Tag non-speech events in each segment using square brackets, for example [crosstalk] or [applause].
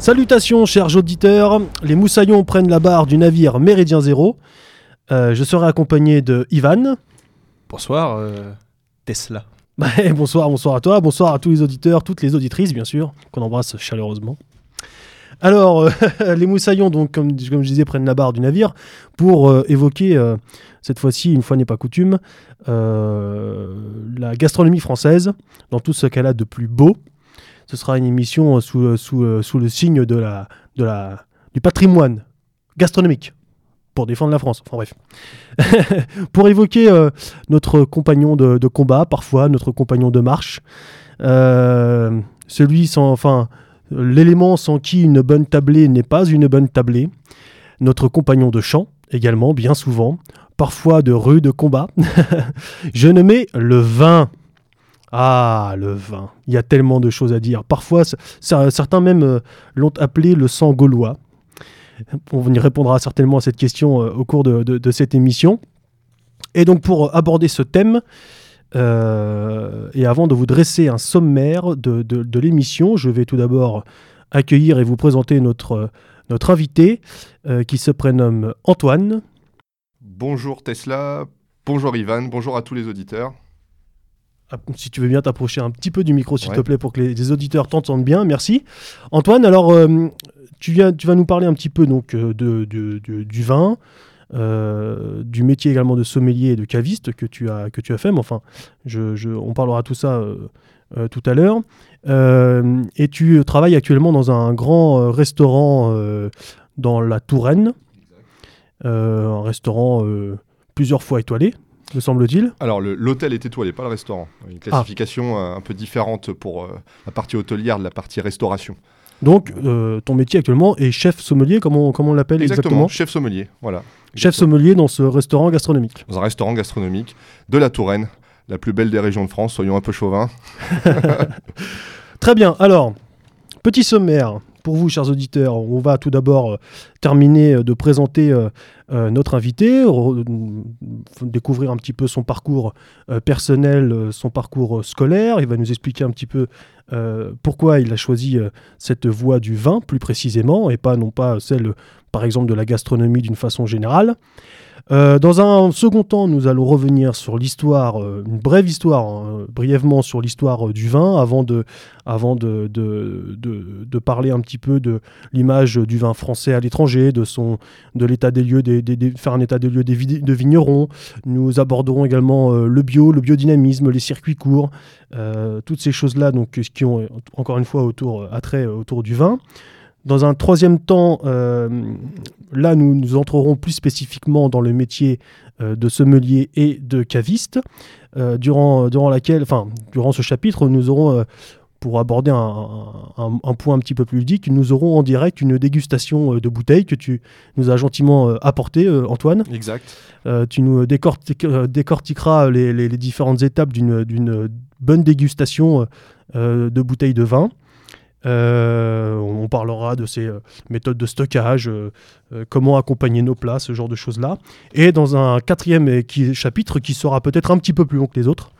Salutations chers auditeurs, les moussaillons prennent la barre du navire Méridien Zéro. Euh, je serai accompagné de Ivan. Bonsoir, euh, Tesla. [laughs] Ouais, bonsoir, bonsoir à toi, bonsoir à tous les auditeurs, toutes les auditrices bien sûr, qu'on embrasse chaleureusement. Alors, euh, [laughs] les moussaillons, donc, comme, comme je disais, prennent la barre du navire pour évoquer, cette fois-ci, une fois n'est pas coutume, la gastronomie française dans tout ce qu'elle a de plus beau. Ce sera une émission euh, sous, euh, euh, sous le signe de la, de du patrimoine gastronomique pour défendre la France. Enfin bref. [laughs] pour évoquer notre compagnon de, de combat, parfois notre compagnon de marche, celui sans, enfin, l'élément sans qui une bonne tablée n'est pas une bonne tablée, notre compagnon de chant également, bien souvent, parfois de rude combat. [laughs] Je nommais le vin. Ah, le vin. Il y a tellement de choses à dire. Parfois, certains même euh, l'ont appelé le sang gaulois. On y répondra certainement à cette question euh, au cours de, cette émission. Et donc, pour aborder ce thème, euh, et avant de vous dresser un sommaire de, l'émission, je vais tout d'abord accueillir et vous présenter notre, notre invité qui se prénomme Antoine. Bonjour Tesla, bonjour Ivan, bonjour à tous les auditeurs. Si tu veux bien t'approcher un petit peu du micro, s'il Ouais. te plaît, pour que les, les auditeurs t'entendent bien. Merci. Antoine, alors, euh, tu, viens, tu vas nous parler un petit peu donc, euh, de, de- de- du vin, euh, du métier également de sommelier et de caviste que tu as, que tu as fait. Mais enfin, je, je- on parlera tout ça euh, tout à l'heure. Et tu travailles actuellement dans un grand restaurant dans la Touraine. Un restaurant plusieurs fois étoilé, me semble-t-il. Alors l'hôtel est étoilé, pas le restaurant. Une classification euh, un peu différente pour euh, la partie hôtelière de la partie restauration. Donc, euh, ton métier actuellement est chef sommelier, comment on, comment on l'appelle exactement, chef sommelier, voilà. Chef Exactement. sommelier dans ce restaurant gastronomique. Dans un restaurant gastronomique de la Touraine, la plus belle des régions de France, soyons un peu chauvins. [laughs] Très bien, alors, petit sommaire pour vous, chers auditeurs. On va tout d'abord euh, terminer euh, de présenter euh, notre invité, découvrir un petit peu son parcours personnel, son parcours scolaire. Il va nous expliquer un petit peu pourquoi il a choisi cette voie du vin, plus précisément, et pas non pas celle, par exemple, de la gastronomie d'une façon générale. Euh, dans un second temps, nous allons revenir sur l'histoire, euh, une brève histoire, hein, brièvement sur l'histoire euh, du vin, avant de, avant de, de, de- de parler un petit peu de l'image du vin français à l'étranger, de de l'état des lieux, des, faire un état des lieux des de vignerons. Nous aborderons également le bio, le biodynamisme, les circuits courts, toutes ces choses-là, donc qui ont encore une fois autour, attrait autour du vin. Dans un troisième temps, euh, là, nous, nous entrerons plus spécifiquement dans le métier euh, de sommelier et de caviste, euh, durant, durant, laquelle, enfin, durant ce chapitre, nous aurons, pour aborder un, un- un point un petit peu plus ludique, nous aurons en direct une dégustation de bouteilles que tu nous as gentiment apportée, Antoine. Exact. Tu nous décorti- décortiqueras les, les- les différentes étapes d'une bonne dégustation de bouteilles de vin. Euh, on parlera de ces euh, méthodes de stockage, euh, comment accompagner nos plats, ce genre de choses-là. Et dans un quatrième chapitre qui sera peut-être un petit peu plus long que les autres,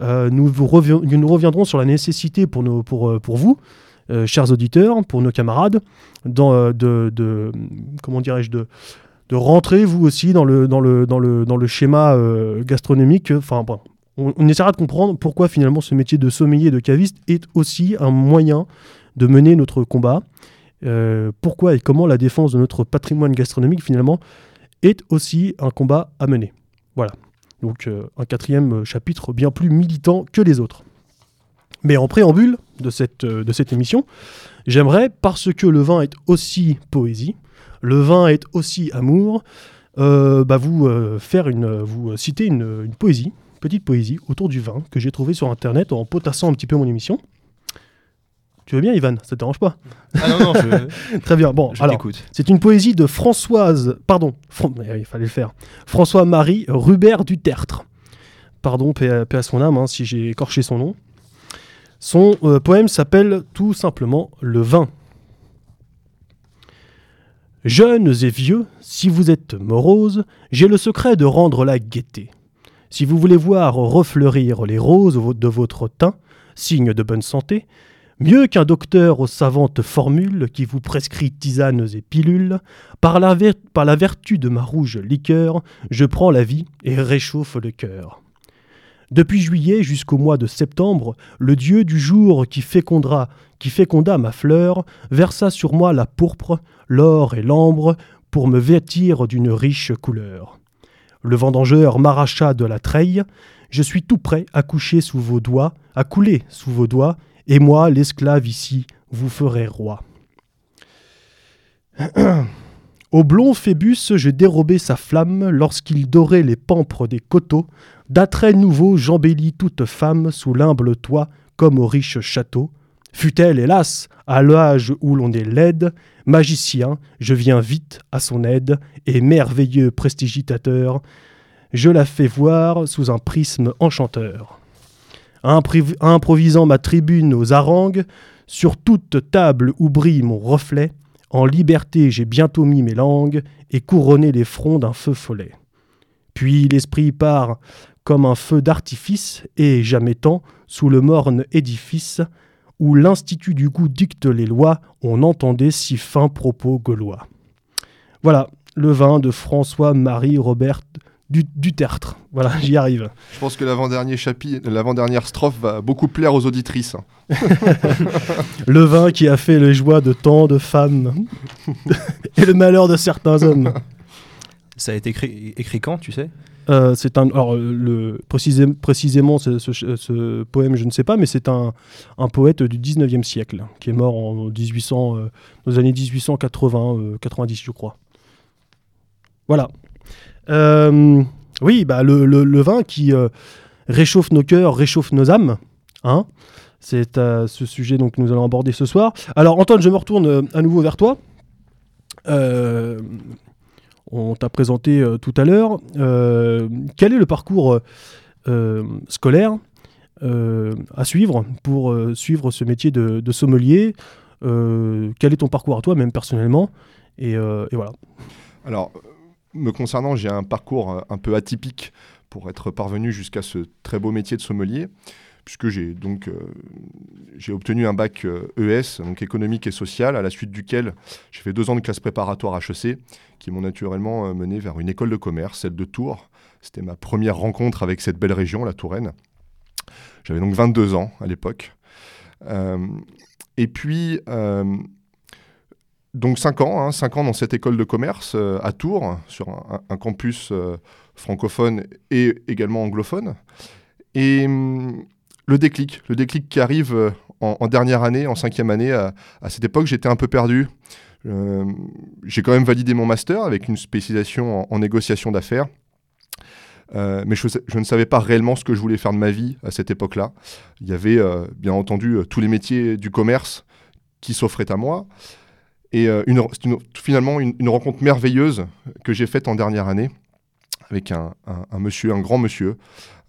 nous, reviendrons sur la nécessité pour, nos, pour, vous, chers auditeurs, pour nos camarades, de, comment dirais-je, de, rentrer vous aussi dans le, schéma gastronomique. Enfin, on, on essaiera de comprendre pourquoi finalement ce métier de sommelier et de caviste est aussi un moyen de mener notre combat. Euh, pourquoi et comment la défense de notre patrimoine gastronomique finalement est aussi un combat à mener. Voilà. Donc euh, un quatrième euh, chapitre bien plus militant que les autres. Mais en préambule de cette, émission, j'aimerais, parce que le vin est aussi poésie, le vin est aussi amour, bah, vous faire une, vous citer une, une poésie, petite poésie autour du vin que j'ai trouvé sur internet en potassant un petit peu mon émission. Tu veux bien, Ivan? Ça te dérange pas? Ah non, non, je, [laughs] Très bien. Bon, je alors, c'est une poésie de Françoise, pardon, Fran- il fallait le faire. François-Marie Rubert du Tertre. Pardon, paix à, paix à son âme, hein, si j'ai écorché son nom. Son euh, poème s'appelle tout simplement Le vin. Jeunes et vieux, si vous êtes moroses, j'ai le secret de rendre la gaieté. Si vous voulez voir refleurir les roses de votre teint, signe de bonne santé, Mieux qu'un docteur aux savantes formules qui vous prescrit tisanes et pilules, par la, vertu de ma rouge liqueur, je prends la vie et réchauffe le cœur. Depuis juillet jusqu'au mois de septembre, le dieu du jour qui qui féconda ma fleur, versa sur moi la pourpre, l'or et l'ambre pour me vêtir d'une riche couleur. Le vendangeur m'arracha de la treille, je suis tout prêt à coucher sous vos doigts, à couler sous vos doigts, et moi, l'esclave ici, vous ferai roi. [clears throat] Au blond Phébus, je dérobais sa flamme lorsqu'il dorait les pampres des coteaux. D'attraits nouveaux, j'embellis toute femme sous l'humble toit, comme au riche château. Fut-elle, hélas, à l'âge où l'on est laide, magicien, je viens vite à son aide, et merveilleux prestigitateur, je la fais voir sous un prisme enchanteur. Improvisant ma tribune aux harangues, sur toute table où brille mon reflet, en liberté j'ai bientôt mis mes langues et couronné les fronts d'un feu follet. Puis l'esprit part comme un feu d'artifice et jamais temps, sous le morne édifice, où l'institut du goût dicte les lois, on entendait si fins propos gaulois. Voilà, le vin de François-Marie Robert du, Dutertre. Voilà, [laughs] j'y arrive. Je pense que l'avant-dernier chapitre, l'avant-dernière strophe va beaucoup plaire aux auditrices. [laughs] Le vin qui a fait les joies de tant de femmes [laughs] et le malheur de certains hommes. Ça a été écrit, écrit quand, tu sais? Euh, c'est un, alors le, précisé- précisément ce, ce- ce poème, je ne sais pas, mais c'est un, un poète du 19e siècle qui est mort en 1800, euh, dans les années 1880, euh, 90, je crois. Voilà. Euh, oui, bah, le, le- vin qui euh, réchauffe nos cœurs, réchauffe nos âmes. Hein c'est euh, ce sujet donc, que nous allons aborder ce soir. Alors, Antoine, je me retourne à nouveau vers toi. On t'a présenté tout à l'heure. Quel est le parcours scolaire à suivre pour suivre ce métier de, sommelier? Quel est ton parcours à toi, même personnellement? Et, et voilà. Alors, me concernant, j'ai un parcours euh, un peu atypique pour être parvenu jusqu'à ce très beau métier de sommelier, puisque j'ai donc euh, obtenu un bac euh, ES, donc économique et social, à la suite duquel j'ai fait deux ans de classe préparatoire HEC, qui m'ont naturellement mené vers une école de commerce, celle de Tours. C'était ma première rencontre avec cette belle région, la Touraine. J'avais donc 22 ans à l'époque. Et puis, donc 5 ans, 5 ans dans cette école de commerce euh, à Tours, sur un, campus euh, francophone et également anglophone. Et hum, le déclic, le déclic qui arrive euh, en, dernière année, en cinquième année, à, cette époque, j'étais un peu perdu. J'ai quand même validé mon master avec une spécialisation en, négociation d'affaires. Mais je, ne savais pas réellement ce que je voulais faire de ma vie à cette époque-là. Il y avait bien entendu tous les métiers du commerce qui s'offraient à moi. Et euh, une- finalement une, rencontre merveilleuse que j'ai faite en dernière année avec un, monsieur, un grand monsieur,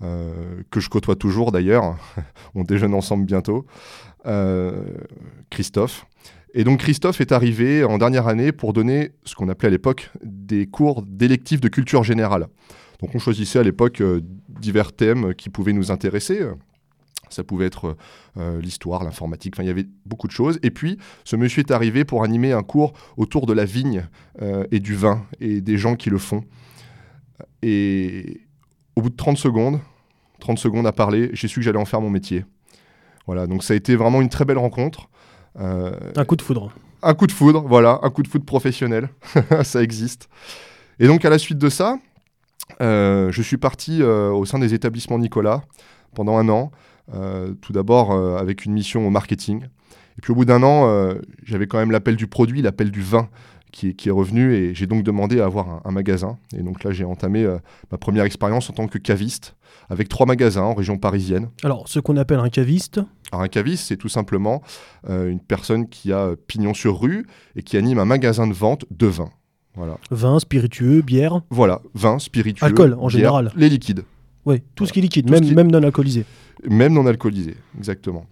euh, que je côtoie toujours d'ailleurs. [laughs] On déjeune ensemble bientôt. euh, Christophe. Et donc Christophe est arrivé en dernière année pour donner ce qu'on appelait à l'époque des cours d'électifs de culture générale. Donc on choisissait à l'époque divers thèmes qui pouvaient nous intéresser. Ça pouvait être euh, l'histoire, l'informatique, enfin il y avait beaucoup de choses. Et puis ce monsieur est arrivé pour animer un cours autour de la vigne euh, et du vin et des gens qui le font. Et au bout de 30 secondes, 30 secondes à parler, j'ai su que j'allais en faire mon métier. Voilà, donc ça a été vraiment une très belle rencontre. Euh, Un coup de foudre. un coup de foudre, voilà, un coup de foudre professionnel, [laughs] ça existe. Et donc à la suite de ça, euh, je suis parti euh, au sein des établissements Nicolas pendant un an, euh, tout d'abord euh, avec une mission au marketing. Et puis au bout d'un an, euh, j'avais quand même l'appel du produit, l'appel du vin qui est, qui est revenu et j'ai donc demandé à avoir un, un magasin. Et donc là, j'ai entamé euh, ma première expérience en tant que caviste avec trois magasins en région parisienne. Alors, ce qu'on appelle un caviste, Alors un caviste, c'est tout simplement euh, une personne qui a euh, pignon sur rue et qui anime un magasin de vente de vin. Voilà, vin, spiritueux, bière, voilà vin, spiritueux, Alcool, en bière, général. les liquides, oui, tout ce qui est liquide, Tout ce même, qui- même non alcoolisé. Même non alcoolisés, exactement.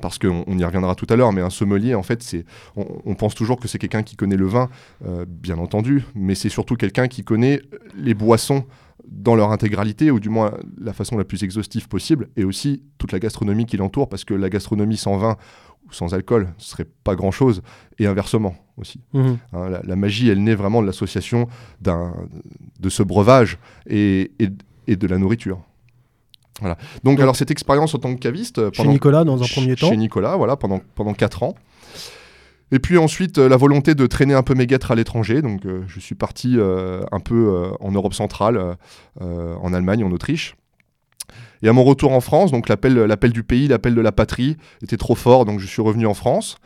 Parce qu'on on y reviendra tout à l'heure, mais un sommelier, en fait, c'est, on, on pense toujours que c'est quelqu'un qui connaît le vin, euh, bien entendu, mais c'est surtout quelqu'un qui connaît les boissons dans leur intégralité, ou du moins la façon la plus exhaustive possible, et aussi toute la gastronomie qui l'entoure, parce que la gastronomie sans vin, sans alcool, ce serait pas grand-chose, et inversement aussi. Mhm. Hein, la, la magie, elle naît vraiment de l'association d'un- de ce breuvage et, et- et de la nourriture. Voilà. Donc, Donc- alors, cette expérience en tant que caviste, euh, Chez Nicolas, dans un premier temps. Chez Nicolas, voilà, pendant, pendant 4 ans. Et puis ensuite, euh, la volonté de traîner un peu mes guêtres à l'étranger. Donc, euh, je suis parti euh, un peu en Europe centrale, en Allemagne, en Autriche. Et à mon retour en France, donc l'appel, l'appel du pays, l'appel de la patrie était trop fort, donc je suis revenu en France.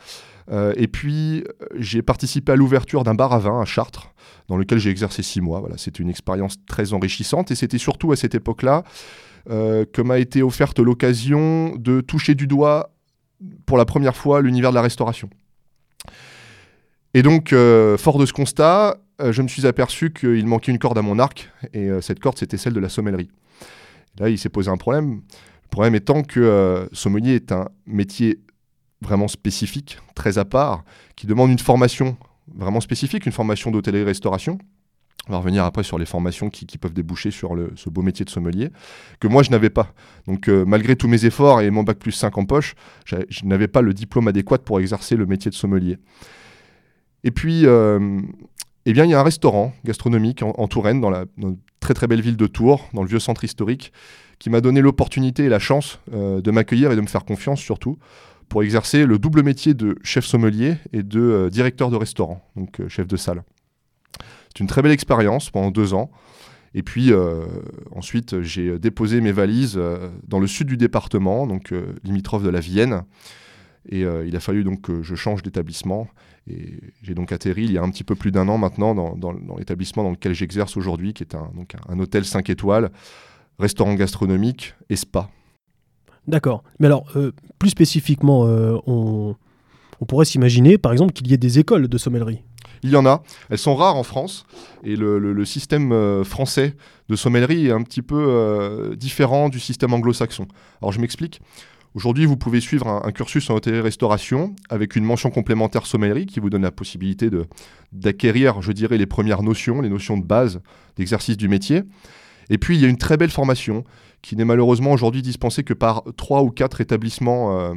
Et puis, j'ai participé à l'ouverture d'un bar à vin à Chartres, dans lequel j'ai exercé six mois. Voilà, c'était une expérience très enrichissante. Et c'était surtout à cette époque-là que m'a été offerte l'occasion de toucher du doigt pour la première fois l'univers de la restauration. Et donc, euh, fort de ce constat, euh, je me suis aperçu qu'il manquait une corde à mon arc, et euh, cette corde, c'était celle de la sommellerie. Là, il s'est posé un problème. Le problème étant que euh, sommelier est un métier vraiment spécifique, très à part, qui demande une formation vraiment spécifique, une formation d'hôtellerie-restauration. On va revenir après sur les formations qui, peuvent déboucher sur ce beau métier de sommelier, que moi je n'avais pas. Donc euh, malgré tous mes efforts et mon bac plus 5 en poche, je n'avais pas le diplôme adéquat pour exercer le métier de sommelier. Et puis, euh, eh bien, il y a un restaurant gastronomique en, Touraine, dans la très très belle ville de Tours, dans le vieux centre historique, qui m'a donné l'opportunité et la chance euh, de m'accueillir et de me faire confiance surtout pour exercer le double métier de chef sommelier et de directeur de restaurant, donc chef de salle. C'est une très belle expérience pendant deux ans. Et puis euh, ensuite, j'ai déposé mes valises euh, dans le sud du département, donc euh, limitrophe de la Vienne. Et il a fallu donc que je change d'établissement. Et j'ai donc atterri il y a un petit peu plus d'un an maintenant dans, l'établissement dans lequel j'exerce aujourd'hui, qui est un, donc un, hôtel 5 étoiles, restaurant gastronomique et spa. D'accord. Mais alors, plus spécifiquement, on, on pourrait s'imaginer, par exemple, qu'il y ait des écoles de sommellerie. Il y en a, elles sont rares en France, et le, système euh, français de sommellerie est un petit peu euh, différent du système anglo-saxon. Alors je m'explique. Aujourd'hui, vous pouvez suivre un, cursus en hôtellerie-restauration avec une mention complémentaire sommellerie qui vous donne la possibilité d'acquérir, je dirais, les premières notions, les notions de base d'exercice du métier. Et puis, il y a une très belle formation qui n'est malheureusement aujourd'hui dispensée que par trois ou quatre établissements euh,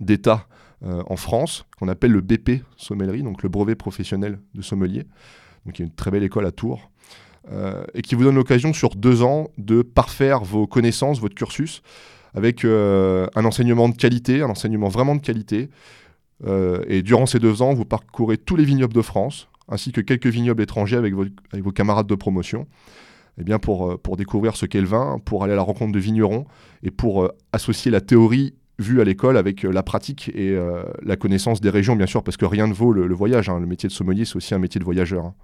d'État euh, en France, qu'on appelle le BP sommellerie, donc le brevet professionnel de sommelier. Donc il une très belle école à Tours, euh, et qui vous donne l'occasion sur deux ans de parfaire vos connaissances, votre cursus, avec euh, un enseignement de qualité, un enseignement vraiment de qualité. Et durant ces deux ans, vous parcourez tous les vignobles de France, ainsi que quelques vignobles étrangers avec vos, camarades de promotion. Eh bien pour, pour découvrir ce qu'est le vin, pour aller à la rencontre de vignerons et pour associer la théorie vue à l'école avec euh, la pratique et euh, la connaissance des régions, bien sûr, parce que rien ne vaut le, le voyage. hein. Le métier de sommelier, c'est aussi un métier de voyageur. hein.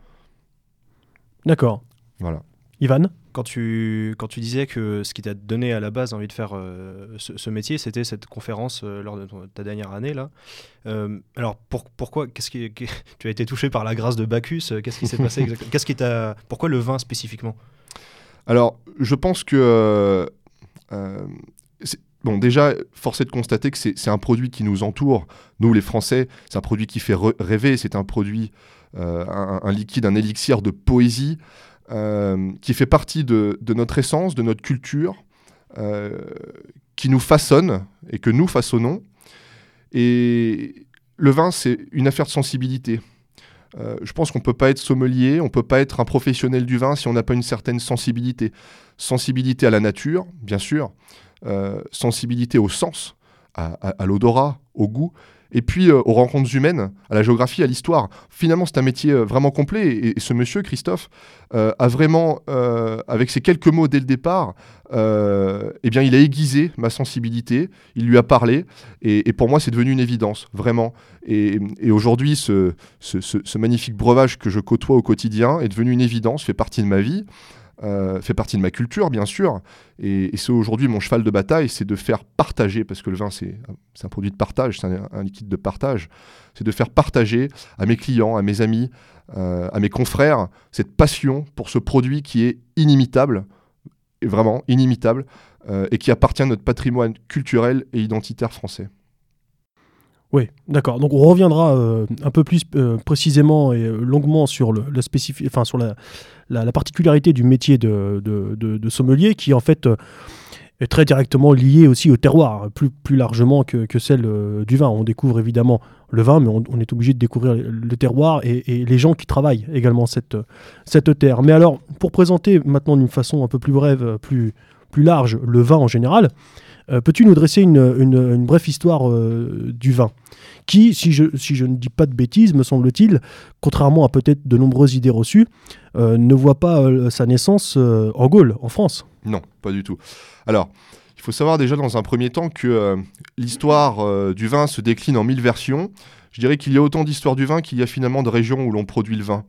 D'accord. Voilà. Ivan? Quand tu, quand tu disais que ce qui t'a donné à la base envie de faire euh, ce, ce métier, c'était cette conférence euh, lors de ton- ta dernière année là. Euh, alors pour- pourquoi Qu'est-ce qui, qui- [laughs] tu as été touché par la grâce de Bacchus Qu'est-ce qui s'est passé exactement Qu'est-ce qui t'a Pourquoi le vin spécifiquement? Alors, je pense que. Bon, déjà, force est de constater que c'est un produit qui nous entoure. Nous, les Français, c'est un produit qui fait rêver. C'est un produit, euh, un, liquide, un élixir de poésie euh, qui fait partie de, notre essence, de notre culture, euh, qui nous façonne et que nous façonnons. Et le vin, c'est une affaire de sensibilité. Je pense qu'on ne peut pas être sommelier, on ne peut pas être un professionnel du vin si on n'a pas une certaine sensibilité. Sensibilité à la nature, bien sûr, euh, sensibilité au sens, à, l'odorat, au goût, et puis euh, aux rencontres humaines, à la géographie, à l'histoire. Finalement, c'est un métier euh, vraiment complet, et, ce monsieur, Christophe, a vraiment, avec ces quelques mots dès le départ, eh bien, il a aiguisé ma sensibilité, il lui a parlé, et, pour moi, c'est devenu une évidence, vraiment. Et, aujourd'hui, ce magnifique breuvage que je côtoie au quotidien est devenu une évidence, fait partie de ma vie, euh, fait partie de ma culture, bien sûr. Et, c'est aujourd'hui mon cheval de bataille, c'est de faire partager, parce que le vin, c'est un produit de partage, c'est un, liquide de partage, c'est de faire partager à mes clients, à mes amis, euh, à mes confrères, cette passion pour ce produit qui est inimitable, vraiment inimitable, euh, et qui appartient à notre patrimoine culturel et identitaire français. Oui, d'accord. Donc on reviendra un peu plus précisément et longuement sur, le, la, spécifi- enfin, sur la, la- la particularité du métier de, sommelier qui en fait euh, est très directement liée aussi au terroir, plus, plus largement que, celle euh, du vin. On découvre évidemment le vin, mais on, on est obligé de découvrir le terroir et, et les gens qui travaillent également cette, cette terre. Mais alors, pour présenter maintenant d'une façon un peu plus brève, plus, plus large, le vin en général, euh, peux-tu nous dresser une, une, brève histoire euh, du vin qui, si je, si je ne dis pas de bêtises, me semble-t-il, contrairement à peut-être de nombreuses idées reçues, euh, ne voit pas sa naissance en Gaule, en France? Non, pas du tout. Alors, il faut savoir déjà dans un premier temps que l'histoire du vin se décline en mille versions. Je dirais qu'il y a autant d'histoires du vin qu'il y a finalement de régions où l'on produit le vin.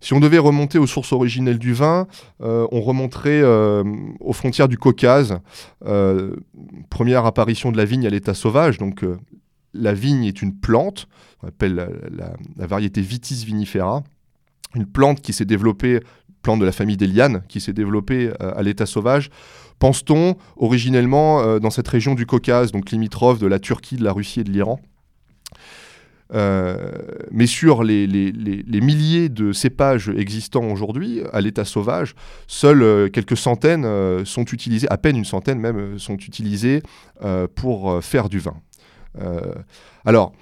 Si on devait remonter aux sources originelles du vin, euh, on remonterait euh, aux frontières du Caucase. Euh, première apparition de la vigne à l'état sauvage. Donc, la vigne est une plante, on appelle la, variété Vitis vinifera, une plante qui s'est développée, plante de la famille des lianes, qui s'est développée à l'état sauvage. Pense-t-on originellement dans cette région du Caucase, donc limitrophe de la Turquie, de la Russie et de l'Iran? Euh, mais sur les, milliers de cépages existants aujourd'hui à l'état sauvage, seules euh, quelques centaines euh, sont utilisées, à peine une centaine même, sont utilisées pour faire du vin. Alors,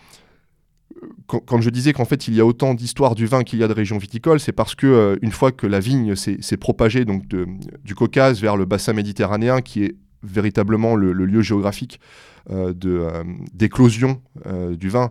quand, je disais qu'en fait il y a autant d'histoires du vin qu'il y a de régions viticoles, c'est parce que une fois que la vigne s'est propagée donc du Caucase vers le bassin méditerranéen, qui est véritablement le, lieu géographique d'éclosion du vin,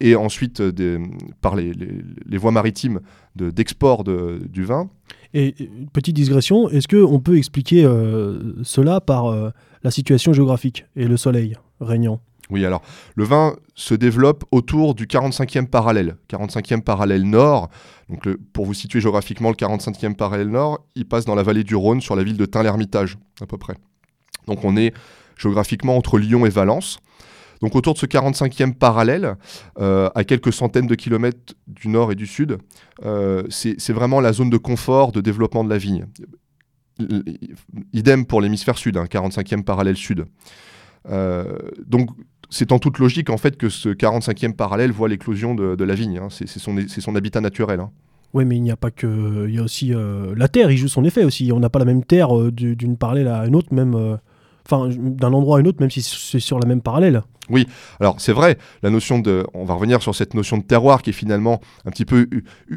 et ensuite euh, des- par les, les- les voies maritimes de- d'export de- du vin. Et petite digression, est-ce qu'on peut expliquer euh, cela par euh, la situation géographique et le soleil régnant? Oui, alors le vin se développe autour du 45e parallèle, 45e parallèle nord. Donc le- pour vous situer géographiquement, le 45e parallèle nord, il passe dans la vallée du Rhône sur la ville de Tain-l'Hermitage à peu près. Donc on est géographiquement entre Lyon et Valence. Donc autour de ce 45e parallèle, euh, à quelques centaines de kilomètres du nord et du sud, euh, c'est vraiment la zone de confort, de développement de la vigne. Idem pour l'hémisphère sud, hein, 45e parallèle sud. Euh, donc c'est en toute logique en fait que ce 45e parallèle voit l'éclosion de, la vigne. hein. C'est son, habitat naturel. hein. Oui, mais il n'y a pas que. Il y a aussi la Terre, il joue son effet aussi. On n'a pas la même Terre du- d'une parallèle à une autre, même. Enfin, d'un endroit à un autre, même si c'est sur la même parallèle. Alors c'est vrai, la notion de, on va revenir sur cette notion de terroir qui est finalement un petit peu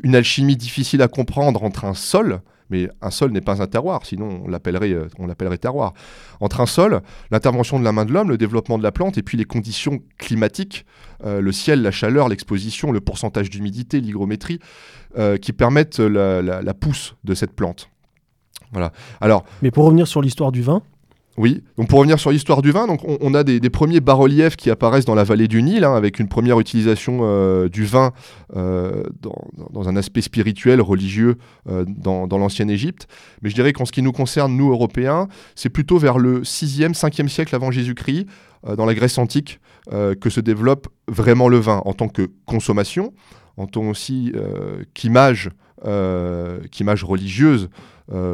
une alchimie difficile à comprendre entre un sol, mais un sol n'est pas un terroir, sinon on l'appellerait, euh, on l'appellerait terroir. Entre un sol, l'intervention de la main de l'homme, le développement de la plante et puis les conditions climatiques, euh, le ciel, la chaleur, l'exposition, le pourcentage d'humidité, l'hygrométrie, euh, qui permettent la, la- la pousse de cette plante. Voilà. Alors Mais pour revenir sur l'histoire du vin, oui, donc pour revenir sur l'histoire du vin, donc on, a des, premiers bas-reliefs qui apparaissent dans la vallée du Nil, hein, avec une première utilisation euh, du vin euh, dans, un aspect spirituel, religieux euh, dans, l'ancienne Égypte. Mais je dirais qu'en ce qui nous concerne, nous Européens, c'est plutôt vers le 6e, 5e siècle avant Jésus-Christ, dans la Grèce antique, que se développe vraiment le vin en tant que consommation, en tant aussi qu'image, religieuse,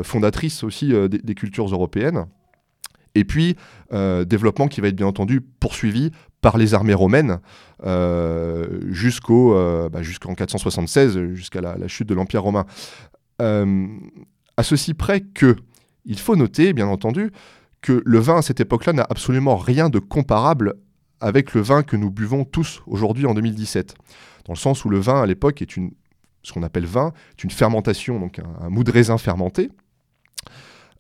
fondatrice aussi des cultures européennes. Et puis, euh, développement qui va être bien entendu poursuivi par les armées romaines euh, jusqu'au, euh, bah, jusqu'en 476, jusqu'à la, chute de l'Empire romain. À ceci près que, il faut noter, bien entendu, que le vin à cette époque-là n'a absolument rien de comparable avec le vin que nous buvons tous aujourd'hui en 2017. Dans le sens où le vin à l'époque est une, ce qu'on appelle vin, est une fermentation, donc un, un raisin fermenté,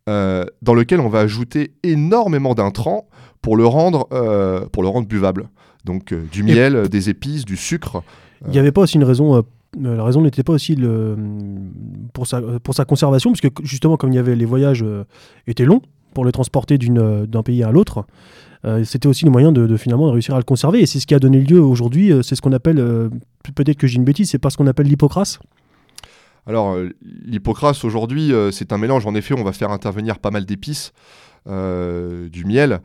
euh, dans lequel on va ajouter énormément d'intrants pour le rendre, euh, pour le rendre buvable. Donc euh, du miel, des épices, du sucre. il n'y avait pas aussi une raison. la raison n'était pas aussi le, pour, sa, pour sa conservation, puisque justement, comme il y avait les voyages euh, étaient longs pour le transporter d'un pays à l'autre, euh, c'était aussi le moyen de, de finalement réussir à le conserver. Et c'est ce qui a donné lieu aujourd'hui. euh, c'est ce qu'on appelle, peut-être que j'ai une bêtise, c'est pas ce qu'on appelle l'hypocrase. Alors euh, l'hypocrase aujourd'hui, euh, c'est un mélange. En effet, on va faire intervenir pas mal d'épices, euh, du miel.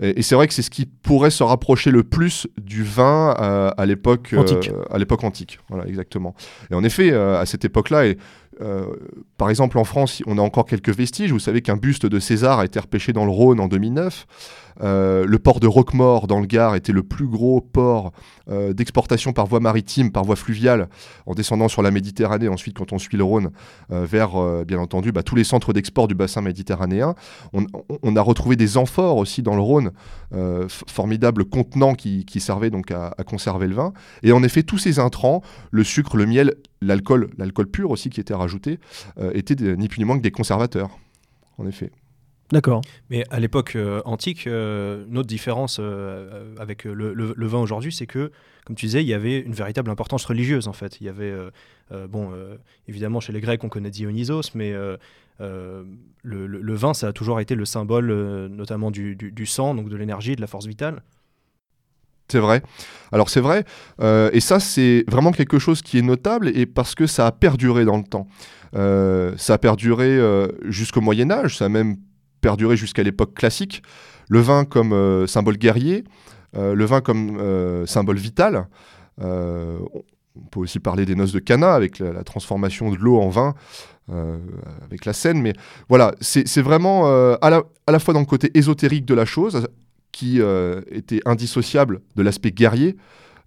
Et, c'est vrai que c'est ce qui pourrait se rapprocher le plus du vin euh, à l'époque euh, Antique. à l'époque antique. Voilà, exactement. Et en effet, euh, à cette époque-là, et par exemple, en France, on a encore quelques vestiges. Vous savez qu'un buste de César a été repêché dans le Rhône en 2009. Euh, le port de Roquemort dans le Gard était le plus gros port euh, d'exportation par voie maritime, par voie fluviale, en descendant sur la Méditerranée, ensuite quand on suit le Rhône, vers, bien entendu, bah, tous les centres d'export du bassin méditerranéen. On, a retrouvé des amphores aussi dans le Rhône, formidables contenants qui, servaient donc à, conserver le vin. Et en effet, tous ces intrants, le sucre, le miel, l'alcool, l'alcool pur aussi qui était rajouté, euh, était ni plus ni moins que des conservateurs, en effet. D'accord. Mais à l'époque euh, antique, euh, notre différence avec le, vin aujourd'hui, c'est que, comme tu disais, il y avait une véritable importance religieuse en fait. Il y avait, bon, évidemment chez les Grecs, on connaît Dionysos, mais le, vin, ça a toujours été le symbole, notamment du, du, sang, donc de l'énergie, de la force vitale. C'est vrai. Alors c'est vrai, euh, et ça c'est vraiment quelque chose qui est notable, et parce que ça a perduré dans le temps. Euh, ça a perduré euh, jusqu'au Moyen Âge, ça a même perduré jusqu'à l'époque classique. Le vin comme symbole guerrier, le vin comme symbole vital. on peut aussi parler des noces de Cana avec la, transformation de l'eau en vin. avec la scène, mais voilà, c'est vraiment à, la, à la fois dans le côté ésotérique de la chose, qui euh, était indissociable de l'aspect guerrier,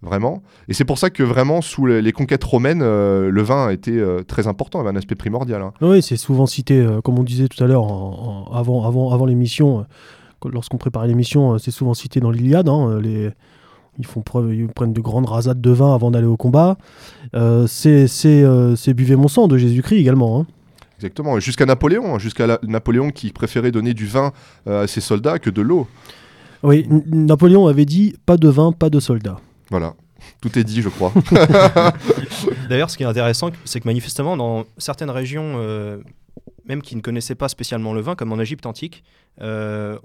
vraiment. Et c'est pour ça que vraiment, sous les, conquêtes romaines, euh, le vin été euh, très important, avait un aspect primordial. Hein. Oui, c'est souvent cité, comme on disait tout à l'heure, avant, avant, avant l'émission, lorsqu'on préparait l'émission, c'est souvent cité dans l'Iliade. Hein, les... Ils, font preuve, ils prennent de grandes rasades de vin avant d'aller au combat. c'est Buvez mon sang de Jésus-Christ également. Hein. Exactement, jusqu'à Napoléon, jusqu'à Napoléon qui préférait donner du vin à ses soldats que de l'eau. Oui, Napoléon avait dit pas de vin, pas de soldats. Voilà. Tout est dit, je crois. [laughs] D'ailleurs, ce qui est intéressant, c'est que manifestement, dans certaines régions, euh, même qui ne connaissaient pas spécialement le vin, comme en Égypte antique, euh,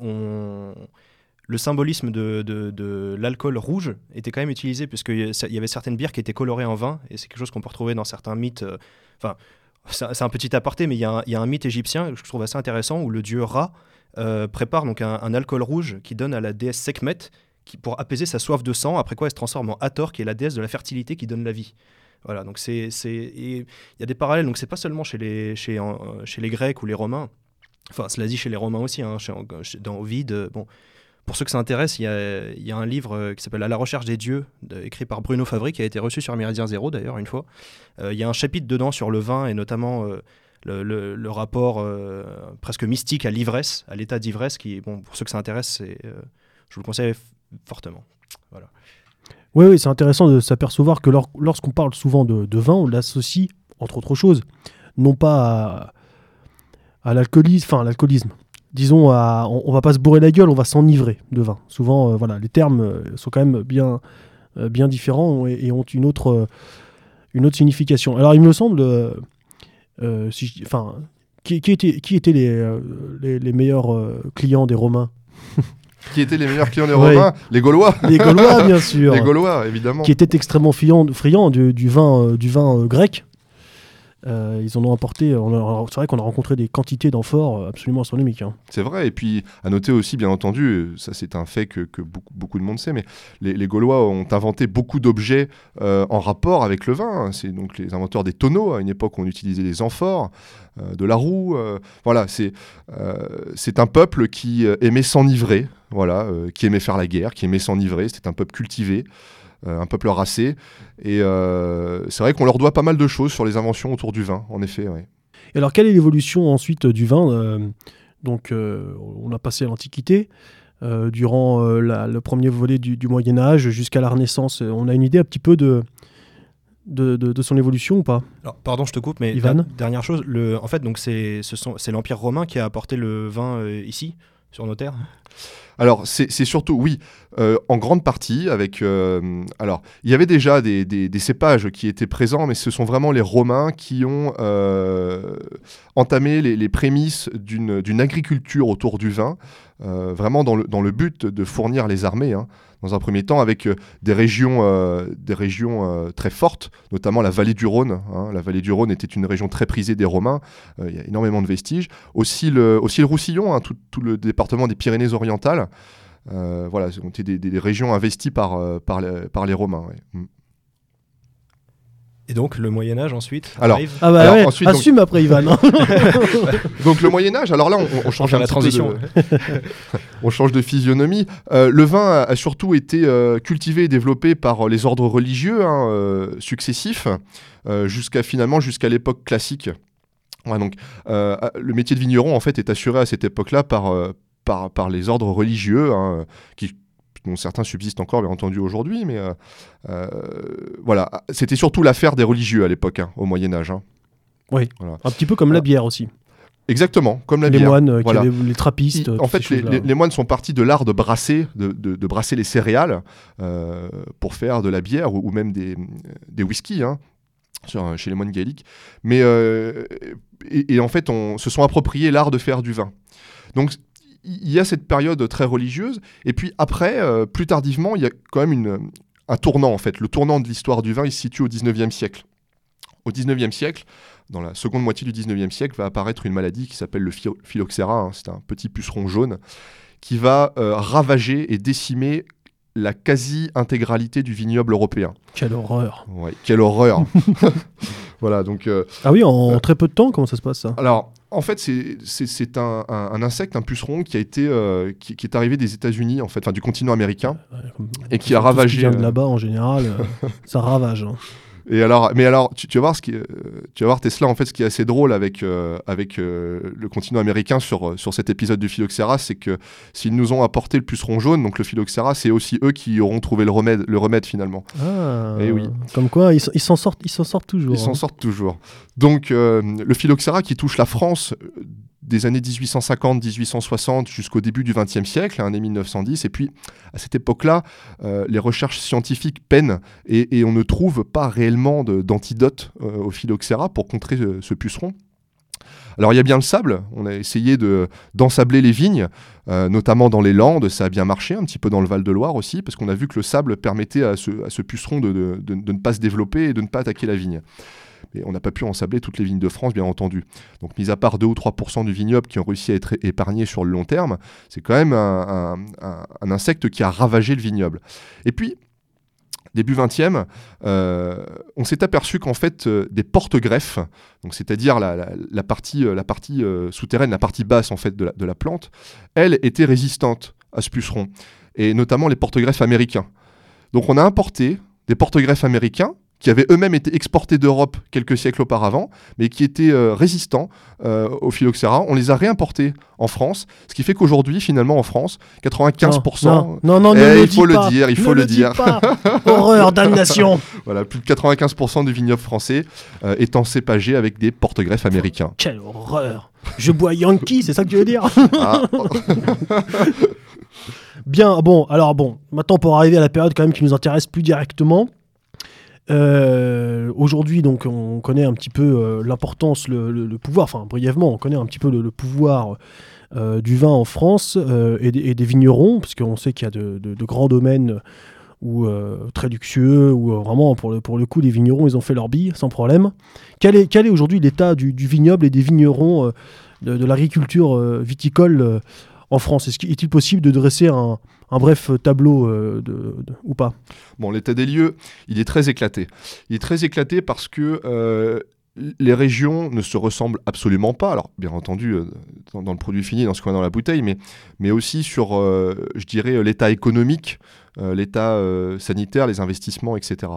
le symbolisme de, l'alcool rouge était quand même utilisé, puisqu'il y avait certaines bières qui étaient colorées en vin, et c'est quelque chose qu'on peut retrouver dans certains mythes. Euh, enfin, c'est un petit aparté, mais il y, a un mythe égyptien que je trouve assez intéressant, où le dieu Ra prépare donc un, alcool rouge qui donne à la déesse Sekhmet pour apaiser sa soif de sang, après quoi elle se transforme en Hathor, qui est la déesse de la fertilité qui donne la vie. Voilà, donc c'est, il y a des parallèles, donc c'est pas seulement chez les, chez, chez les Grecs ou les Romains, enfin cela dit chez les Romains aussi, hein, dans Ovide, bon, pour ceux que ça intéresse, il y a, y a, un livre euh, qui s'appelle À la recherche des dieux, écrit par Bruno Favry, qui a été reçu sur Méridien Zéro d'ailleurs une fois. Euh, il y a un chapitre dedans sur le vin et notamment le, rapport euh, presque mystique à l'ivresse, à l'état d'ivresse, qui, bon, pour ceux que ça intéresse, euh, je vous le conseille fortement. Voilà. Oui, oui c'est intéressant de s'apercevoir que lorsqu'on parle souvent de, vin, on l'associe, entre autres choses, non pas à, l'alcoolisme, enfin l'alcoolisme. Disons, à, on, va pas se bourrer la gueule, on va s'enivrer de vin. Souvent, euh, voilà, les termes sont quand même bien, bien différents et, ont une autre, une autre signification. Alors, il me semble, euh, enfin, qui, qui, était, qui étaient les, euh, meilleurs euh, clients des Romains? [laughs] qui étaient les meilleurs clients des Romains Les Gaulois [laughs] Les Gaulois, bien [laughs] sûr. les Gaulois, évidemment. Qui étaient extrêmement friands, friands du, du, vin, du vin grec. Euh, ils en ont apporté. C'est vrai qu'on a rencontré des quantités d'amphores euh, absolument astronomiques. Hein. C'est vrai. Et puis, à noter aussi, bien entendu, ça c'est un fait que, beaucoup, de monde sait, mais les, Gaulois ont inventé beaucoup d'objets euh, en rapport avec le vin. C'est donc les inventeurs des tonneaux. À une époque, on utilisait des amphores, de la roue. voilà, c'est c'est un peuple qui aimait s'enivrer. Voilà, qui aimait faire la guerre, qui aimait s'enivrer. C'était un peuple cultivé. Euh, un peuple racé. Et euh, c'est vrai qu'on leur doit pas mal de choses sur les inventions autour du vin, en effet. Et alors, quelle est l'évolution ensuite du vin euh, Donc, on a passé l'Antiquité. durant le premier volet du, Moyen Âge jusqu'à la Renaissance. On a une idée un petit peu de, de, son évolution ou pas? Alors, pardon, je te coupe, mais dernière chose, le, en fait, donc c'est l'Empire romain qui a apporté le vin ici, sur nos terres alors, c'est surtout, oui, euh, en grande partie, avec. Euh, alors, il y avait déjà des, cépages qui étaient présents, mais ce sont vraiment les Romains qui ont euh, entamé les, prémices d'une agriculture autour du vin, vraiment dans le, dans le, but de fournir les armées. Hein dans un premier temps, avec euh, des régions, euh, des régions euh, très fortes, notamment la vallée du Rhône. Hein. La vallée du Rhône était une région très prisée des Romains. Il y a énormément de vestiges. Aussi le, aussi le Roussillon, hein, tout, le département des Pyrénées-Orientales. voilà, c'était des, des, régions investies par, par les Romains. Mm. Et donc le Moyen Âge ensuite Alors, arrive Ah bah Alors, ouais, ensuite, donc- assume après Ivan. hein. [laughs] Donc le Moyen Âge, alors là on, on change un la petit peu de- transition. [laughs] on change de physionomie. Euh, le vin a, surtout été euh, cultivé et développé par euh, les ordres religieux hein, euh, successifs, euh, jusqu'à finalement jusqu'à l'époque classique. Ouais, donc euh, le métier de vigneron en fait est assuré à cette époque-là par, euh, par, par les ordres religieux, hein, qui dont certains subsistent encore bien entendu aujourd'hui, mais euh, euh, voilà, c'était surtout l'affaire des religieux à l'époque, hein, au Moyen Âge. hein. Un petit peu comme la bière aussi. Exactement, comme la les bière. moines, euh, Voilà. avaient- les trappistes. En fait, les, les- les moines sont partis de l'art de brasser, de, de- de brasser les céréales euh, pour faire de la bière ou, ou même des, des whiskies hein, chez les moines gaéliques. Mais euh, et, et en fait, on se sont appropriés l'art de faire du vin. Donc il y a cette période très religieuse. Et puis après, euh, plus tardivement, il y a quand même une, un tournant en fait. Le tournant de l'histoire du vin, il se situe au 19e siècle. Au 19e siècle, dans la seconde moitié du 19e siècle, va apparaître une maladie qui s'appelle le phylloxéra. hein. C'est un petit puceron jaune qui va euh, ravager et décimer la quasi-intégralité du vignoble européen. Quelle horreur. Ouais, quelle horreur [laughs] Voilà, donc... euh, Ah oui, en très peu de temps, comment ça se passe ça? Alors, en fait, c'est- un, un- un insecte, un puceron qui a été, euh, qui, qui est arrivé des États-Unis, en fait, enfin du continent américain, Ouais, et qui a ravagé. euh, là-bas en général, euh, [laughs] ça ravage. hein. Et alors, mais alors, tu, tu vas voir ce qui, euh, tu vas voir Tesla en fait, ce qui est assez drôle avec euh, avec euh, le continent américain sur sur cet épisode du phylloxéra, c'est que s'ils nous ont apporté le puceron jaune, donc le phylloxéra, c'est aussi eux qui auront trouvé le remède, le remède finalement. Ah, Eh oui. Comme quoi, ils s'en sortent, ils s'en sortent toujours. Ils s'en hein. sortent toujours. Donc, euh, le phylloxéra qui touche la France des années 1850-1860 jusqu'au début du XXe siècle, hein, année 1910. Et puis, à cette époque-là, euh, les recherches scientifiques peinent et, on ne trouve pas réellement d'antidote euh, au phylloxéra pour contrer ce puceron. Alors il y a bien le sable, on a essayé de d'ensabler les vignes, euh, notamment dans les Landes, ça a bien marché, un petit peu dans le Val-de-Loire aussi, parce qu'on a vu que le sable permettait à ce, puceron de ne pas se développer et de ne pas attaquer la vigne. Mais on n'a pas pu ensabler toutes les vignes de France, bien entendu. Donc mis à part 2 ou 3% du vignoble qui ont réussi à être épargnés sur le long terme, c'est quand même un, insecte qui a ravagé le vignoble. Et puis, début 20e, euh, on s'est aperçu qu'en fait, euh, des porte-greffes, c'est-à-dire la partie euh, souterraine, la partie basse en fait de la, de la plante, elles étaient résistantes à ce puceron, et notamment les porte-greffes américains. Donc on a importé des porte-greffes américains qui avaient eux-mêmes été exportés d'Europe quelques siècles auparavant, mais qui étaient euh, résistants euh, au phylloxéra. On les a réimportés en France, ce qui fait qu'aujourd'hui, finalement, en France, 95%, Non, non, non, Eh, ne le il faut le pas. dire, il faut le dire. pas. [laughs] Horreur, damnation. voilà, plus de 95% du vignoble français euh, étant cépagé avec des porte-greffes américains. Quelle horreur. Je bois Yankee, c'est ça que tu veux dire? Ah, [laughs] Bien, bon, alors bon, maintenant pour arriver à la période quand même qui nous intéresse plus directement. Euh, Aujourd'hui, donc, on connaît un petit peu euh, l'importance, le, pouvoir, enfin brièvement, on connaît un petit peu le, pouvoir euh, du vin en France et, des, vignerons, parce qu'on sait qu'il y a de, grands domaines très luxueux, où vraiment pour le, coup, les vignerons, ils ont fait leur bille sans problème. Quel est, aujourd'hui l'état du, vignoble et des vignerons, de, l'agriculture viticole en France? Est-il possible de dresser un, un bref tableau euh, ou pas l'état des lieux, il est très éclaté. Il est très éclaté parce que euh, les régions ne se ressemblent absolument pas. Alors, bien entendu, euh, dans, le produit fini, dans ce qu'on a dans la bouteille, mais, aussi sur, je dirais, l'état économique, l'état sanitaire, les investissements, etc.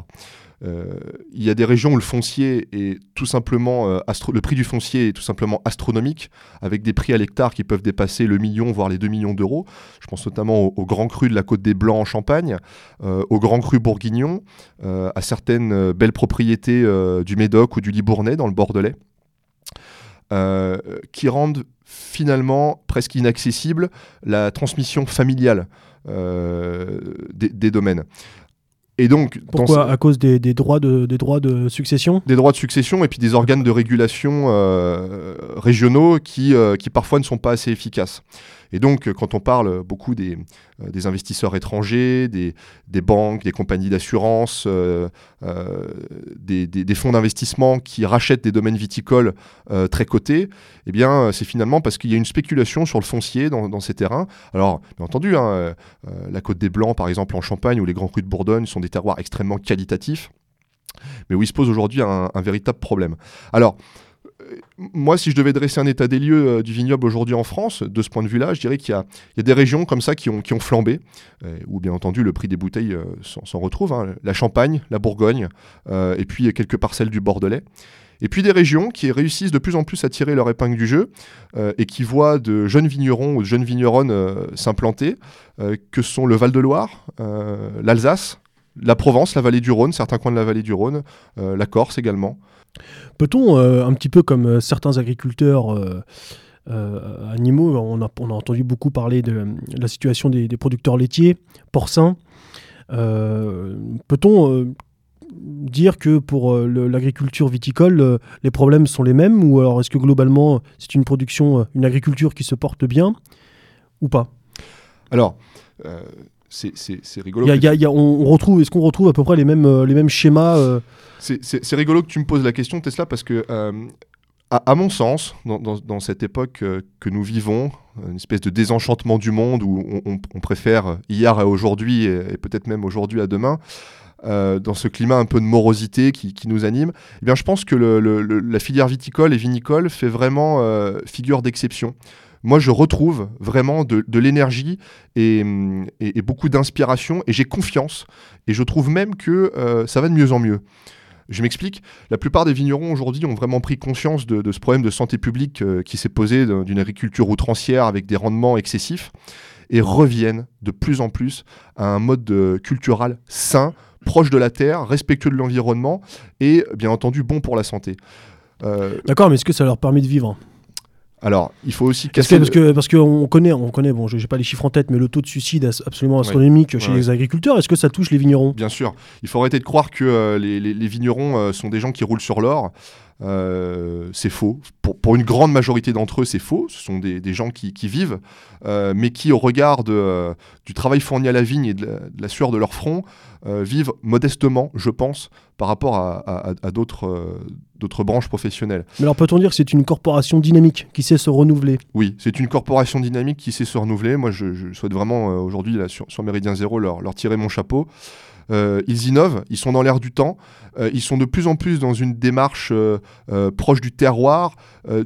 Euh, il y a des régions où euh, le prix du foncier est tout simplement astronomique, avec des prix à l'hectare qui peuvent dépasser le million, voire les 2 millions d'euros. Je pense notamment au, au Grand Cru de la Côte des Blancs en Champagne, euh, au Grand Cru bourguignon, à certaines belles propriétés du Médoc ou du Libournais dans le Bordelais, qui rendent finalement presque inaccessible la transmission familiale des domaines. Et donc, Pourquoi À cause des, des droits de, des droits de succession? Des droits de succession et puis des organes de régulation euh, régionaux qui, euh, qui parfois ne sont pas assez efficaces. Et donc, euh, quand on parle beaucoup des, euh, investisseurs étrangers, des, banques, des compagnies d'assurance, euh, des, fonds d'investissement qui rachètent des domaines viticoles très cotés, eh bien, c'est finalement parce qu'il y a une spéculation sur le foncier dans, ces terrains. Alors, bien entendu, hein, la Côte des Blancs, par exemple, en Champagne, ou les Grands Crus de Bourgogne sont des terroirs extrêmement qualitatifs. mais où il se pose aujourd'hui un, un véritable problème. Alors, moi, si je devais dresser un état des lieux euh, du vignoble aujourd'hui en France, de ce point de vue-là, je dirais qu'il y, a des régions comme ça qui ont, flambé, euh, où bien entendu le prix des bouteilles euh, s'en retrouve. Hein. La Champagne, la Bourgogne, euh, et puis quelques parcelles du Bordelais. Et puis des régions qui réussissent de plus en plus à tirer leur épingle du jeu et qui voient de jeunes vignerons ou de jeunes vigneronnes s'implanter, que sont le Val-de-Loire, l'Alsace, la Provence, la vallée du Rhône, certains coins de la vallée du Rhône, la Corse également. Peut-on, un petit peu comme certains agriculteurs animaux, on a, entendu beaucoup parler de la situation des, producteurs laitiers, porcins, peut-on dire que pour euh, l'agriculture viticole, euh, les problèmes sont les mêmes Ou alors est-ce que globalement, c'est une production, euh, une agriculture qui se porte bien Ou pas? Alors, euh, c'est rigolo. Y a, y a, y a, on, retrouve, est-ce qu'on retrouve à peu près les mêmes, les mêmes schémas euh... C'est rigolo que tu me poses la question, Tesla, parce que, à, à, mon sens, dans, dans, dans cette époque que nous vivons, une espèce de désenchantement du monde où on, on préfère hier à aujourd'hui et, et peut-être même aujourd'hui à demain, euh, dans ce climat un peu de morosité qui, qui nous anime, eh bien, je pense que le, le, la filière viticole et vinicole fait vraiment euh, figure d'exception. Moi, je retrouve vraiment de, l'énergie et, et, beaucoup d'inspiration, et j'ai confiance, et je trouve même que euh, ça va de mieux en mieux. Je m'explique, la plupart des vignerons aujourd'hui ont vraiment pris conscience de, ce problème de santé publique euh, qui s'est posé d'une agriculture outrancière avec des rendements excessifs et reviennent de plus en plus à un mode culturel sain, proche de la terre, respectueux de l'environnement et bien entendu bon pour la santé. Euh... D'accord, mais est-ce que ça leur permet de vivre? Alors, il faut aussi casser. Parce que parce qu'on connaît, on connaît, bon, j'ai pas les chiffres en tête, mais le taux de suicide est absolument astronomique chez ouais. les agriculteurs. Est-ce que ça touche les vignerons? Bien sûr. Il faut arrêter de croire que euh, les, les, les, vignerons euh, sont des gens qui roulent sur l'or. Euh, c'est faux. Pour, pour, une grande majorité d'entre eux, c'est faux. Ce sont des, des gens qui, qui vivent, euh, mais qui, au regard de, euh, du travail fourni à la vigne et de la, de la sueur de leur front, vivent modestement, je pense, par rapport à, à, à d'autres branches professionnelles. Mais alors peut-on dire que c'est une corporation dynamique qui sait se renouveler? Oui, c'est une corporation dynamique qui sait se renouveler. Moi, je, je souhaite vraiment euh, aujourd'hui, sur, sur Méridien Zéro, leur, leur tirer mon chapeau. Euh, ils innovent, ils sont dans l'air du temps, euh, ils sont de plus en plus dans une démarche euh, proche du terroir,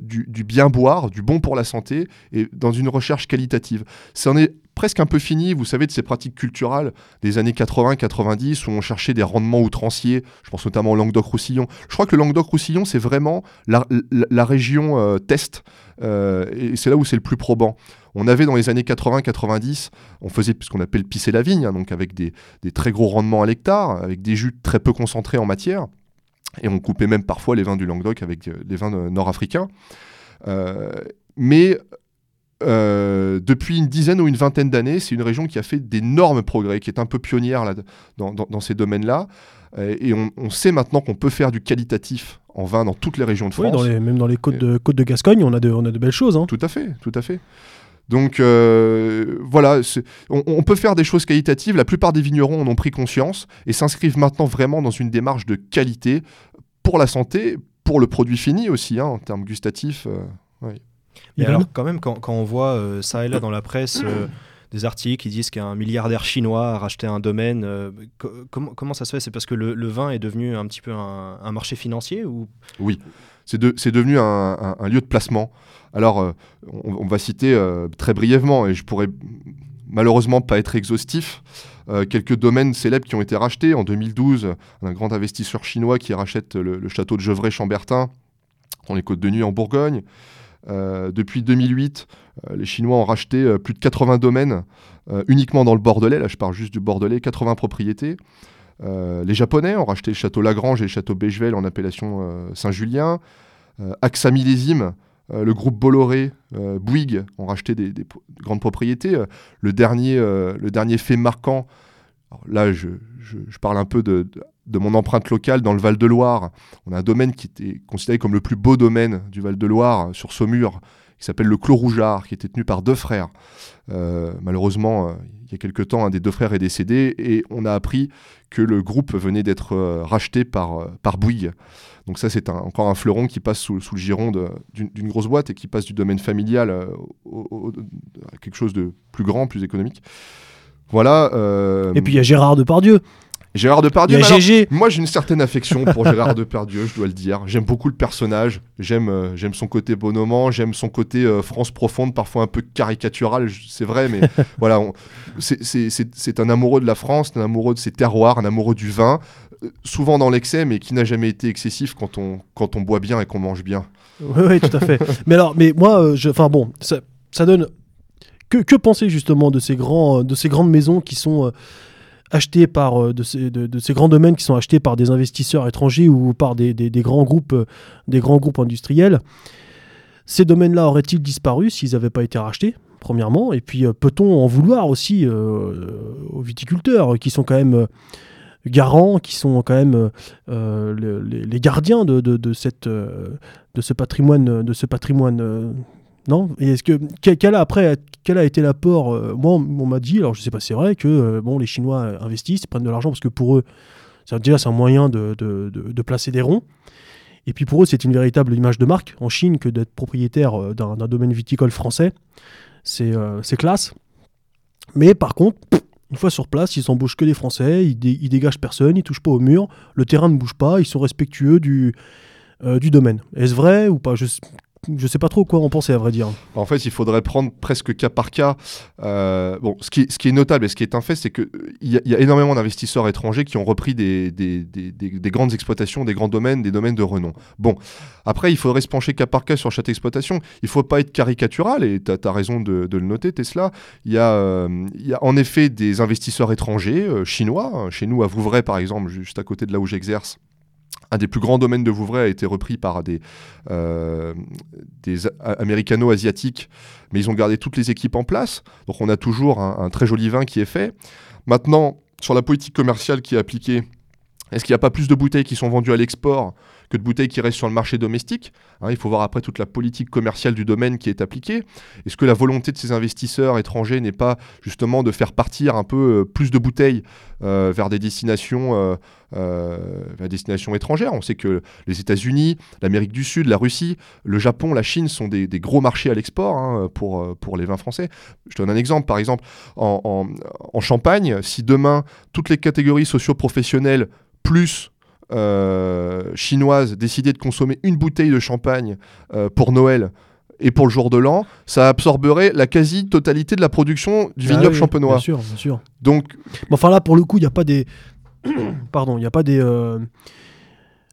du, bien boire, du bon pour la santé, et dans une recherche qualitative. Ça en est presque un peu fini, vous savez, de ces pratiques culturelles des années 80-90 où on cherchait des rendements outranciers, je pense notamment au Languedoc-Roussillon. Je crois que le Languedoc-Roussillon, c'est vraiment la, région test, et c'est là où c'est le plus probant. On avait dans les années 80-90, on faisait ce qu'on appelle pisser la vigne, hein, donc avec des, des, très gros rendements à l'hectare, avec des jus très peu concentrés en matière, et on coupait même parfois les vins du Languedoc avec euh, des vins nord-africains. Euh, mais euh, depuis une dizaine ou une vingtaine d'années, c'est une région qui a fait d'énormes progrès, qui est un peu pionnière là, dans, dans, dans ces domaines-là. Et on, on, sait maintenant qu'on peut faire du qualitatif en vin dans toutes les régions de France. Oui, dans les, même dans les côtes de, côtes de Gascogne, on a de, on a de belles choses. Hein. Tout à fait, tout à fait. Donc euh, voilà, on, on, peut faire des choses qualitatives. La plupart des vignerons en ont pris conscience et s'inscrivent maintenant vraiment dans une démarche de qualité pour la santé, pour le produit fini aussi, hein, en termes gustatifs. Euh, oui. Mais alors, quand même, quand, quand on voit euh, ça et là dans la presse euh, [coughs] des articles qui disent qu'un milliardaire chinois a racheté un domaine, euh, comment, comment ça se fait? C'est parce que le, le, vin est devenu un petit peu un, un marché financier ou? Oui, c'est de, devenu un, un, un, lieu de placement. Alors, euh, on, va citer euh, très brièvement, et je pourrais malheureusement pas être exhaustif, euh, quelques domaines célèbres qui ont été rachetés. En 2012, un grand investisseur chinois qui rachète le, château de Gevrey-Chambertin dans les Côtes de Nuit en Bourgogne. Depuis 2008, euh, les Chinois ont racheté plus de 80 domaines uniquement dans le Bordelais. Là, je parle juste du Bordelais, 80 propriétés. les Japonais ont racheté le château Lagrange et le château Bechevel en appellation Saint-Julien. AXA Millésime, le groupe Bolloré, Bouygues ont racheté des, des grandes propriétés. le, dernier, le dernier fait marquant, là je, parle un peu de, mon empreinte locale dans le Val-de-Loire. On a un domaine qui était considéré comme le plus beau domaine du Val-de-Loire sur Saumur, qui s'appelle le Clos Rougeard, qui était tenu par deux frères. Euh, malheureusement, euh, il y a quelque temps, un des deux frères est décédé et on a appris que le groupe venait d'être euh, racheté euh, par Bouygues. Donc ça, c'est encore un fleuron qui passe sous, sous le giron d'une grosse boîte et qui passe du domaine familial euh, au, au, à quelque chose de plus grand, plus économique. Voilà. Et puis il y a Gérard Depardieu. Gérard Il y Depardieu. a alors, GG. moi, j'ai une certaine affection pour Gérard Depardieu, je dois le dire. J'aime beaucoup le personnage. J'aime, euh, j'aime son côté bonhommant. J'aime son côté euh, France profonde, parfois un peu caricatural. C'est vrai, mais [laughs] voilà, c'est- un amoureux de la France, un amoureux de ses terroirs, un amoureux du vin, euh, souvent dans l'excès, mais qui n'a jamais été excessif quand on quand on boit bien et qu'on mange bien. Oui, oui, tout à fait. [laughs] mais alors, mais moi, euh, enfin bon, ça, ça donne. Que, que penser justement de ces, grands, euh, de ces grandes maisons qui sont euh, achetées par. euh, de, ces, de, de ces grands domaines qui sont achetés par des investisseurs étrangers ou par des, des- des grands, groupes, euh, des grands groupes industriels Ces domaines-là auraient-ils disparu s'ils n'avaient pas été rachetés Premièrement, et puis euh, peut-on en vouloir aussi euh, aux viticulteurs qui sont quand même euh, garants, qui sont quand même euh, euh, le- les, gardiens de, de- cette, euh, de ce patrimoine, de ce patrimoine. non? Et est-ce que quel, a après quel a été l'apport Moi, on m'a dit, alors je sais pas, c'est vrai que bon, les Chinois investissent, prennent de l'argent parce que pour eux, déjà c'est un moyen de, de- de- placer des ronds. Et puis pour eux, c'est une véritable image de marque en Chine que d'être propriétaire d'un domaine viticole français. C'est euh, classe. Mais par contre, une fois sur place, ils embauchent que des Français, ils, dé- ils dégagent personne, ils touchent pas au mur, le terrain ne bouge pas, ils sont respectueux du, euh, domaine. Est-ce vrai ou pas? Je sais pas trop quoi en penser à vrai dire. En fait, il faudrait prendre presque cas par cas. Euh, bon, ce qui, ce qui est notable et ce qui est un fait, c'est qu'il y, y a énormément d'investisseurs étrangers qui ont repris des- des- des grandes exploitations, des grands domaines, des domaines de renom. Bon, après, il faudrait se pencher cas par cas sur chaque exploitation. Il faut pas être caricatural, et tu as, raison de, de le noter, Tesla. Il y, a, euh, il y a en effet des investisseurs étrangers, euh, chinois. hein. Chez nous, à Vouvray, par exemple, juste à côté de là où j'exerce, un des plus grands domaines de Vouvray a été repris par des, euh, américano-asiatiques, mais ils ont gardé toutes les équipes en place. Donc on a toujours un très joli vin qui est fait. Maintenant, sur la politique commerciale qui est appliquée, est-ce qu'il n'y a pas plus de bouteilles qui sont vendues à l'export que de bouteilles qui restent sur le marché domestique Hein, Il faut voir après toute la politique commerciale du domaine qui est appliquée. Est-ce que la volonté de ces investisseurs étrangers n'est pas justement de faire partir un peu euh, plus de bouteilles euh, vers des destinations, euh, destinations étrangères? On sait que les États-Unis, l'Amérique du Sud, la Russie, le Japon, la Chine sont des, gros marchés à l'export hein, pour, pour les vins français. Je donne un exemple. Par exemple, en- en Champagne, si demain toutes les catégories socio-professionnelles plus euh, chinoises décidaient de consommer une bouteille de champagne euh, pour Noël et pour le jour de l'an, ça absorberait la quasi-totalité de la production du Ah vignoble oui, champenois. Bien sûr, bien sûr. Donc, Mais enfin là, pour le coup, il n'y a pas des. [coughs] Pardon, il n'y a pas des.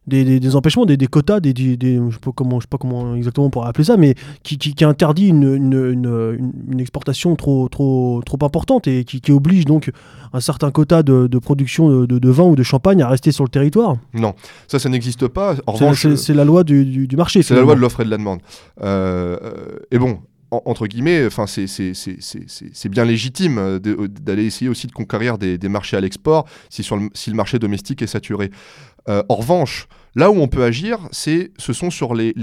Euh, Des, des- des empêchements, des, des quotas, des, je sais pas comment, je sais pas comment exactement on pourrait appeler ça, mais qui, qui, qui interdit une, une, une- exportation trop, trop, trop importante et qui, qui oblige donc un certain quota de, de production de, de- de vin ou de champagne à rester sur le territoire. non, ça, ça n'existe pas. En C'est- revanche, C'est c'est la loi du, du- du marché. C'est la loi de l'offre et de la demande. Euh, euh, et bon, en- entre guillemets, enfin, c'est- bien légitime euh, de- d'aller essayer aussi de conquérir des, des marchés à l'export si, sur le, si le marché domestique est saturé. Euh, en revanche, là où on peut agir, c'est, ce sont sur les,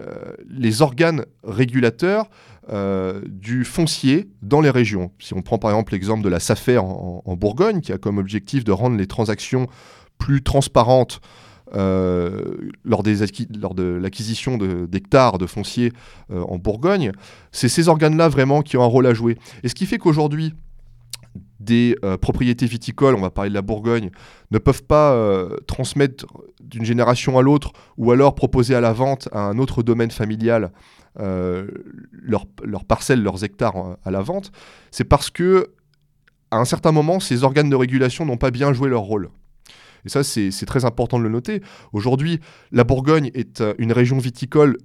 euh, organes régulateurs euh, du foncier dans les régions. Si on prend par exemple l'exemple de la SAFER en, Bourgogne, qui a comme objectif de rendre les transactions plus transparentes euh, lors, de l'acquisition de- d'hectares de foncier euh, en Bourgogne, c'est ces organes-là vraiment qui ont un rôle à jouer. Et ce qui fait qu'aujourd'hui, des euh, propriétés viticoles, on va parler de la Bourgogne, ne peuvent pas euh, transmettre d'une génération à l'autre ou alors proposer à la vente à un autre domaine familial euh, leurs parcelles, leurs hectares à la vente, c'est parce que à un certain moment, ces organes de régulation n'ont pas bien joué leur rôle. Et ça, c'est très important de le noter. Aujourd'hui, la Bourgogne est une région viticole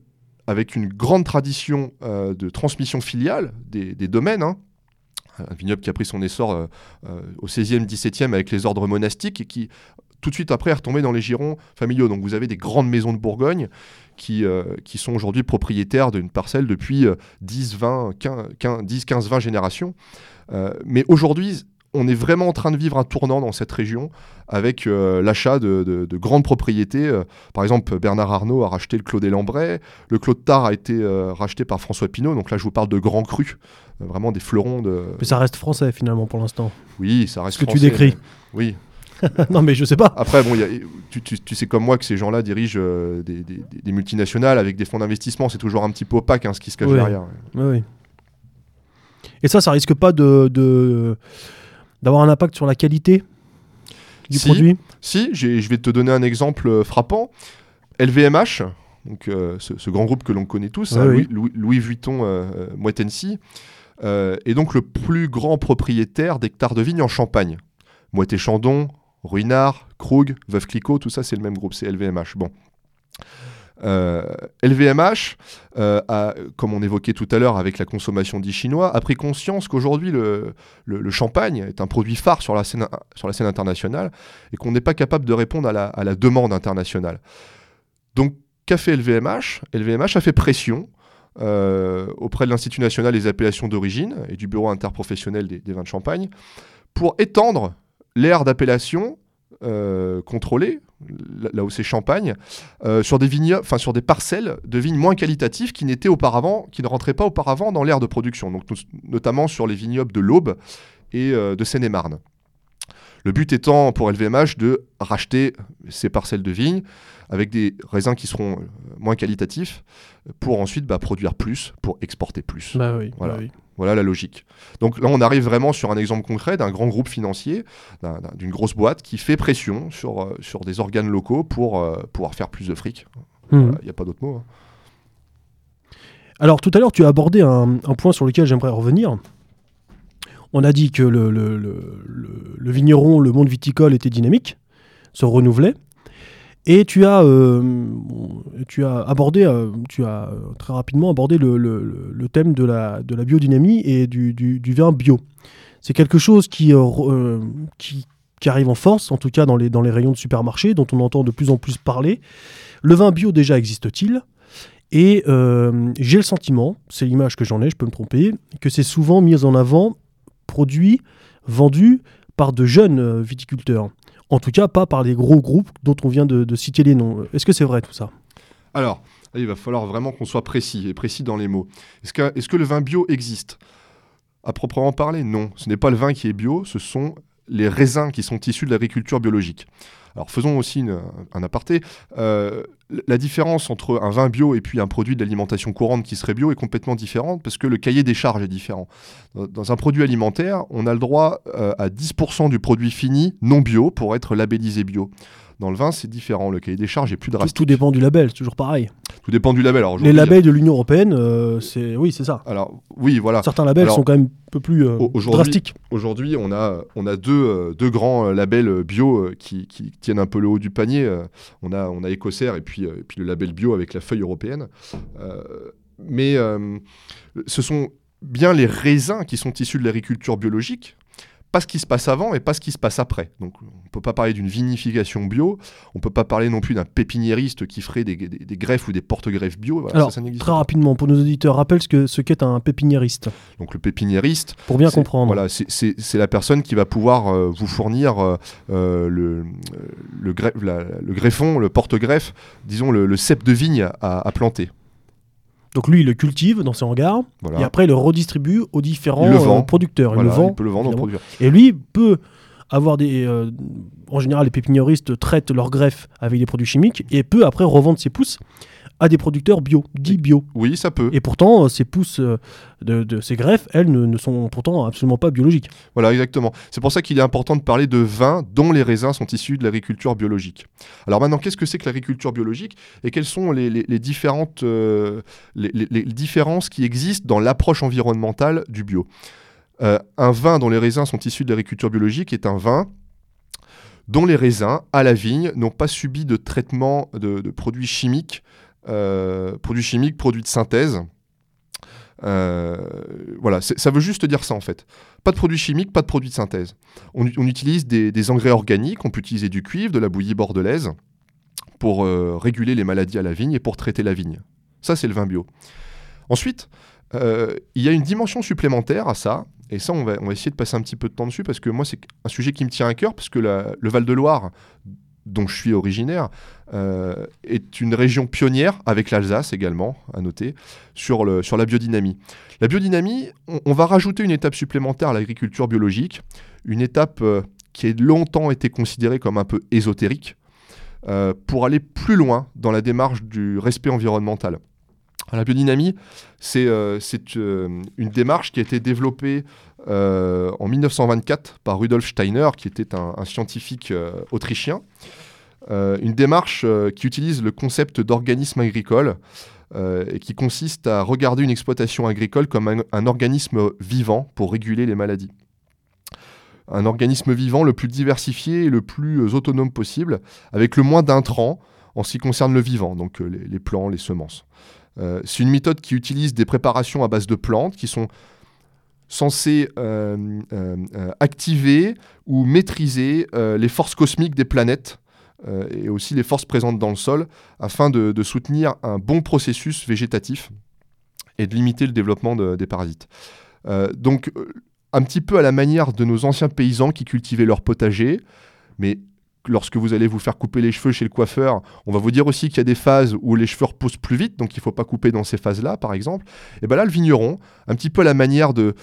avec une grande tradition de transmission filiale des, des domaines. hein. Un vignoble qui a pris son essor euh, euh, au 16e, 17e avec les ordres monastiques et qui, tout de suite après, est retombé dans les girons familiaux. Donc vous avez des grandes maisons de Bourgogne qui, euh, qui sont aujourd'hui propriétaires d'une parcelle depuis euh, 10, 20, 15, 15, 10, 15, 20 générations. Mais aujourd'hui, on est vraiment en train de vivre un tournant dans cette région avec l'achat de, de- de grandes propriétés. Par exemple, Bernard Arnault a racheté le Clos des Lambrais, le Clos de Tard a été racheté par François Pinault, donc là je vous parle de grands crus, vraiment des fleurons de... Mais ça reste français finalement pour l'instant. Oui, ça reste Ce que tu décris. mais- Oui. [laughs] non mais je sais pas. Après, bon, il y a- tu, tu- tu sais comme moi que ces gens-là dirigent euh, des, des- multinationales avec des fonds d'investissement, c'est toujours un petit peu opaque hein, ce qui se cache Oui. derrière. Oui, oui. Et ça, ça risque pas de d'avoir un impact sur la qualité du Si. produit? Si, je vais te donner un exemple euh, frappant. LVMH, donc, euh, ce, ce grand groupe que l'on connaît tous, hein, oui. Louis, Louis- Louis Vuitton euh, est donc le plus grand propriétaire d'hectares de vignes en Champagne. Moët et Chandon, Ruinart, Krug, Veuve Clicquot, tout ça c'est le même groupe, c'est LVMH. Bon. Euh, LVMH, euh, a, comme on évoquait tout à l'heure avec la consommation dits chinois, a pris conscience qu'aujourd'hui le, champagne est un produit phare sur la scène, sur la scène internationale et qu'on n'est pas capable de répondre à la, à la demande internationale. Donc, qu'a fait LVMH LVMH a fait pression euh, auprès de l'Institut national des appellations d'origine et du bureau interprofessionnel des, vins de champagne pour étendre l'aire d'appellation euh, contrôlée, là- où c'est Champagne, euh, sur des enfin sur des parcelles de vignes moins qualitatives qui n'étaient auparavant, qui ne rentraient pas auparavant dans l'aire de production, donc notamment sur les vignobles de l'Aube et de Seine-et-Marne. Le but étant pour LVMH de racheter ces parcelles de vignes avec des raisins qui seront euh, moins qualitatifs pour ensuite bah, produire plus, pour exporter plus. Bah oui. Voilà. bah oui. Voilà la logique. Donc là, on arrive vraiment sur un exemple concret d'un grand groupe financier, d'un- d'un- d'une grosse boîte qui fait pression sur, euh, sur des organes locaux pour euh, pouvoir faire plus de fric. Il Mhm. n'y a pas d'autre mot. hein. Alors tout à l'heure, tu as abordé un, un point sur lequel j'aimerais revenir. On a dit que le, le- le- le- le vigneron, le monde viticole était dynamique, se renouvelait. Et tu as, euh, abordé, euh, tu as euh, très rapidement abordé le, thème de la, biodynamie et du, vin bio. C'est quelque chose qui, euh, euh, arrive en force, en tout cas dans les, dans les rayons de supermarché, dont on entend de plus en plus parler. Le vin bio déjà existe-t-il? Et euh, j'ai le sentiment, c'est l'image que j'en ai, je peux me tromper, que c'est souvent mis en avant, produit, vendu par de jeunes euh, viticulteurs. En tout cas, pas par les gros groupes dont on vient de, citer les noms. Est-ce que c'est vrai tout ça Alors, il va falloir vraiment qu'on soit précis et précis dans les mots. Est-ce que le vin bio existe? À proprement parler, non. Ce n'est pas le vin qui est bio, ce sont les raisins qui sont issus de l'agriculture biologique. Alors faisons aussi un aparté. Euh, la différence entre un vin bio et puis un produit d'alimentation courante qui serait bio est complètement différente parce que le cahier des charges est différent. Dans- Dans un produit alimentaire, on a le droit euh, à 10% du produit fini non bio pour être labellisé bio. Dans le vin, c'est différent. Le cahier des charges est plus drastique. tout dépend du label, c'est toujours pareil. Tout dépend du label. Alors, Les labels de l'Union Européenne, euh, c'est oui, c'est ça. Alors oui, voilà. Certains labels Alors, sont quand même un peu plus euh, aujourd'hui- drastiques. Aujourd'hui, on a, on a deux, euh, deux grands labels bio qui, qui tiennent un peu le haut du panier. on, a, on a Écossaire et puis, et puis le label bio avec la feuille européenne. Mais ce sont bien les raisins qui sont issus de l'agriculture biologique, pas ce qui se passe avant et pas ce qui se passe après. Donc on ne peut pas parler d'une vinification bio, on ne peut pas parler non plus d'un pépiniériste qui ferait des, des- des greffes ou des porte-greffes bio. Voilà, Alors, ça, ça n'existe Très rapidement, pour nos auditeurs, rappelle ce que ce qu'est un pépiniériste, Donc le pépiniériste, pour bien C'est- comprendre. Voilà, c'est- la personne qui va pouvoir euh, vous fournir euh, euh, le, le, la- le greffon, le porte-greffe, disons le, le cep de vigne à, à planter. Donc lui, il le cultive dans ses hangars, Voilà. et après il le redistribue aux différents le euh, producteurs. Voilà, il le vend. il peut le vendre au évidemment. produit. Et lui peut avoir des. euh, en général, les pépiniéristes traitent leur greffe avec des produits chimiques et peut après revendre ses pousses à des producteurs bio, dits bio. Oui, ça peut. Et pourtant, euh, ces pousses euh, de, de ces greffes, elles ne, ne sont pourtant absolument pas biologiques. Voilà, exactement. C'est pour ça qu'il est important de parler de vins dont les raisins sont issus de l'agriculture biologique. Alors maintenant, qu'est-ce que c'est que l'agriculture biologique et quelles sont les, les- les différentes euh, les, différences qui existent dans l'approche environnementale du bio? Euh, Un vin dont les raisins sont issus de l'agriculture biologique est un vin dont les raisins à la vigne n'ont pas subi de traitement de, de produits chimiques, produits chimiques, produits de synthèse. Euh, voilà, ça veut juste dire ça en fait. Pas de produits chimiques, pas de produits de synthèse. On, utilise des, engrais organiques, on peut utiliser du cuivre, de la bouillie bordelaise pour euh, réguler les maladies à la vigne et pour traiter la vigne. Ça, c'est le vin bio. Ensuite, euh, il y a une dimension supplémentaire à ça, et ça, on va, essayer de passer un petit peu de temps dessus parce que moi, c'est un sujet qui me tient à cœur parce que le Val-de-Loire, dont je suis originaire, euh, est une région pionnière, avec l'Alsace également, à noter, sur, la biodynamie. La biodynamie, on, va rajouter une étape supplémentaire à l'agriculture biologique, une étape euh, qui a longtemps été considérée comme un peu ésotérique, euh, pour aller plus loin dans la démarche du respect environnemental. La biodynamie, c'est une démarche qui a été développée euh, en 1924 par Rudolf Steiner, qui était un, scientifique euh, autrichien. Euh, une démarche qui utilise le concept d'organisme agricole et qui consiste à regarder une exploitation agricole comme un, organisme vivant pour réguler les maladies. Un organisme vivant le plus diversifié et le plus autonome possible, avec le moins d'intrants en ce qui concerne le vivant, donc les, les plants, les semences. C'est une méthode qui utilise des préparations à base de plantes qui sont censées euh, euh, euh, activer ou maîtriser les forces cosmiques des planètes et aussi les forces présentes dans le sol afin de, soutenir un bon processus végétatif et de limiter le développement de- des parasites. Donc, un petit peu à la manière de nos anciens paysans qui cultivaient leur potager, mais lorsque vous allez vous faire couper les cheveux chez le coiffeur, on va vous dire aussi qu'il y a des phases où les cheveux repoussent plus vite, donc il ne faut pas couper dans ces phases-là, par exemple. Et bien là, le vigneron, un petit peu à la manière de,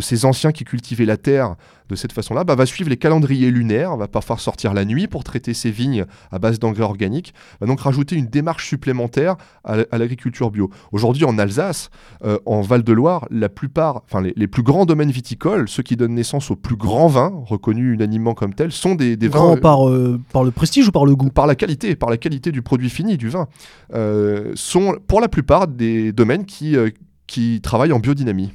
ces anciens qui cultivaient la terre de cette façon-là, bah, va suivre les calendriers lunaires, va parfois sortir la nuit pour traiter ses vignes à base d'engrais organiques, va donc rajouter une démarche supplémentaire à l'agriculture bio. Aujourd'hui, en Alsace, euh, en Val-de-Loire, la plupart, enfin les, les plus grands domaines viticoles, ceux qui donnent naissance aux plus grands vins, reconnus unanimement comme tels, sont des, des vins euh, par, euh, par le prestige ou par le goût? par la qualité, par la qualité du produit fini, du vin, euh, sont pour la plupart des domaines qui, qui travaillent en biodynamie.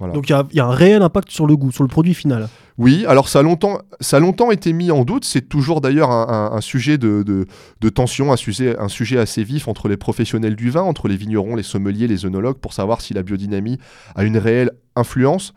Voilà. Donc il y a- il y, a un réel impact sur le goût, sur le produit final. Oui, alors ça a longtemps, ça a longtemps été mis en doute. C'est toujours d'ailleurs un, un- un sujet de, de- de tension, un sujet, un sujet assez vif entre les professionnels du vin, entre les vignerons, les sommeliers, les œnologues, pour savoir si la biodynamie a une réelle influence.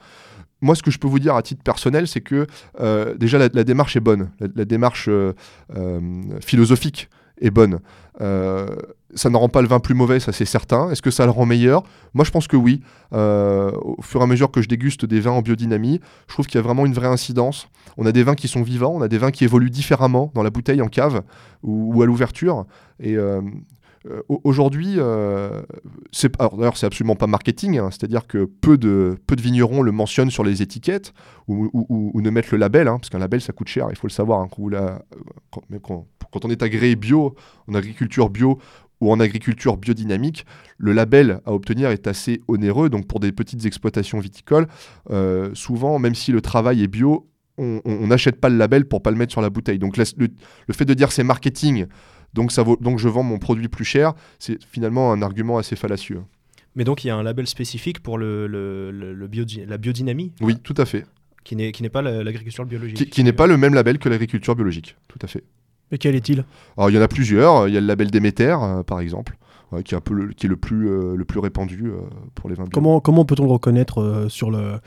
Moi, ce que je peux vous dire à titre personnel, c'est que euh, déjà la, la démarche est bonne, la, la démarche euh, euh, philosophique est bonne. Euh, ça ne rend pas le vin plus mauvais, ça c'est certain. Est-ce que ça le rend meilleur? Moi, je pense que oui. Euh, au fur et à mesure que je déguste des vins en biodynamie, je trouve qu'il y a vraiment une vraie incidence. On a des vins qui sont vivants, on a des vins qui évoluent différemment dans la bouteille, en cave ou, à l'ouverture. Et euh, au- aujourd'hui, c'est d'ailleurs c'est absolument pas marketing, hein, c'est-à-dire que peu de, peu de vignerons le mentionnent sur les étiquettes ou, ne mettent le label, hein, parce qu'un label ça coûte cher, il faut le savoir. hein, quand- quand on est agréé bio, en agriculture bio ou en agriculture biodynamique, le label à obtenir est assez onéreux. Donc pour des petites exploitations viticoles, euh, souvent, même si le travail est bio, on n'achète pas le label pour pas le mettre sur la bouteille. Donc la- le, le fait de dire c'est marketing, donc, ça vaut, donc je vends mon produit plus cher, c'est finalement un argument assez fallacieux. Mais donc il y a un label spécifique pour le, la biodynamie Oui, tout à fait. qui n'est pas la- l'agriculture biologique. Qui, qui n'est pas le même label que l'agriculture biologique. Tout à fait. Et quel est-il? Alors il y en a plusieurs. Il y a le label Déméter, euh, par exemple, qui est un peu le, qui est le plus, euh, le plus répandu euh, pour les vins. Comment, comment peut-on le reconnaître sur, le,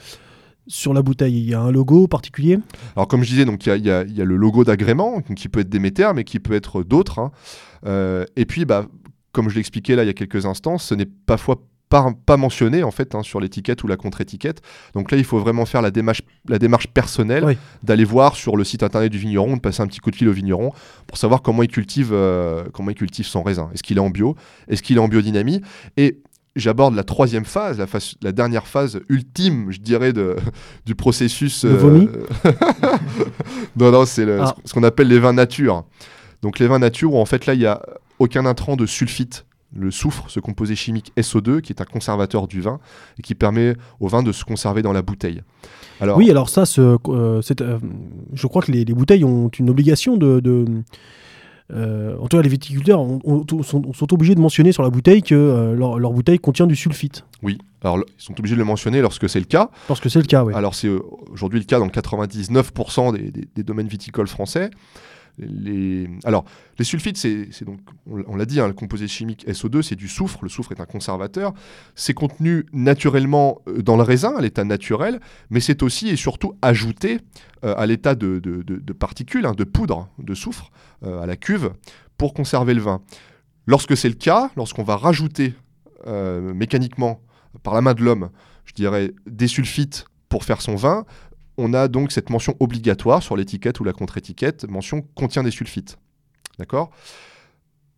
sur la bouteille? Il y a un logo particulier? Alors comme je disais, donc il y y y a le logo d'agrément qui peut être Déméter, mais qui peut être d'autres. hein. Euh, et puis, bah, comme je l'expliquais là il y a quelques instants, ce n'est parfois pas, pas mentionné en fait hein, sur l'étiquette ou la contre-étiquette. Donc là, il faut vraiment faire la démarche, la démarche personnelle, Oui. d'aller voir sur le site internet du vigneron, de passer un petit coup de fil au vigneron pour savoir comment il cultive, euh, comment il cultive son raisin. Est-ce qu'il est en bio? Est-ce qu'il est en biodynamie? Et J'aborde la troisième phase, la, phase- la dernière phase ultime, je dirais, de, du processus. Le vomi? [laughs] Non, non, c'est Ah. ce qu'on appelle les vins nature. Donc les vins nature, où en fait là, il n'y a aucun intrant de sulfite, le soufre, ce composé chimique SO2, qui est un conservateur du vin et qui permet au vin de se conserver dans la bouteille. Alors, Oui, alors ça, ce- euh, euh, je crois que les, les bouteilles ont une obligation de... de euh, en tout cas, les viticulteurs ont- ont- sont, sont obligés de mentionner sur la bouteille que euh, leur, leur bouteille contient du sulfite. oui, alors ils sont obligés de le mentionner lorsque c'est le cas. Parce que c'est le cas, oui. Alors c'est aujourd'hui le cas dans 99% des, des- des domaines viticoles français. Alors, les sulfites, c'est donc, on, l'a dit, hein, le composé chimique SO2, c'est du soufre. Le soufre est un conservateur. C'est contenu naturellement euh, dans le raisin, à l'état naturel, mais c'est aussi et surtout ajouté euh, à l'état de, particules, hein, de poudre de soufre, euh, à la cuve, pour conserver le vin. Lorsque c'est le cas, lorsqu'on va rajouter mécaniquement, par la main de l'homme, je dirais, des sulfites pour faire son vin, on a donc cette mention obligatoire sur l'étiquette ou la contre-étiquette, mention contient des sulfites. D'accord?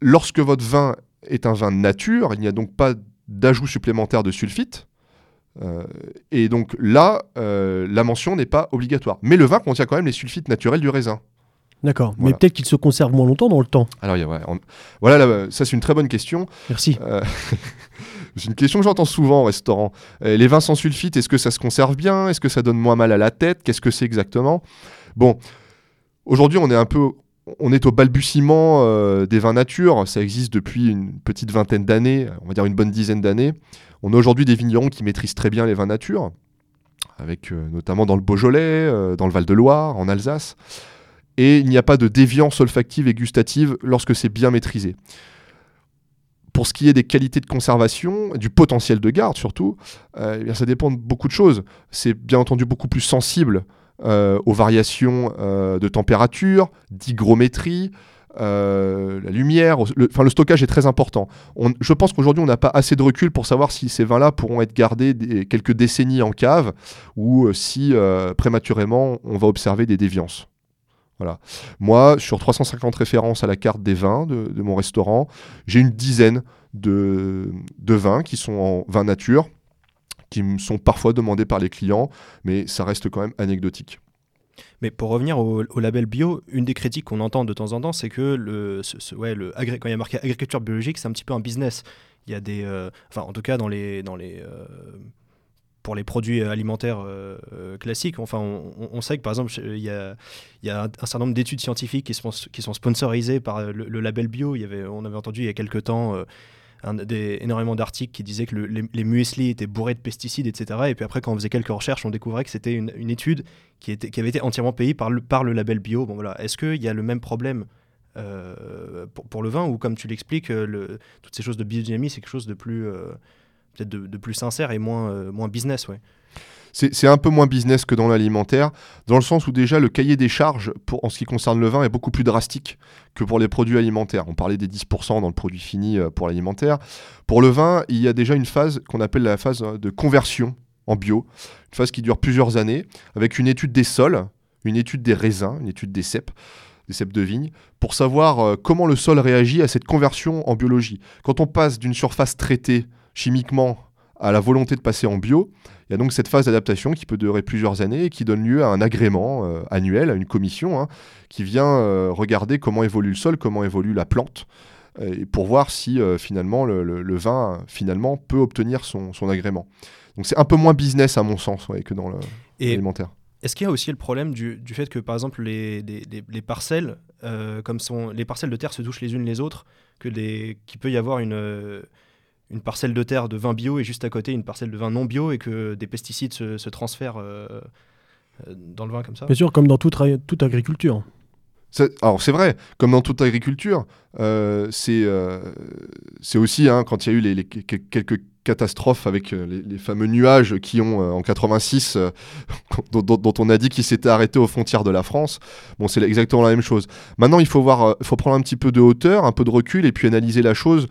Lorsque votre vin est un vin nature, il n'y a donc pas d'ajout supplémentaire de sulfite. Euh, et donc là, euh, la mention n'est pas obligatoire. Mais le vin contient quand même les sulfites naturels du raisin. D'accord. Mais peut-être qu'il se conserve moins longtemps dans le temps. Alors, il y a- ouais, on- voilà, là, ça c'est une très bonne question. Merci. Euh, [laughs] C'est une question que j'entends souvent au restaurant. Euh, les vins sans sulfite, est-ce que ça se conserve bien? Est-ce que ça donne moins mal à la tête? Qu'est-ce que c'est exactement? Bon, aujourd'hui, on est un peu on est au balbutiement euh, des vins nature. Ça existe depuis une petite vingtaine d'années, on va dire une bonne dizaine d'années. On a aujourd'hui des vignerons qui maîtrisent très bien les vins nature, avec euh, notamment dans le Beaujolais, euh, dans le Val-de-Loire, en Alsace. Et il n'y a pas de déviance olfactive et gustative lorsque c'est bien maîtrisé. Pour ce qui est des qualités de conservation, du potentiel de garde surtout, eh ça dépend de beaucoup de choses. C'est bien entendu beaucoup plus sensible euh, aux variations euh, de température, d'hygrométrie, euh, la lumière, le, le, stockage est très important. je pense qu'aujourd'hui, on n'a pas assez de recul pour savoir si ces vins-là pourront être gardés quelques décennies en cave ou si prématurément on va observer des déviances. Voilà. Moi, sur 350 références à la carte des vins de, mon restaurant, j'ai une dizaine de, vins qui sont en vin nature, qui me sont parfois demandés par les clients, mais ça reste quand même anecdotique. Mais pour revenir au, label bio, une des critiques qu'on entend de temps en temps, c'est que le, quand il y a marqué agriculture biologique, c'est un petit peu un business. Il y a des, euh, en tout cas dans les, dans les, euh, pour les produits alimentaires euh, classiques. Enfin, on, sait que par exemple, il y a, un, certain nombre d'études scientifiques qui sont, sponsorisées par le, label bio. On avait entendu il y a quelques temps énormément d'articles qui disaient que les, muesli étaient bourrés de pesticides, etc. Et puis après, quand on faisait quelques recherches, on découvrait que c'était une, étude qui, avait été entièrement payée par le, label bio. Bon, voilà. Est-ce qu'il y a le même problème euh, pour, le vin ou comme tu l'expliques, euh, toutes ces choses de biodynamie, c'est quelque chose de plus, euh, peut-être de, plus sincère et moins, moins business, ouais c'est un peu moins business que dans l'alimentaire, dans le sens où déjà le cahier des charges pour, en ce qui concerne le vin est beaucoup plus drastique que pour les produits alimentaires. On parlait des 10% dans le produit fini euh, pour l'alimentaire. Pour le vin, il y a déjà une phase qu'on appelle la phase euh, de conversion en bio, une phase qui dure plusieurs années, avec une étude des sols, une étude des raisins, une étude des cèpes des cèpes de vigne, pour savoir euh, comment le sol réagit à cette conversion en biologie. Quand on passe d'une surface traitée chimiquement à la volonté de passer en bio, il y a donc cette phase d'adaptation qui peut durer plusieurs années et qui donne lieu à un agrément euh, annuel, à une commission, hein, qui vient euh, regarder comment évolue le sol, comment évolue la plante, et pour voir si euh, finalement le, vin finalement peut obtenir son, agrément. Donc c'est un peu moins business à mon sens que dans l'alimentaire. Est-ce qu'il y a aussi le problème du, fait que, par exemple, les, les, parcelles, comme sont, les parcelles de terre se touchent les unes les autres, que qu'il peut y avoir une, une parcelle de terre de vin bio et juste à côté une parcelle de vin non bio et que des pesticides se, transfèrent euh, euh, dans le vin comme ça Bien sûr, comme dans toute, toute agriculture. Alors c'est vrai, comme dans toute agriculture, euh, c'est aussi hein, quand il y a eu les, quelques catastrophe avec euh, les, fameux nuages qui ont euh, en 86 euh, [laughs] dont, on a dit qu'ils s'étaient arrêtés aux frontières de la France. Bon, c'est exactement la même chose. Maintenant, il faut voir, il faut prendre un petit peu de hauteur, un peu de recul et puis analyser la chose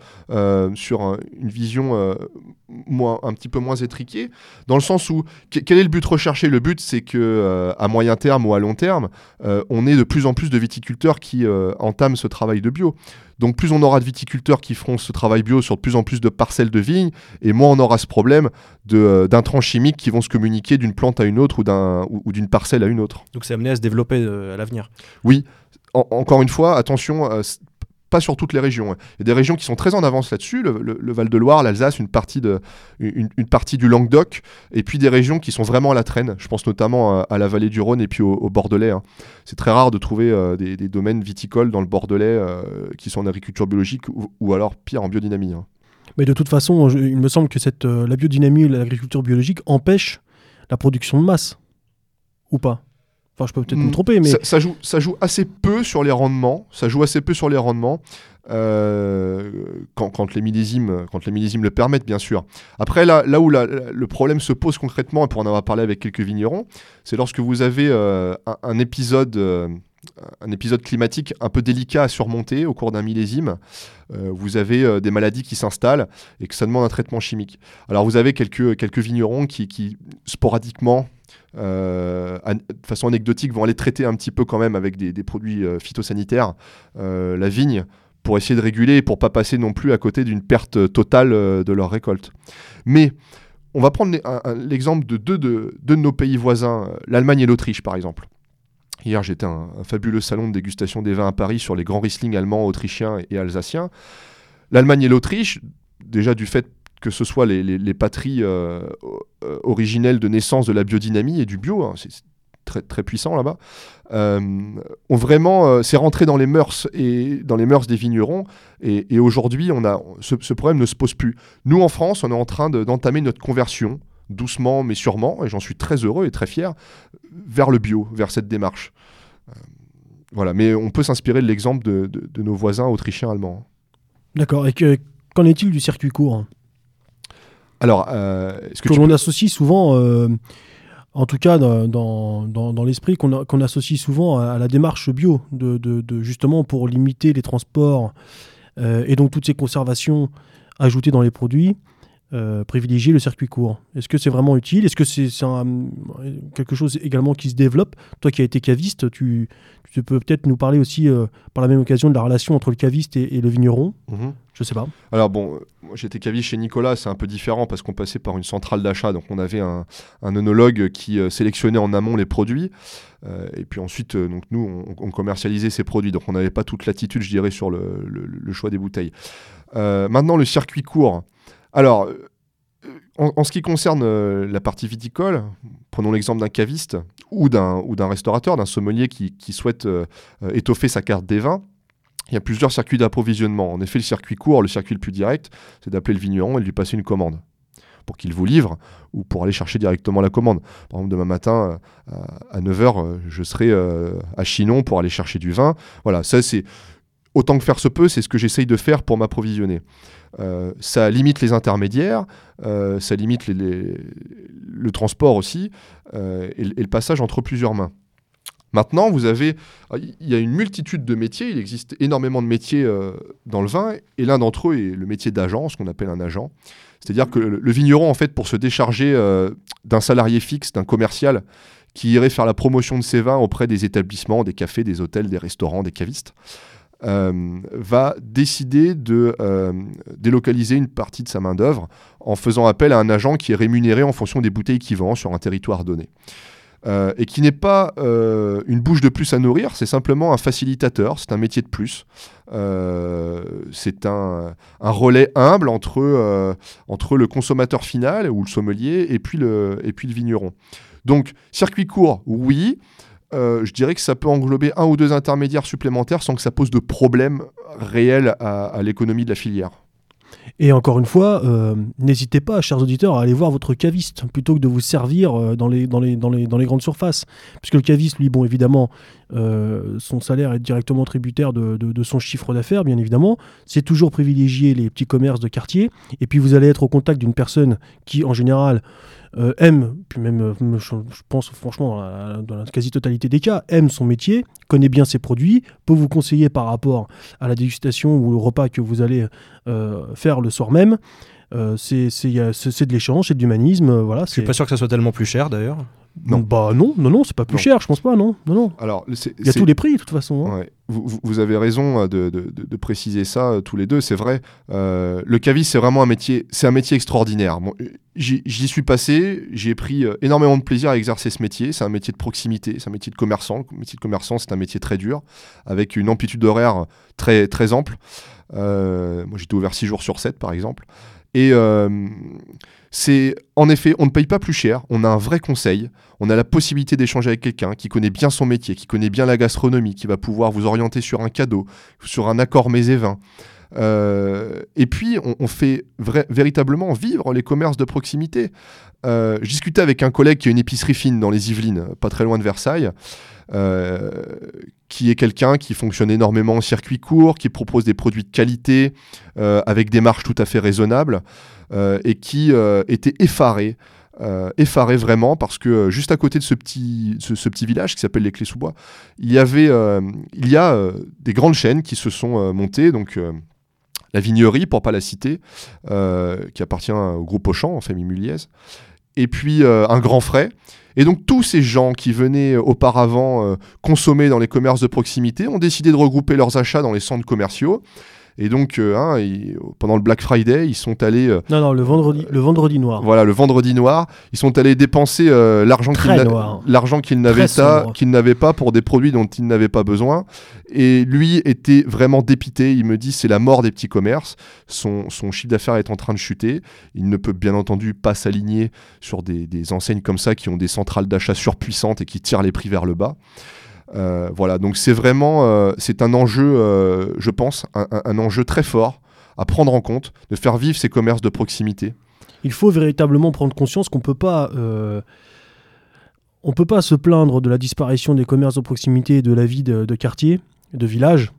sur une vision un petit peu moins étriquée, dans le sens où quel est le but recherché? Le but, c'est que à moyen terme ou à long terme, on ait de plus en plus de viticulteurs qui entament ce travail de bio. Donc plus on aura de viticulteurs qui feront ce travail bio sur de plus en plus de parcelles de vignes, et moins on aura ce problème euh, d'intrants chimiques qui vont se communiquer d'une plante à une autre ou d'une parcelle à une autre. Donc c'est amené à se développer euh, à l'avenir. Oui. encore une fois, attention, euh, pas sur toutes les régions. Hein. Il y a des régions qui sont très en avance là-dessus, le, Val-de-Loire, l'Alsace, une, partie de, une, partie du Languedoc, et puis des régions qui sont vraiment à la traîne. Je pense notamment à, la vallée du Rhône et puis au, Bordelais. Hein. C'est très rare de trouver euh, des, domaines viticoles dans le Bordelais euh, qui sont en agriculture biologique ou, alors pire en biodynamie. Hein. Mais de toute façon, il me semble que euh, la biodynamie et l'agriculture biologique empêchent la production de masse. Ou pas? Enfin, je peux peut-être me hmm. tromper, mais. Ça, joue, ça joue assez peu sur les rendements. Ça joue assez peu sur les rendements. Euh, quand, les millésimes, quand les millésimes le permettent, bien sûr. Après, là, là où le problème se pose concrètement, et pour en avoir parlé avec quelques vignerons, c'est lorsque vous avez euh, un, épisode. Euh, un épisode climatique un peu délicat à surmonter au cours d'un millésime. vous avez des maladies qui s'installent et que ça demande un traitement chimique. Alors vous avez quelques, quelques vignerons qui, qui sporadiquement euh, de façon anecdotique, vont aller traiter un petit peu quand même avec des, produits euh, phytosanitaires euh, la vigne pour essayer de réguler et pour pas passer non plus à côté d'une perte totale de leur récolte. Mais on va prendre l'exemple de deux de, de, nos pays voisins, l'Allemagne et l'Autriche par exemple. Hier, j'étais à un, fabuleux salon de dégustation des vins à Paris sur les grands Riesling allemands, autrichiens et alsaciens. L'Allemagne et l'Autriche, déjà du fait que ce soit les, les- patries euh, euh, originelles de naissance de la biodynamie et du bio, hein, c'est très, très puissant là-bas, euh, ont vraiment, c'est rentré dans les mœurs et dans les mœurs des vignerons. Et, aujourd'hui, on a ce, problème ne se pose plus. Nous, en France, on est en train de- d'entamer notre conversion, doucement mais sûrement, et j'en suis très heureux et très fier, vers le bio, vers cette démarche. Voilà, mais on peut s'inspirer de l'exemple de, nos voisins autrichiens allemands. D'accord. Et que- qu'en est-il du circuit court? Alors, euh, est-ce que que tu l'on peux- associe souvent, euh, en tout cas dans, dans, dans- l'esprit, qu'on associe souvent à, à la démarche bio, de, de- de- justement pour limiter les transports euh, et donc toutes ces conservations ajoutées dans les produits, euh, privilégier le circuit court. Est-ce que c'est vraiment utile? Est-ce que c'est quelque chose également qui se développe? Toi qui as été caviste, tu, tu peux peut-être nous parler aussi euh, par la même occasion de la relation entre le caviste et, et le vigneron Mhm. Je sais pas. Alors bon, j'étais caviste chez Nicolas, c'est un peu différent parce qu'on passait par une centrale d'achat, donc on avait un, un œnologue qui euh, sélectionnait en amont les produits, euh, et puis ensuite, euh, donc nous, on, on commercialisait ces produits, donc on n'avait pas toute latitude, je dirais, sur le, le- le choix des bouteilles. Euh, maintenant, le circuit court. Alors, euh, en, ce qui concerne euh, la partie viticole, prenons l'exemple d'un caviste ou d'un restaurateur, d'un sommelier qui, souhaite euh, étoffer sa carte des vins. Il y a plusieurs circuits d'approvisionnement. En effet, le circuit court, le circuit le plus direct, c'est d'appeler le vigneron et de lui passer une commande pour qu'il vous livre ou pour aller chercher directement la commande. Par exemple, demain matin, à 9h, je serai à Chinon pour aller chercher du vin. Voilà, ça c'est autant que faire se peut, c'est ce que j'essaye de faire pour m'approvisionner. Euh, ça limite les intermédiaires, euh, ça limite le transport aussi euh, et, le passage entre plusieurs mains. Maintenant, vous avez, il y a une multitude de métiers, il existe énormément de métiers dans le vin, et l'un d'entre eux est le métier d'agent, ce qu'on appelle un agent. C'est-à-dire que le, vigneron, en fait, pour se décharger d'un salarié fixe, d'un commercial, qui irait faire la promotion de ses vins auprès des établissements, des cafés, des hôtels, des restaurants, des cavistes, euh, va décider de euh, délocaliser une partie de sa main-d'œuvre en faisant appel à un agent qui est rémunéré en fonction des bouteilles qu'il vend sur un territoire donné. Euh, et qui n'est pas une bouche de plus à nourrir, c'est simplement un facilitateur, c'est un métier de plus. C'est un, un relais humble entre, entre le consommateur final ou le sommelier et puis le, et puis le vigneron. Donc, circuit court, oui. Euh, je dirais que ça peut englober un ou deux intermédiaires supplémentaires sans que ça pose de problème réel à, l'économie de la filière. Et encore une fois, euh, n'hésitez pas, chers auditeurs, à aller voir votre caviste plutôt que de vous servir euh, dans, les, grandes surfaces. Puisque le caviste, lui, bon, évidemment, son salaire est directement tributaire de, de- de son chiffre d'affaires, bien évidemment. C'est toujours privilégier les petits commerces de quartier. Et puis, vous allez être au contact d'une personne qui, en général, euh, aime, puis même, euh, je, je pense franchement, dans la, dans la quasi-totalité des cas, aime son métier, connaît bien ses produits, peut vous conseiller par rapport à la dégustation ou le repas que vous allez euh, faire le soir même. Euh, c'est de l'échange, c'est de l'humanisme, euh, voilà. Je suis pas sûr que ça soit tellement plus cher d'ailleurs. Non. Bah non, non, non, c'est pas plus Non. cher, je pense pas, non, non, non. Alors, Il y a tous les prix de toute façon. hein. Ouais. Vous, vous- avez raison euh, de, de- préciser ça euh, tous les deux, c'est vrai. Euh, le caviste, c'est vraiment un métier, c'est un métier extraordinaire. Bon, J'y suis passé, j'ai pris énormément de plaisir à exercer ce métier. C'est un métier de proximité, c'est un métier de commerçant. Le métier de commerçant, c'est un métier très dur, avec une amplitude horaire très, très ample. Euh, moi, j'étais ouvert 6 jours sur 7, par exemple. Et euh, c'est en effet, on ne paye pas plus cher, on a un vrai conseil, on a la possibilité d'échanger avec quelqu'un qui connaît bien son métier, qui connaît bien la gastronomie, qui va pouvoir vous orienter sur un cadeau, sur un accord mets et vins. Euh, et puis, on, fait véritablement vivre les commerces de proximité. Euh, je discutais avec un collègue qui a une épicerie fine dans les Yvelines, pas très loin de Versailles, euh, qui est quelqu'un qui fonctionne énormément en circuit court, qui propose des produits de qualité euh, avec des marges tout à fait raisonnables, et qui était effaré. effaré vraiment parce que juste à côté de ce petit, village qui s'appelle les Clés sous Bois, il y avait, il y a des grandes chaînes qui se sont montées, donc la Vignerie pour pas la citer, euh, qui appartient au groupe Auchan en famille Muliez, et puis euh, un grand frais. Et donc tous ces gens qui venaient auparavant euh, consommer dans les commerces de proximité ont décidé de regrouper leurs achats dans les centres commerciaux Et donc, euh, hein, ils- pendant le Black Friday, ils sont allés, euh, Non, non, le vendredi, le vendredi noir. voilà, le vendredi noir, ils sont allés dépenser euh, l'argent qu'ils n'avaient pas, pour des produits dont ils n'avaient pas besoin. Et lui était vraiment dépité. Il me dit c'est la mort des petits commerces. Son, son chiffre d'affaires est en train de chuter. Il ne peut bien entendu pas s'aligner sur des, des enseignes comme ça qui ont des centrales d'achat surpuissantes et qui tirent les prix vers le bas. Euh, voilà, donc c'est vraiment euh, c'est un enjeu, euh, je pense, un, enjeu très fort à prendre en compte, de faire vivre ces commerces de proximité. Il faut véritablement prendre conscience qu'on peut pas, on peut pas se plaindre de la disparition des commerces de proximité et de la vie de, de quartier, de village,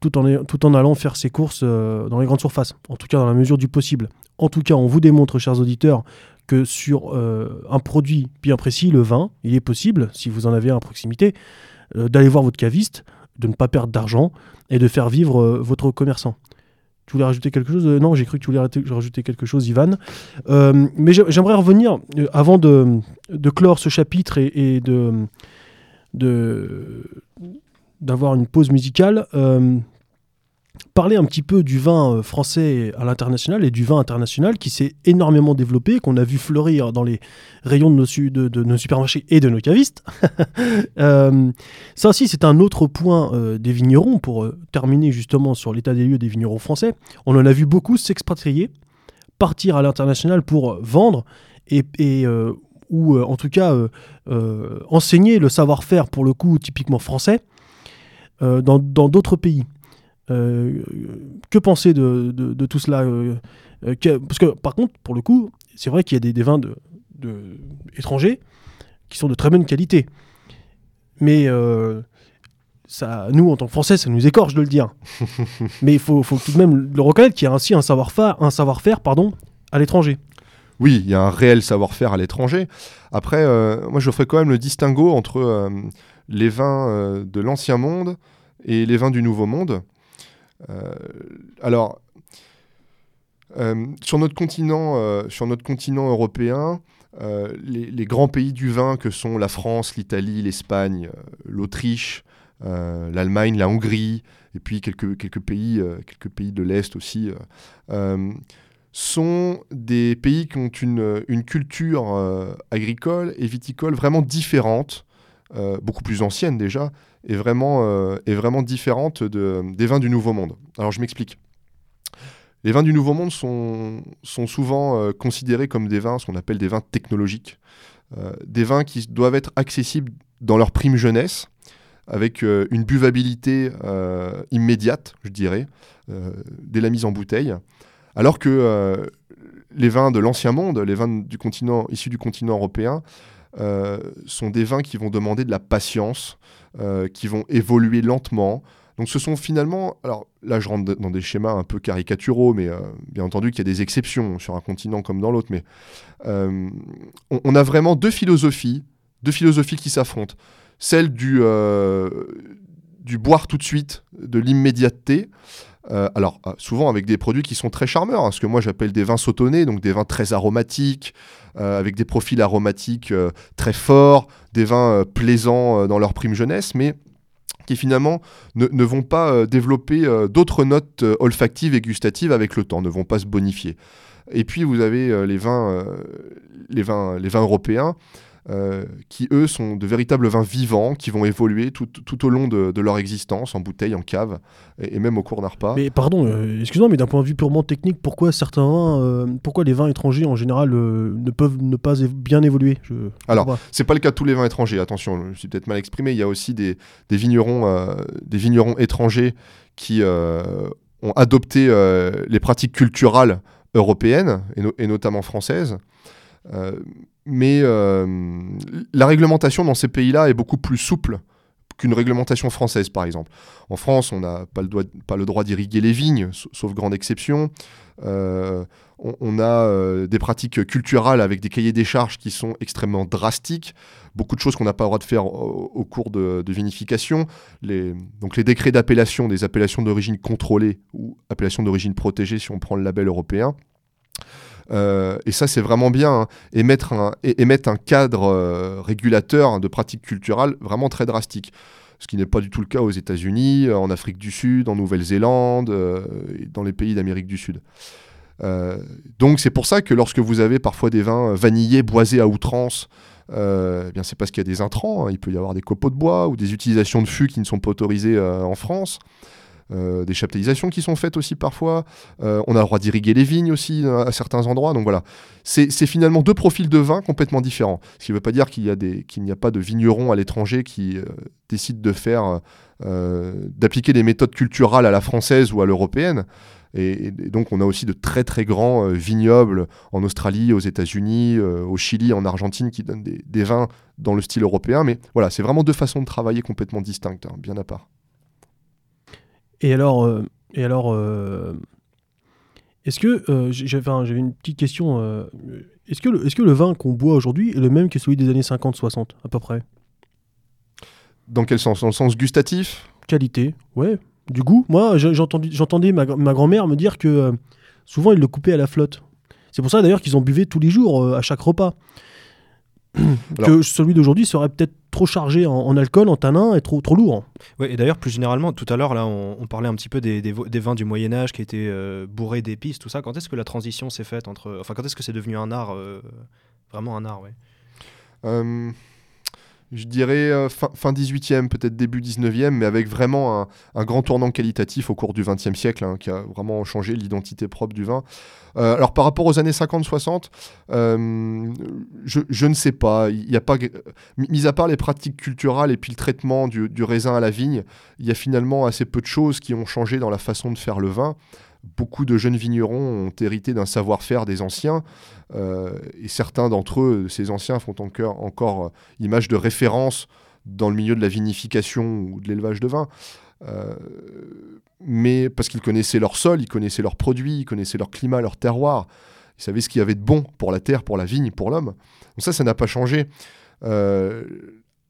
tout en, tout en allant faire ses courses dans les grandes surfaces. En tout cas, dans la mesure du possible. En tout cas, on vous démontre, chers auditeurs, que sur euh, un produit bien précis, le vin, il est possible, si vous en avez un à proximité, euh, d'aller voir votre caviste, de ne pas perdre d'argent et de faire vivre euh, votre commerçant. Tu voulais rajouter quelque chose? Non, j'ai cru que tu voulais rajouter- quelque chose, Ivan. Mais j'ai- j'aimerais revenir, avant de, clore ce chapitre et, et de d'avoir une pause musicale, parler un petit peu du vin euh, français à l'international et du vin international qui s'est énormément développé, qu'on a vu fleurir dans les rayons de nos, supermarchés et de nos cavistes. [laughs] Euh, ça aussi, c'est un autre point euh, des vignerons pour terminer justement sur l'état des lieux des vignerons français. On en a vu beaucoup s'expatrier, partir à l'international pour vendre et, ou en tout cas enseigner le savoir-faire pour le coup typiquement français dans d'autres pays. Euh, que penser de, de- de tout cela euh, euh, que- Parce que par contre, pour le coup, c'est vrai qu'il y a des, des vins de, de- étrangers qui sont de très bonne qualité. Mais ça, nous, en tant que Français, ça nous écorche de le dire. [laughs] Mais il faut, faut tout de même le reconnaître qu'il y a ainsi un savoir-faire, un savoir-faire pardon, à l'étranger. Oui, il y a un réel savoir-faire à l'étranger. Après, euh, moi, je ferai quand même le distinguo entre euh, les vins euh, de l'Ancien Monde et les vins du Nouveau Monde. Euh, alors, euh, sur, notre continent, euh, sur notre continent européen, les, grands pays du vin que sont la France, l'Italie, l'Espagne, l'Autriche, l'Allemagne, la Hongrie, et puis quelques, pays, quelques pays de l'Est aussi, sont des pays qui ont une, culture agricole et viticole vraiment différente, beaucoup plus ancienne déjà, et vraiment, euh, et vraiment différente de- des vins du Nouveau Monde. Alors je m'explique. Les vins du Nouveau Monde sont, sont souvent euh, considérés comme des vins, ce qu'on appelle des vins technologiques, Euh, des vins qui doivent être accessibles dans leur prime jeunesse, avec une buvabilité immédiate, je dirais, dès la mise en bouteille. Alors que les vins de l'ancien monde, les vins du continent, issus du continent européen, sont des vins qui vont demander de la patience, euh, qui vont évoluer lentement. Donc ce sont finalement, alors là je rentre dans des schémas un peu caricaturaux, mais euh, bien entendu qu'il y a des exceptions sur un continent comme dans l'autre, mais euh, on, a vraiment deux philosophies, deux philosophies qui s'affrontent. Celle du, boire tout de suite, de l'immédiateté, alors, souvent avec des produits qui sont très charmeurs, hein, ce que moi j'appelle des vins sautonnés, donc des vins très aromatiques, avec des profils aromatiques euh, très forts, des vins euh, plaisants euh, dans leur prime jeunesse, mais qui finalement ne, vont pas euh, développer euh, d'autres notes euh, olfactives et gustatives avec le temps, ne vont pas se bonifier. Et puis vous avez euh, les, vins, euh, les, vins, les vins européens, euh, qui eux sont de véritables vins vivants, qui vont évoluer tout, tout au long de, de leur existence, en bouteille, en cave, et, et même au cours d'un repas. Mais pardon, euh, excuse-moi, mais d'un point de vue purement technique, pourquoi certains vins, euh, pourquoi les vins étrangers en général euh, ne peuvent ne pas bien évoluer? Je- Alors. C'est pas le cas de tous les vins étrangers, attention, je me suis peut-être mal exprimé. Il y a aussi des, des vignerons, des vignerons étrangers qui ont adopté les pratiques culturales européennes et, no- et notamment françaises. Mais euh, la réglementation dans ces pays-là est beaucoup plus souple qu'une réglementation française, par exemple. En France, on n'a pas, le droit d'irriguer les vignes, sa- sauf grande exception. Euh, on, a euh, des pratiques culturales avec des cahiers des charges qui sont extrêmement drastiques. Beaucoup de choses qu'on n'a pas le droit de faire au, cours de, vinification. Donc les décrets d'appellation, des appellations d'origine contrôlée ou appellations d'origine protégée si on prend le label européen. Euh, et ça, c'est vraiment bien. hein. Et, mettre un, cadre euh, régulateur de pratiques culturales vraiment très drastique. ce qui n'est pas du tout le cas aux États-Unis, en Afrique du Sud, en Nouvelle-Zélande, dans les pays d'Amérique du Sud. donc c'est pour ça que lorsque vous avez parfois des vins vanillés, boisés à outrance, eh c'est parce qu'il y a des intrants. Hein. Il peut y avoir des copeaux de bois ou des utilisations de fûts qui ne sont pas autorisées en France. Euh, des chaptalisations qui sont faites aussi parfois. Euh, on a le droit d'irriguer les vignes aussi euh, à certains endroits. Donc voilà, c'est finalement deux profils de vin complètement différents. Ce qui ne veut pas dire qu'il n'y a, pas de vignerons à l'étranger qui décident de faire, d'appliquer des méthodes culturales à la française ou à l'européenne. Et, donc on a aussi de très très grands vignobles en Australie, aux États-Unis, au Chili, en Argentine qui donnent des, vins dans le style européen. Mais voilà, c'est vraiment deux façons de travailler complètement distinctes, hein, bien à part. Et alors, euh, et alors euh, est-ce que, euh, j'avais une petite question, est-ce que, le, est que le vin qu'on boit aujourd'hui est le même que celui des années 50-60 à peu près? Dans quel sens? Dans le sens gustatif? Qualité, ouais. Du goût Moi, j'entendais ma, ma grand-mère me dire que souvent, ils le coupaient à la flotte. C'est pour ça d'ailleurs qu'ils en buvaient tous les jours à chaque repas. [clears throat] que celui d'aujourd'hui serait peut-être trop chargé en, alcool, en tanin et trop, trop lourd. Oui, et d'ailleurs, plus généralement, tout à l'heure, là, on, parlait un petit peu des, des, vins du Moyen-Âge qui étaient euh, bourrés d'épices, tout ça. Quand est-ce que la transition s'est faite entre. Enfin, quand est-ce que c'est devenu un art, euh, vraiment un art, ouais? Euh, je dirais euh, fin, fin 18e, peut-être début 19e, mais avec vraiment un, grand tournant qualitatif au cours du 20e siècle, hein, qui a vraiment changé l'identité propre du vin. Euh, alors par rapport aux années 50-60, euh, je, ne sais pas, il y a pas, mis à part les pratiques culturelles et puis le traitement du raisin à la vigne, il y a finalement assez peu de choses qui ont changé dans la façon de faire le vin beaucoup de jeunes vignerons ont hérité d'un savoir-faire des anciens, euh, et certains d'entre eux, ces anciens, font encore, euh, image de référence dans le milieu de la vinification ou de l'élevage de vin. Euh, mais parce qu'ils connaissaient leur sol, ils connaissaient leurs produits, ils connaissaient leur climat, leur terroir, ils savaient ce qu'il y avait de bon pour la terre, pour la vigne, pour l'homme. Donc ça, ça n'a pas changé.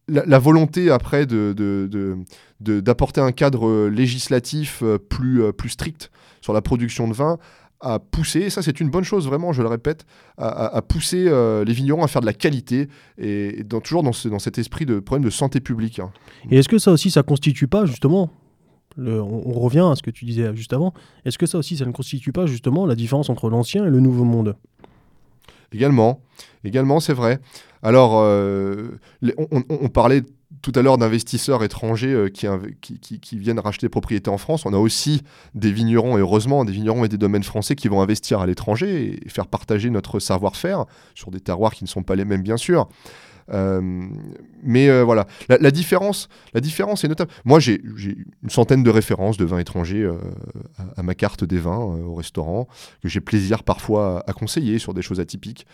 La, volonté après d'apporter de, de, un cadre législatif plus, plus strict sur la production de vin à pousser, et ça c'est une bonne chose vraiment, je le répète, à, pousser euh, les vignerons à faire de la qualité, et, dans, toujours dans, dans, cet esprit de problème de santé publique. Hein. Et est-ce que ça aussi, ça constitue pas justement, le, on, revient à ce que tu disais juste avant, est-ce que ça aussi, ça ne constitue pas justement la différence entre l'ancien et le nouveau monde? Également, également c'est vrai. Alors, euh, on, parlait tout à l'heure d'investisseurs étrangers euh, qui, viennent racheter propriété en France. On a aussi des vignerons, et heureusement, des vignerons et des domaines français qui vont investir à l'étranger et faire partager notre savoir-faire sur des terroirs qui ne sont pas les mêmes, bien sûr. Euh, mais voilà, la, différence, la différence est notable. Moi, j'ai une centaine de références de vins étrangers à, ma carte des vins au restaurant, que j'ai plaisir parfois à, conseiller sur des choses atypiques.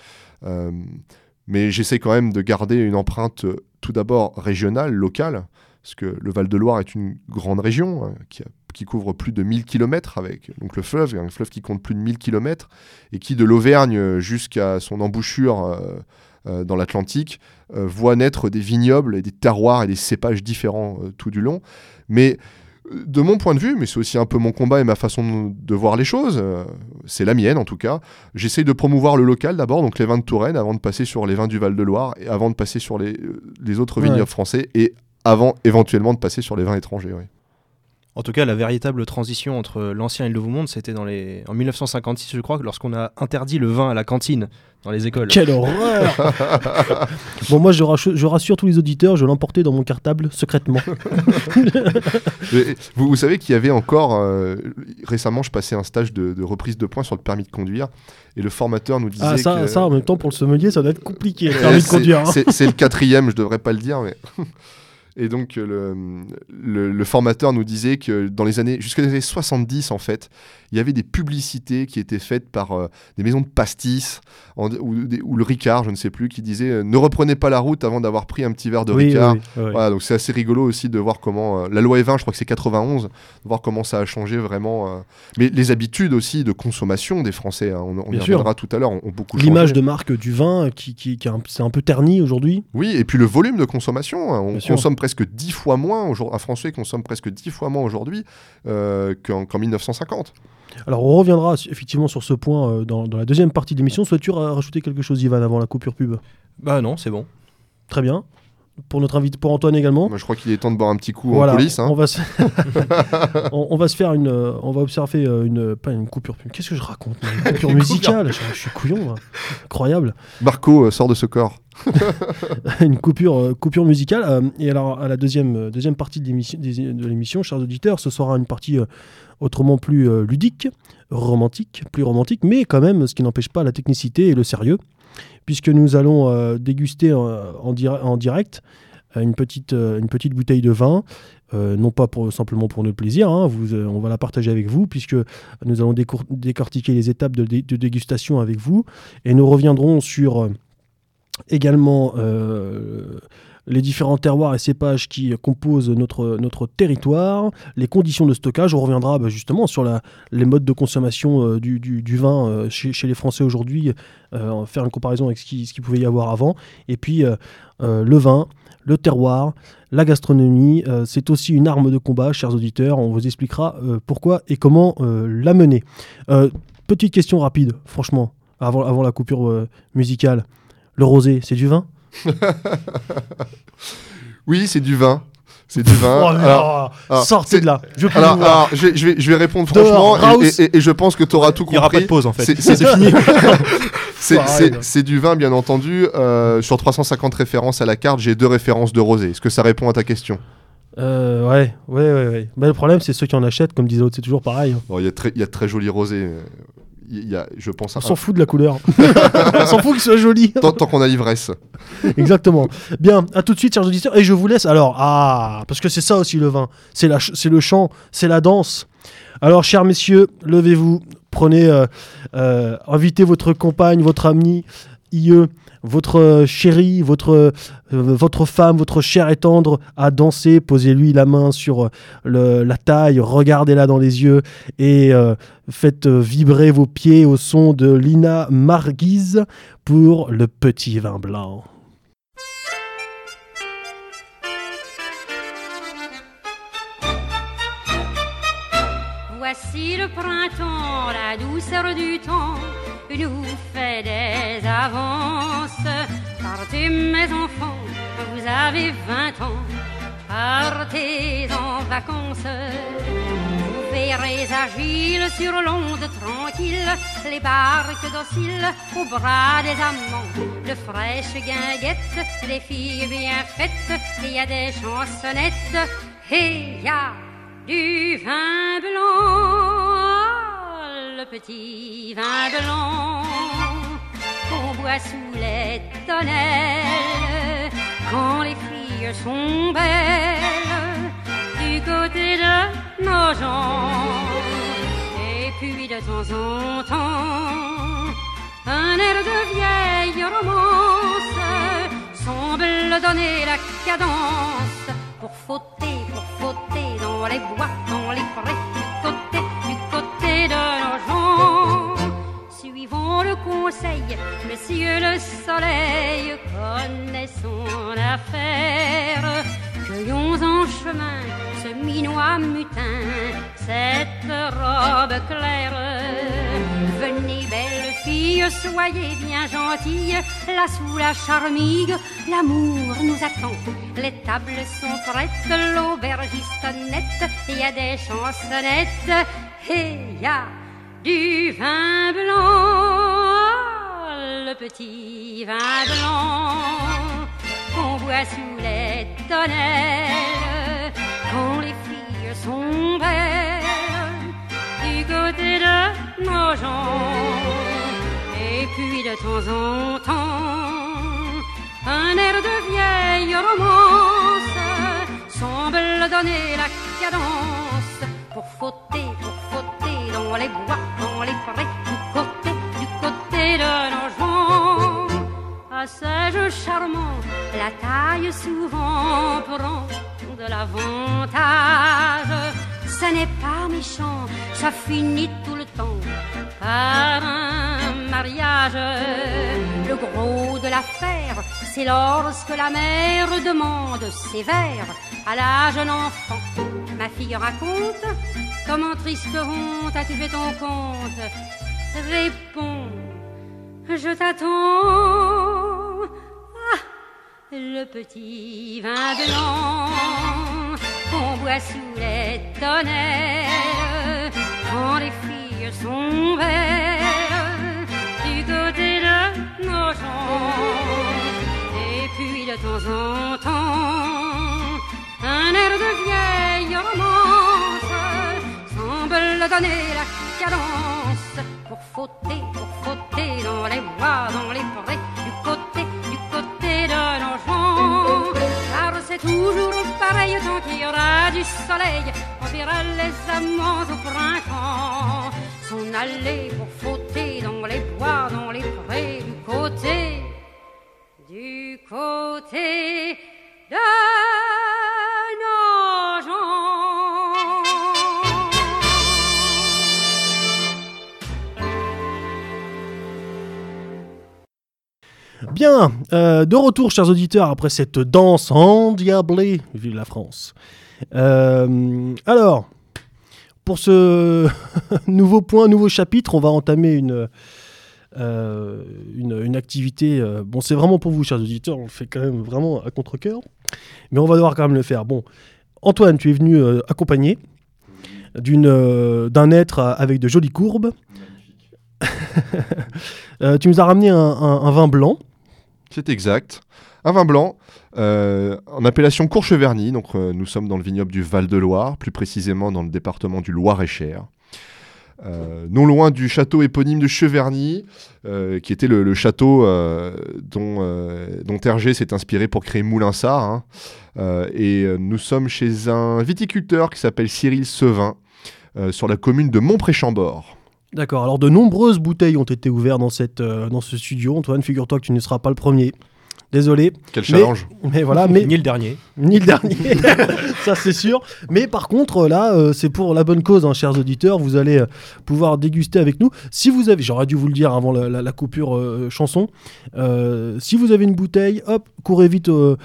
Mais j'essaie quand même de garder une empreinte tout d'abord régional, local, parce que le Val-de-Loire est une grande région hein, qui, couvre plus de 1000 km avec donc le fleuve, un fleuve qui compte plus de 1000 km et qui de l'Auvergne jusqu'à son embouchure euh, euh, dans l'Atlantique euh, voit naître des vignobles et des terroirs et des cépages différents tout du long. Mais de mon point de vue, mais c'est aussi un peu mon combat et ma façon de voir les choses, euh, c'est la mienne en tout cas, j'essaye de promouvoir le local d'abord, donc les vins de Touraine, avant de passer sur les vins du Val-de-Loire, et avant de passer sur les, euh, autres vignobles français, et avant éventuellement de passer sur les vins étrangers. En tout cas, la véritable transition entre l'ancien et le nouveau monde, c'était dans les... en 1956, je crois, lorsqu'on a interdit le vin à la cantine dans les écoles. Quelle horreur [laughs] Bon, moi, je, rassure, tous les auditeurs, je l'emportais dans mon cartable secrètement. [laughs] vous, savez qu'il y avait encore. Euh, récemment, je passais un stage de, reprise de points sur le permis de conduire et le formateur nous disait. Ah, ça, ça en même temps, pour le sommelier, ça doit être compliqué, le permis de conduire. Hein. C'est le quatrième, je devrais pas le dire, mais. [laughs] Et donc, le, le, formateur nous disait que dans les années, jusqu'aux années 70, en fait, il y avait des publicités qui étaient faites par euh, des maisons de pastis ou, le Ricard, je ne sais plus, qui disaient euh, ne reprenez pas la route avant d'avoir pris un petit verre de Ricard. voilà, donc c'est assez rigolo aussi de voir comment euh, la loi E20, je crois que c'est 91, de voir comment ça a changé vraiment. mais les habitudes aussi de consommation des Français, hein, on, y reviendra tout à l'heure, ont, beaucoup changé. L'image de marque du vin qui, qui, qui c'est un peu terni aujourd'hui. Oui, et puis le volume de consommation, hein, on consomme presque 10 fois moins, un Français consomme presque 10 fois moins aujourd'hui qu'en 1950. Alors on reviendra effectivement sur ce point euh, dans, la deuxième partie de l'émission. Souhaites-tu rajouter quelque chose, Ivan, avant la coupure pub? Bah non, c'est bon. Très bien. pour notre invité, pour Antoine également. Moi, je crois qu'il est temps de boire un petit coup Voilà, en coulisses. hein. on va se... [laughs] [laughs] on, on va se faire une, euh, on va observer euh, une, pas une coupure. Qu'est-ce que je raconte Une coupure musicale? Je, je suis couillon, moi. incroyable. Marco euh, sort de ce corps. [laughs] une coupure, euh, coupure musicale. euh, et alors, à la deuxième, euh, deuxième partie de l'émission, chers auditeurs, ce sera une partie autrement plus ludique, romantique, plus romantique, mais quand même, ce qui n'empêche pas la technicité et le sérieux, puisque nous allons déguster en, dir- en direct une petite, une petite bouteille de vin. non pas pour, simplement pour notre plaisir, hein, on va la partager avec vous, puisque nous allons décortiquer les étapes de, dé- de dégustation avec vous, et nous reviendrons sur également euh, les différents terroirs et cépages qui composent notre, notre territoire, les conditions de stockage. On reviendra bah, justement sur les modes de consommation euh, du, vin euh, chez, les Français aujourd'hui, faire une comparaison avec ce qui, ce qu'il pouvait y avoir avant. Et puis le vin, le terroir, la gastronomie, c'est aussi une arme de combat, chers auditeurs. On vous expliquera pourquoi et comment la mener. Petite question rapide, franchement, avant, avant la coupure musicale. Le rosé, c'est du vin [laughs] Oui, c'est du vin. C'est du vin. Oh Alors, là alors, Sortez de là Je alors, alors, vais, je vais- je vais répondre Dehors, franchement et- Raus. et, et- et je pense que tu auras tout Il n'y aura pas compris. de pause en fait. C'est- fini. [laughs] C'est- du vin, bien entendu. Euh, sur 350 références à la carte, j'ai deux références de rosé. Est-ce que ça répond à ta question? Euh, ouais, ouais, ouais. ouais. Mais le problème, c'est ceux qui en achètent, comme disait l'autre, c'est toujours pareil. hein. Bon, Il y, a très- il y a de très jolis rosés. Y a, je pense, On s'en fout de la couleur. [laughs] On s'en fout qu'il soit joli. tant, tant qu'on a l'ivresse. Exactement. Bien, à tout de suite, chers auditeurs. Et je vous laisse. Alors, ah, parce que c'est ça aussi le vin. C'est c'est le chant, c'est la danse. Alors, chers messieurs, levez-vous. Prenez, euh, euh, invitez votre compagne, votre ami, IE, votre euh, chérie, votre, euh, votre femme, votre chair et tendre à danser. Posez-lui la main sur euh, le- la taille, regardez-la dans les yeux et faites vibrer vos pieds au son de Lina Marguise pour le petit vin blanc. Voici le printemps, la douceur du temps nous fait des avances. Partez mes enfants, vous avez vingt ans, partez en vacances. Vous verrez agiles sur l'onde tranquille, les barques dociles au bras des amants, de fraîches guinguettes, des filles bien faites, il y a des chansonnettes, et il y a du vin blanc, le petit vin blanc qu'on boit sous les tonnelles quand les filles sont belles du côté de nos gens. Et puis de temps en temps, un air de vieille romance semble donner la cadence pour fauter, pour fauter dans les bois, dans les prés, de nos. Suivons le conseil, monsieur le soleil connaît son affaire. Cueillons en chemin ce minois mutin, cette robe claire. Venez, belle fille, soyez bien gentille, là sous la charmille, l'amour nous attend. Les tables sont prêtes, l'aubergiste nette, il y a des chansonnettes, et il y a du vin blanc, le petit vin blanc qu'on boit sous les tonnelles quand les filles sont belles du côté de nos gens. Et puis de temps en temps, un air de vieille romance semble donner la cadence dans les bois, dans les prés, du côté, du côté de nos gens. Passage charmant, la taille souvent prend de l'avantage. Ce n'est pas méchant, ça finit tout le temps par un mariage. Le gros de l'affaire, c'est lorsque la mère demande sévère à la jeune enfant. Ma fille raconte comment triste honte as-tu fait ton compte? Réponds, je t'attends. Ah, le petit vin blanc qu'on boit sous les tonnelles quand les filles sont belles du côté de nos champs. Et puis de temps en temps, un air de vieille romance semble donner la cadence pour fauter, pour fauter dans les bois, dans les forêts, du côté, du côté de nos. Car c'est toujours pareil tant qu'il y aura du soleil, on verra les amants au printemps. S'en aller pour fauter dans les bois, dans les forêts, du côté, du côté de Bien, euh, de retour, chers auditeurs, après cette danse endiablée. Vive la France. Euh, alors, pour ce [laughs] nouveau point, nouveau chapitre, on va entamer une, euh, une, activité. bon, c'est vraiment pour vous, chers auditeurs, on le fait quand même vraiment à contre-coeur. Mais on va devoir quand même le faire. Bon, Antoine, tu es venu accompagné d'un être avec de jolies courbes. [laughs] Tu nous as ramené un vin blanc. C'est exact. Un vin blanc euh, en appellation Courcheverny. Donc, euh, nous sommes dans le vignoble du Val-de-Loire, plus précisément dans le département du Loir-et-Cher. Euh, non loin du château éponyme de Cheverny, qui était le, château dont, dont s'est inspiré pour créer Moulinsart. hein. Et nous sommes chez un viticulteur qui s'appelle Cyril Sevin, sur la commune de Montpréchambord. D'accord, alors de nombreuses bouteilles ont été ouvertes dans, cette, euh, dans ce studio. Antoine, figure-toi que tu ne seras pas le premier. Désolé, Quel Mais- challenge mais voilà, mais Ni le dernier. ni le dernier, [laughs] ça c'est sûr. Mais par contre, là, euh, c'est pour la bonne cause, hein, chers auditeurs. Vous allez euh, pouvoir déguster avec nous. Si vous avez, j'aurais dû vous le dire avant la, la- la coupure euh, chanson, euh, si vous avez une bouteille, hop, courez vite euh,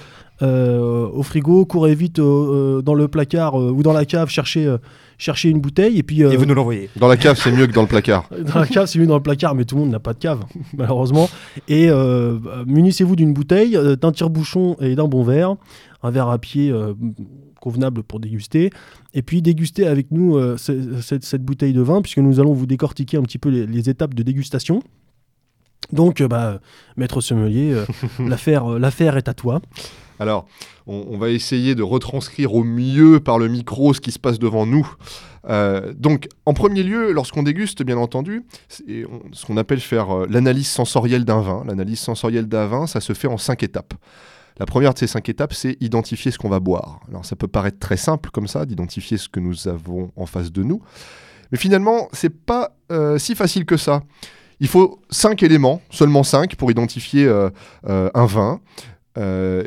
euh, au frigo, courez vite euh, euh, dans le placard euh, ou dans la cave, cherchez, cherchez une bouteille. Et puis, euh, Et vous nous l'envoyez. Dans la cave, c'est mieux que dans le placard. [laughs] dans la cave, c'est mieux dans le placard, mais tout le monde n'a pas de cave, [laughs] malheureusement. Et euh, bah, munissez-vous d'une bouteille, euh, d'un tire-bouchon et d'un bon verre, un verre à pied euh, convenable pour déguster. Et puis dégustez avec nous euh, ce- cette, cette bouteille de vin, puisque nous allons vous décortiquer un petit peu les, les étapes de dégustation. Donc, bah, maître sommelier, euh, [laughs] l'affaire, euh, l'affaire est à toi. Alors, on, va essayer de retranscrire au mieux par le micro ce qui se passe devant nous. Euh, donc, en premier lieu, lorsqu'on déguste, bien entendu, ce qu'on appelle faire euh, l'analyse sensorielle d'un vin. L'analyse sensorielle d'un vin, ça se fait en cinq étapes. La première de ces cinq étapes, c'est identifier ce qu'on va boire. Alors, ça peut paraître très simple comme ça, d'identifier ce que nous avons en face de nous. Mais finalement, c'est pas euh, si facile que ça. Il faut cinq éléments, seulement cinq, pour identifier un vin. Euh,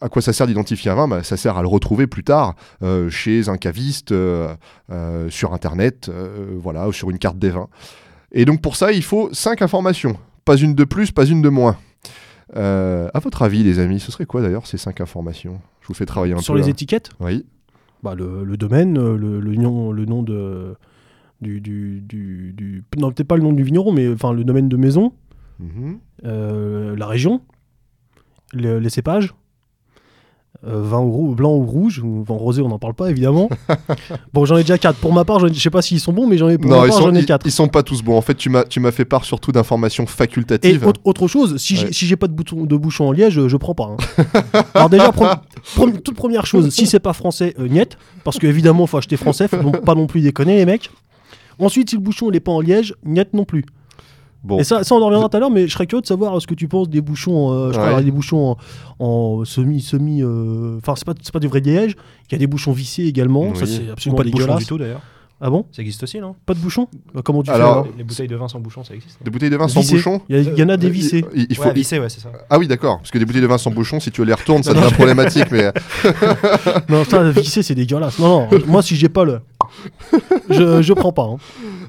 à quoi ça sert d'identifier un vin? Bah, Ça sert à le retrouver plus tard euh, chez un caviste, euh, euh, sur Internet, voilà, ou sur une carte des vins. Et donc pour ça, il faut cinq informations. Pas une de plus, pas une de moins. À votre avis, les amis, ce serait quoi d'ailleurs ces cinq informations? Je vous fais travailler un Sur peu. les là. étiquettes, Oui. bah, le, le domaine, le, le nom, le nom de. Du, du, du, du- non, peut-être pas le nom du vigneron, mais enfin le domaine de maison, Mhm. la région, le- les cépages, euh, vin rou- blanc ou rouge, ou vin rosé, on n'en parle pas évidemment. [laughs] bon, j'en ai déjà quatre. Pour ma part, je sais pas s'ils sont bons, mais j'en ai pour Non, ma part, sont, ai ils, quatre. ils sont pas tous bons. En fait, tu m'as, fait part surtout d'informations Et facultatives. autre, autre chose, si j'ai Ouais. si j'ai pas de, bouton, de bouchon en liège, je, je prends pas. hein. Alors déjà, pre- [laughs] pre- toute première chose, si c'est pas français, euh, niet, parce que évidemment, faut acheter français, faut donc pas non plus déconner les mecs. Ensuite, si le bouchon il est pas en liège, niet non plus. Bon, Et ça, ça, on en reviendra tout à l'heure, mais je serais curieux de savoir ce que tu penses des bouchons. euh, je crois Ouais. qu'il y a des bouchons en, en semi, semi. euh, Enfin, c'est pas, c'est pas des vrais lièges. Il y a des bouchons vissés également. Ça, Oui. c'est Ou absolument pas de bouchon dégueulasse. du tout d'ailleurs. Ah bon? Ça existe aussi, non? Pas de bouchon Bah, Comment tu Alors, fais? Les bouteilles de vin sans bouchon, ça existe. des bouteilles de vin sans Vissés. bouchon Il y, en a des vissés. Il, il faut, Ouais, vissé, ouais, c'est ça. Ah oui, d'accord. Parce que des bouteilles de vin sans bouchon, si tu les retournes, ça devient [laughs] problématique. Mais [laughs] Non, ça, vissé, c'est dégueulasse. Non, non, moi, si j'ai pas le. [laughs] Je, je prends pas. hein.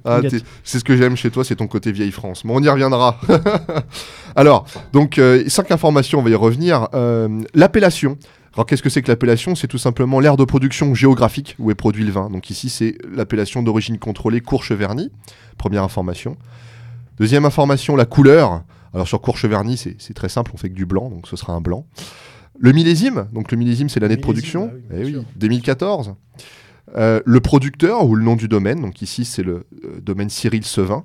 Ah, c'est ce que j'aime chez toi, c'est ton côté vieille France. Mais on y reviendra. [laughs] Alors, donc, euh, cinq informations, on va y revenir. Euh, l'appellation. Alors, qu'est-ce que c'est que l'appellation? C'est tout simplement l'aire de production géographique où est produit le vin. Donc, ici, c'est l'appellation d'origine contrôlée Courcheverny. Première information. Deuxième information, la couleur. Alors sur Courcheverny, c'est très simple, on fait que du blanc, donc ce sera un blanc. Le millésime, donc le millésime, c'est l'année de production. bah oui, Eh sûr. 2014. Euh, le producteur ou le nom du domaine, donc ici c'est le euh, domaine Cyril Sevin.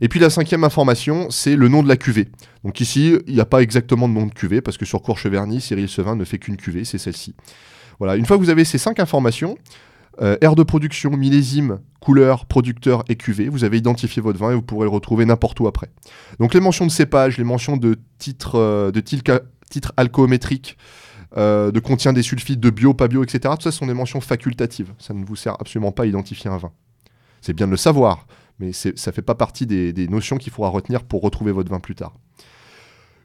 Et puis la cinquième information, c'est le nom de la cuvée. Donc ici, il n'y a pas exactement de nom de cuvée, parce que sur Courcheverny, Cyril Sevin ne fait qu'une cuvée, c'est celle-ci. Voilà, une fois que vous avez ces cinq informations, euh, aire de production, millésime, couleur, producteur et cuvée, vous avez identifié votre vin et vous pourrez le retrouver n'importe où après. Donc les mentions de cépage, les mentions de titre, euh, de titre de contient des sulfites, de bio, pas bio, etc. Tout ça sont des mentions facultatives. Ça ne vous sert absolument pas à identifier un vin. C'est bien de le savoir, mais ça ne fait pas partie des, notions qu'il faudra retenir pour retrouver votre vin plus tard.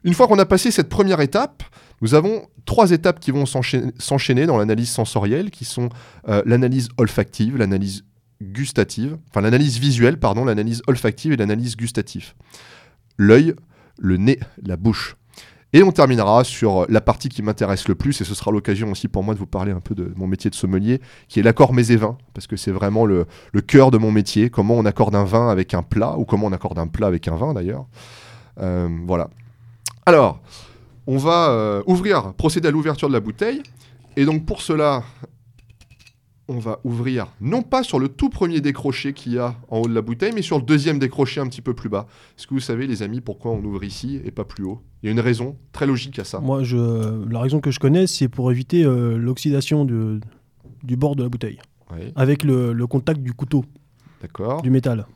Une fois qu'on a passé cette première étape, nous avons trois étapes qui vont s'enchaîner s'enchaîner dans l'analyse sensorielle, qui sont euh, l'analyse olfactive, l'analyse gustative, enfin l'analyse visuelle, pardon, l'analyse olfactive et l'analyse gustative. L'œil, le nez, la bouche. Et on terminera sur la partie qui m'intéresse le plus, et ce sera l'occasion aussi pour moi de vous parler un peu de mon métier de sommelier, qui est l'accord mets et parce que c'est vraiment le, le cœur de mon métier, comment on accorde un vin avec un plat, ou comment on accorde un plat avec un vin d'ailleurs. Euh, voilà. Alors, on va euh, ouvrir, procéder à l'ouverture de la bouteille, et donc pour cela, on va ouvrir, non pas sur le tout premier décroché qu'il y a en haut de la bouteille, mais sur le deuxième décroché un petit peu plus bas. Est-ce que vous savez, les amis, pourquoi on ouvre ici et pas plus haut? Il y a une raison très logique à ça. Moi, je, la raison que je connais, c'est pour éviter euh, l'oxydation du bord de la bouteille, Oui, avec le, le contact du couteau, d'accord. du métal.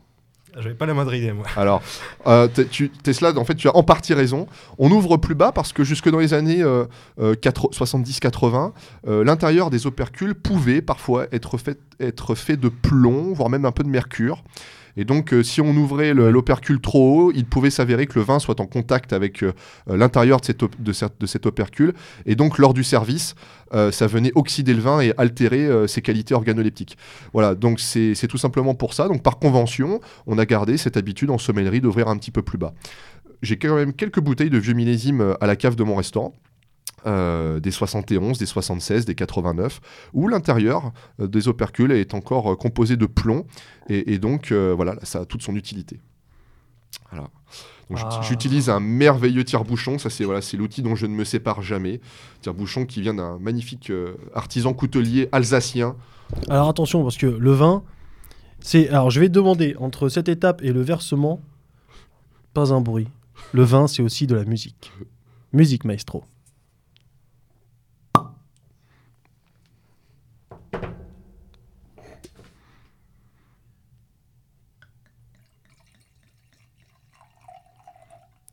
J'avais pas la moindre idée, moi. Alors, euh, Tesla, en fait, tu as en partie raison. On ouvre plus bas parce que jusque dans les années euh, euh, quatre- 70-80, euh, l'intérieur des opercules pouvait parfois être fait de plomb, voire même un peu de mercure. Et donc, euh, si on ouvrait le- l'opercule trop haut, il pouvait s'avérer que le vin soit en contact avec euh, euh, l'intérieur de, cet opercule. Et donc, lors du service, ça venait oxyder le vin et altérer ses qualités organoleptiques. Voilà, donc c'est tout simplement pour ça. Donc, par convention, on a gardé cette habitude en sommellerie d'ouvrir un petit peu plus bas. J'ai quand même quelques bouteilles de vieux millésimes à la cave de mon restaurant. Euh, des 71, des 76, des 89, où l'intérieur euh, des opercules est encore euh, composé de plomb, et, et donc voilà, ça a toute son utilité. Voilà. Ah. J'utilise un merveilleux tire-bouchon, ça c'est voilà, c'est l'outil dont je ne me sépare jamais. Tire-bouchon qui vient d'un magnifique artisan coutelier alsacien. Alors attention, parce que le vin, c'est. Alors je vais demander, entre cette étape et le versement, pas un bruit. Le vin, c'est aussi de la musique. Musique, maestro.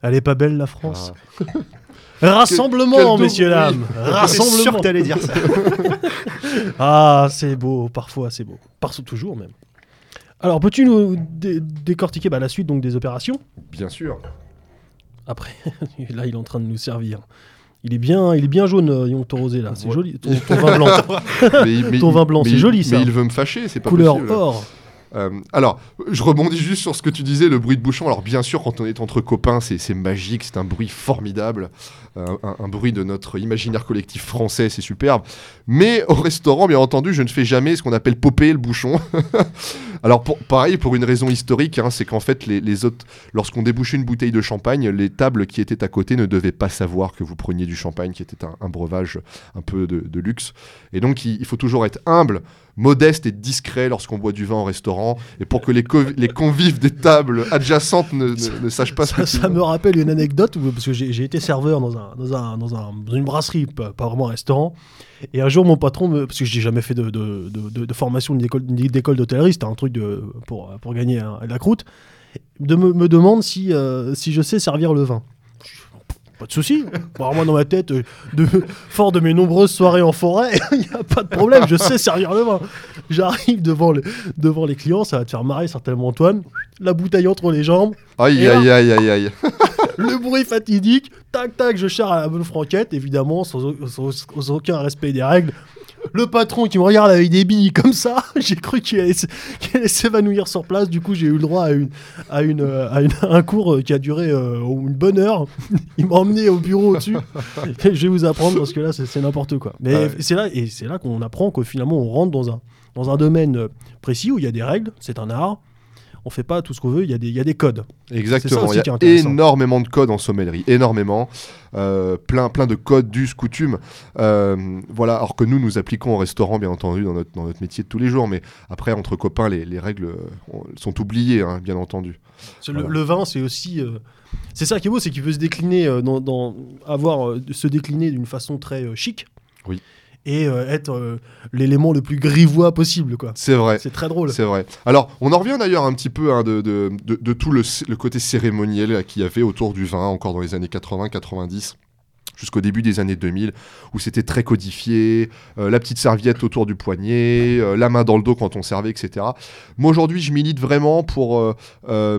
Elle est pas belle la France [laughs] Rassemblement, Quel- quel messieurs dames J'étais sûr Rassemblement que t'allais dire ça. [laughs] ah, c'est beau, parfois c'est beau. Parfois toujours même. Alors, peux-tu nous dé- décortiquer bah, la suite donc des opérations? Bien sûr. Après, [laughs] là, il est en train de nous servir. Il est bien, il est bien jaune, euh, Young Rosé là. C'est Ouais. joli. Ton, ton vin blanc, Mais- mais- Ton vin blanc, c'est joli, ça. Mais il veut me fâcher, c'est pas couleur possible. or. Euh, alors, je rebondis juste sur ce que tu disais, le bruit de bouchon. Alors, bien sûr, quand on est entre copains, c'est magique, c'est un bruit formidable, euh, un, bruit de notre imaginaire collectif français, c'est superbe. Mais au restaurant, bien entendu, je ne fais jamais ce qu'on appelle popper le bouchon. [laughs] alors, pour- pareil, pour une raison historique, hein, c'est qu'en fait, les, autres, lorsqu'on débouchait une bouteille de champagne, les tables qui étaient à côté ne devaient pas savoir que vous preniez du champagne, qui était un, breuvage un peu de, luxe. Et donc, il faut toujours être humble, modeste et discret lorsqu'on boit du vin au restaurant, et pour que les, co- les convives des tables adjacentes ne, ne- ne sachent pas ce Ça, tu ça me rappelle une anecdote où- parce que j'ai été serveur dans, un, dans, un, dans, un- dans une brasserie, pas, pas vraiment un restaurant. Et un jour, mon patron, me, parce que j'ai jamais fait de, de, de, de- formation ni d'école- d'hôtellerie, c'était un truc de, pour, pour gagner hein, la croûte, de me, me demande si, euh, si je sais servir le vin. Pas de souci. Bon, moi, dans ma tête, euh, de, fort de mes nombreuses soirées en forêt, [laughs] il n'y a pas de problème, je sais servir le vin. J'arrive devant, le- devant les clients, ça va te faire marrer certainement, Antoine. La bouteille entre les jambes, Aïe, là- aïe, aïe, aïe, aïe. [laughs] le bruit fatidique, tac tac, je charre à la bonne franquette, évidemment, sans, sans- sans aucun respect des règles. Le patron qui me regarde avec des billes comme ça, [laughs] j'ai cru qu'il allait, s'évanouir sur place. Du coup, j'ai eu le droit à, une, à, une, euh, à une- [laughs] un cours euh, qui a duré euh, une bonne heure. [laughs] Il m'a emmené au bureau au-dessus. Et je vais vous apprendre parce que là, c'est n'importe quoi. Mais Ouais. c'est là, et c'est là qu'on apprend que finalement, on rentre dans un, dans un domaine précis où il y a des règles, c'est un art. On fait pas tout ce qu'on veut, il y, a des- il y a des codes. Exactement, il y a énormément de codes en sommellerie, énormément, Euh, plein, plein de codes, d'us, coutumes. Euh, voilà, alors que nous, nous appliquons au restaurant, bien entendu, dans notre, dans notre métier de tous les jours, mais après, entre copains, les, les règles euh, on- sont oubliées, hein, bien entendu. Le, vin, c'est aussi. euh, c'est ça qui est beau, c'est qu'il peut se décliner, dans, dans- avoir, se décliner d'une façon très chic. Oui. Et euh, être euh, l'élément le plus grivois possible, quoi. C'est vrai. C'est très drôle. C'est vrai. Alors, on en revient d'ailleurs un petit peu hein, de, de- de- de tout le, côté cérémoniel là, qu'il y avait autour du vin, encore dans les années 80-90 jusqu'au début des années 2000, où c'était très codifié, euh, la petite serviette autour du poignet, euh, la main dans le dos quand on servait, etc. Moi aujourd'hui, je milite vraiment pour euh, euh,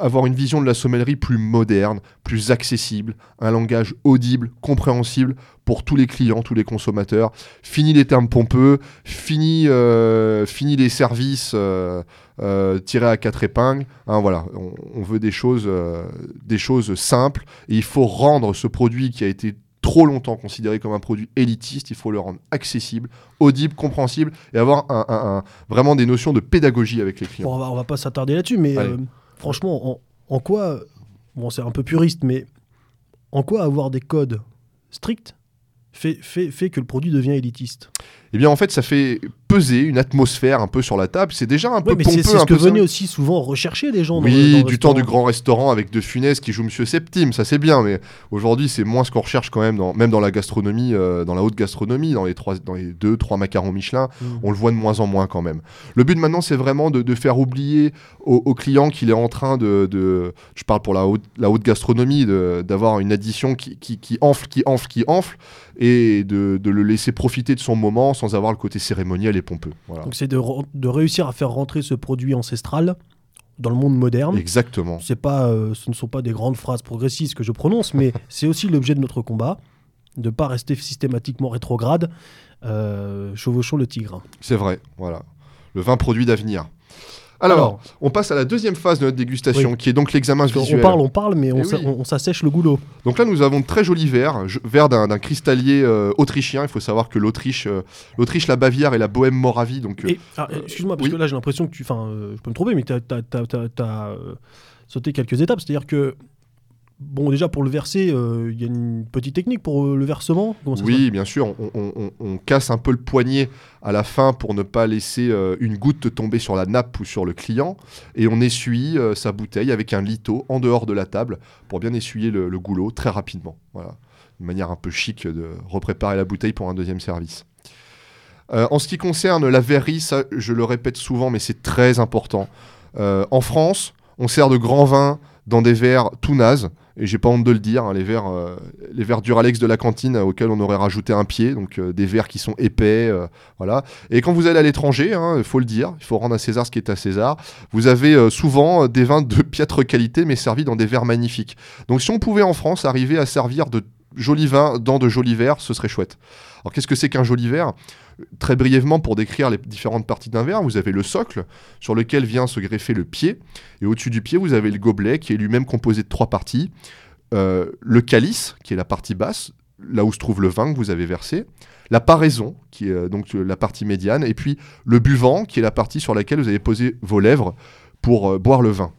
avoir une vision de la sommellerie plus moderne, plus accessible, un langage audible, compréhensible pour tous les clients, tous les consommateurs. Fini les termes pompeux, fini, euh, fini les services euh, euh, tirés à quatre épingles. Hein, voilà, on, on veut des choses, des choses simples et il faut rendre ce produit qui a été trop longtemps considéré comme un produit élitiste, il faut le rendre accessible, audible, compréhensible et avoir un- un- un- vraiment des notions de pédagogie avec les clients. Bon, on, va, on va pas s'attarder là-dessus, mais euh, franchement, en, en quoi. Bon, c'est un peu puriste, mais en quoi avoir des codes stricts fait, fait, fait que le produit devient élitiste. Eh bien en fait ça fait peser une atmosphère un peu sur la table, c'est déjà un peu Ouais, mais pompeux, c'est ce que venaient aussi souvent rechercher les gens. dans le- Oui, dans du temps du grand restaurant avec De Funès qui joue Monsieur Septime, ça c'est bien, mais aujourd'hui c'est moins ce qu'on recherche quand même, dans, même dans la gastronomie, euh, dans la haute gastronomie, dans les, trois, dans les deux, trois macarons Michelin, Mm. on le voit de moins en moins quand même. Le but maintenant c'est vraiment de, de faire oublier au, au client qu'il est en train de, de- je parle pour la haute, la haute gastronomie, d'avoir une addition qui, qui, qui enfle, qui enfle, qui enfle, et de, de le laisser profiter de son moment sans avoir le côté cérémoniel et pompeux. Voilà. Donc c'est de réussir à faire rentrer ce produit ancestral dans le monde moderne. Exactement. C'est pas, euh, ce ne sont pas des grandes phrases progressistes que je prononce, mais [laughs] c'est aussi l'objet de notre combat, de ne pas rester systématiquement rétrograde, euh, chevauchons le tigre. C'est vrai, voilà. Le vin produit d'avenir. Alors, Alors, on passe à la deuxième phase de notre dégustation, Oui. qui est donc l'examen visuel. on parle, on parle, mais on, Eh oui. on- s'assèche le goulot. Donc là, nous avons de très jolis verres, verres d'un cristallier euh, autrichien. Il faut savoir que l'Autriche, euh, l'Autriche, la Bavière et la Bohème-Moravie, donc euh, ah, excuse-moi, parce oui. que là j'ai l'impression que tu. Enfin, je peux me tromper, mais tu as, sauté quelques étapes. C'est-à-dire que. Bon, déjà pour le verser, euh, il y a une petite technique pour euh, le versement. Oui, bien sûr, on, on- on- on casse un peu le poignet à la fin pour ne pas laisser euh, une goutte tomber sur la nappe ou sur le client, et on essuie sa bouteille avec un lito en dehors de la table pour bien essuyer le, le goulot très rapidement. Voilà, une manière un peu chic de repréparer la bouteille pour un deuxième service. En ce qui concerne la verrerie, ça, je le répète souvent, mais c'est très important. En France, on sert de grands vins dans des verres tout nazes, et j'ai pas honte de le dire, hein, les verres, euh, les verres Duralex de la cantine euh, auxquels on aurait rajouté un pied, donc euh, des verres qui sont épais, voilà. Et quand vous allez à l'étranger, il faut le dire, il faut rendre à César ce qui est à César. Vous avez souvent des vins de piètre qualité, mais servis dans des verres magnifiques. Donc si on pouvait en France arriver à servir de jolis vins dans de jolis verres, ce serait chouette. Alors qu'est-ce que c'est qu'un joli verre? Très brièvement, pour décrire les différentes parties d'un verre, vous avez le socle sur lequel vient se greffer le pied, et au-dessus du pied, vous avez le gobelet qui est lui-même composé de trois parties. Euh, le calice, qui est la partie basse, là où se trouve le vin que vous avez versé, la paraison, qui est euh, donc euh, la partie médiane, et puis le buvant, qui est la partie sur laquelle vous avez posé vos lèvres pour boire le vin.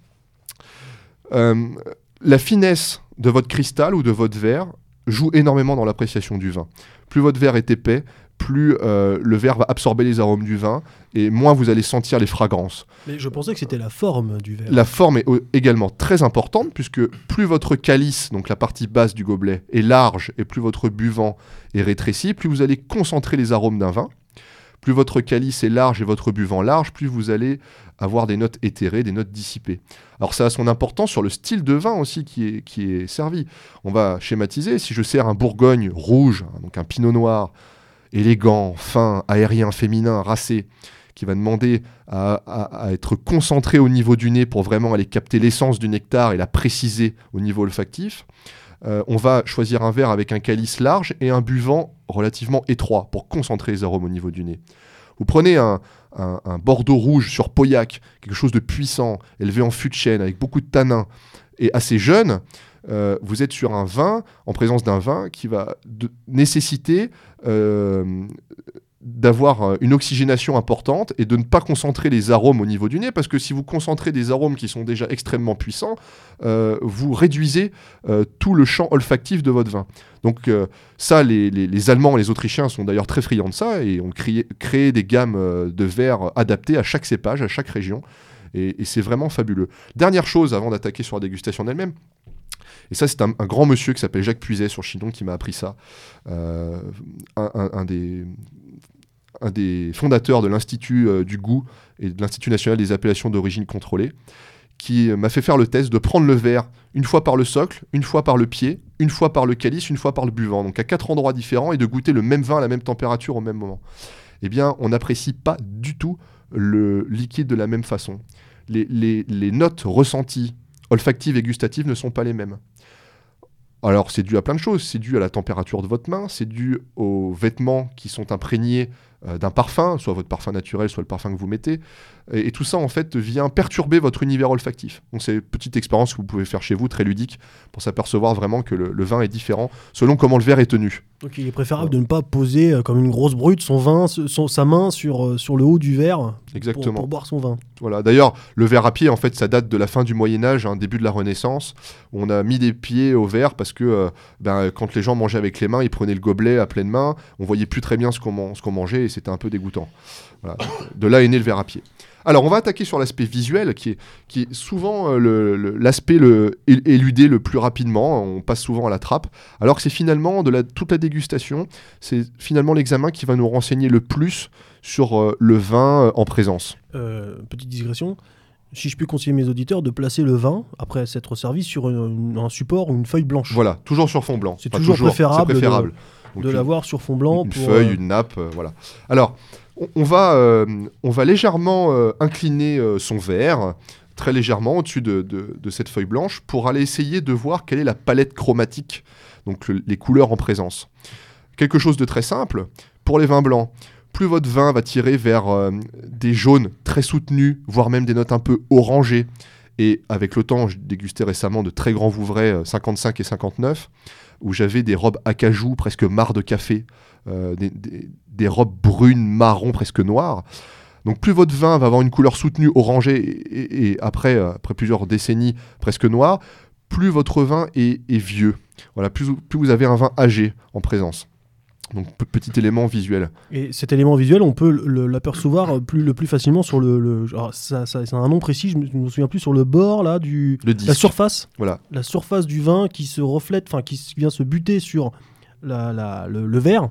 La finesse de votre cristal ou de votre verre joue énormément dans l'appréciation du vin. Plus votre verre est épais, plus euh, le verre va absorber les arômes du vin, et moins vous allez sentir les fragrances. Mais je pensais que c'était la forme du verre. La forme est également très importante puisque plus votre calice, donc la partie basse du gobelet, est large et plus votre buvant est rétréci, plus vous allez concentrer les arômes d'un vin. Plus votre calice est large et votre buvant large, plus vous allez avoir des notes éthérées, des notes dissipées. Alors ça a son importance sur le style de vin aussi qui est, qui est servi. On va schématiser. Si je sers un Bourgogne rouge, hein, donc un pinot noir, élégant, fin, aérien, féminin, racé, qui va demander à, être concentré au niveau du nez pour vraiment aller capter l'essence du nectar et la préciser au niveau olfactif. Euh, on va choisir un verre avec un calice large et un buvant relativement étroit pour concentrer les arômes au niveau du nez. Vous prenez un, un- Bordeaux rouge sur Pauillac, quelque chose de puissant, élevé en fût de chêne, avec beaucoup de tanins et assez jeune. euh, vous êtes sur un vin, en présence d'un vin qui va de- nécessiter euh, d'avoir euh, une oxygénation importante et de ne pas concentrer les arômes au niveau du nez, parce que si vous concentrez des arômes qui sont déjà extrêmement puissants, euh, vous réduisez euh, tout le champ olfactif de votre vin. Donc ça, les, les- Allemands et les Autrichiens sont d'ailleurs très friands de ça et ont créé, créé des gammes de verres adaptées à chaque cépage, à chaque région. Et, c'est vraiment fabuleux. Dernière chose avant d'attaquer sur la dégustation d'elle-même. Et ça, c'est un, grand monsieur qui s'appelle Jacques Puiset sur Chinon qui m'a appris ça. Un des, un des fondateurs de l'Institut euh, du goût et de l'Institut national des appellations d'origine contrôlée, qui m'a fait faire le test de prendre le verre une fois par le socle, une fois par le pied, une fois par le calice, une fois par le buvant, donc à quatre endroits différents, et de goûter le même vin à la même température au même moment. Eh bien, on n'apprécie pas du tout le liquide de la même façon. Les, les- les notes ressenties, olfactives et gustatives, ne sont pas les mêmes. Alors, c'est dû à plein de choses. C'est dû à la température de votre main, c'est dû aux vêtements qui sont imprégnés d'un parfum, soit votre parfum naturel, soit le parfum que vous mettez. Et, et tout ça, en fait, vient perturber votre univers olfactif. Donc, c'est une petite expérience que vous pouvez faire chez vous, très ludique, pour s'apercevoir vraiment que le, le vin est différent selon comment le verre est tenu. Donc il est préférable de ne pas poser euh, comme une grosse brute son vin, son- sa main sur, euh, sur le haut du verre pour, Exactement. pour boire son vin. Voilà. D'ailleurs, le verre à pied, en fait, ça date de la fin du Moyen Âge, un début de la Renaissance. On a mis des pieds au verre parce que euh, ben, quand les gens mangeaient avec les mains, ils prenaient le gobelet à pleine main. On voyait plus très bien ce qu'on man- qu'on mangeait et c'était un peu dégoûtant. Voilà. De là est né le verre à pied. Alors, on va attaquer sur l'aspect visuel, qui est, qui est souvent euh, le- le- l'aspect le, é- éludé le plus rapidement. On passe souvent à la trappe. Alors que c'est finalement, de la, toute la dégustation, c'est finalement l'examen qui va nous renseigner le plus sur euh, le vin euh, en présence. Euh, petite digression. Si je puis conseiller mes auditeurs de placer le vin, après s'être servi, sur une- un support ou une feuille blanche. Voilà, toujours sur fond blanc. C'est Enfin, toujours préférable de une- l'avoir sur fond blanc. Une pour, feuille, euh, une nappe, euh, voilà. Alors, on, va, euh, on va légèrement euh, incliner euh, son verre, très légèrement au-dessus de, cette feuille blanche, pour aller essayer de voir quelle est la palette chromatique, donc le- les couleurs en présence. Quelque chose de très simple, pour les vins blancs, plus votre vin va tirer vers des jaunes très soutenus, voire même des notes un peu orangées. Et avec le temps, je dégustais récemment de très grands Vouvray euh, 55 et 59, où j'avais des robes acajou, presque marre de café, des, des- des robes brunes, marron, presque noires. Donc plus votre vin va avoir une couleur soutenue, orangée, et, et- et après, euh, après plusieurs décennies, presque noire, plus votre vin est, est vieux. Voilà, plus, vous- plus vous avez un vin âgé en présence. Donc pe- petit élément visuel. Et cet élément visuel, on peut l'apercevoir euh, plus, le plus facilement sur le. le- alors, ça, ça- c'est un nom précis, je me, je me souviens plus, sur le bord là, du. Le La surface, Voilà. la surface du vin qui se reflète, enfin qui vient se buter sur la, la- le, le verre,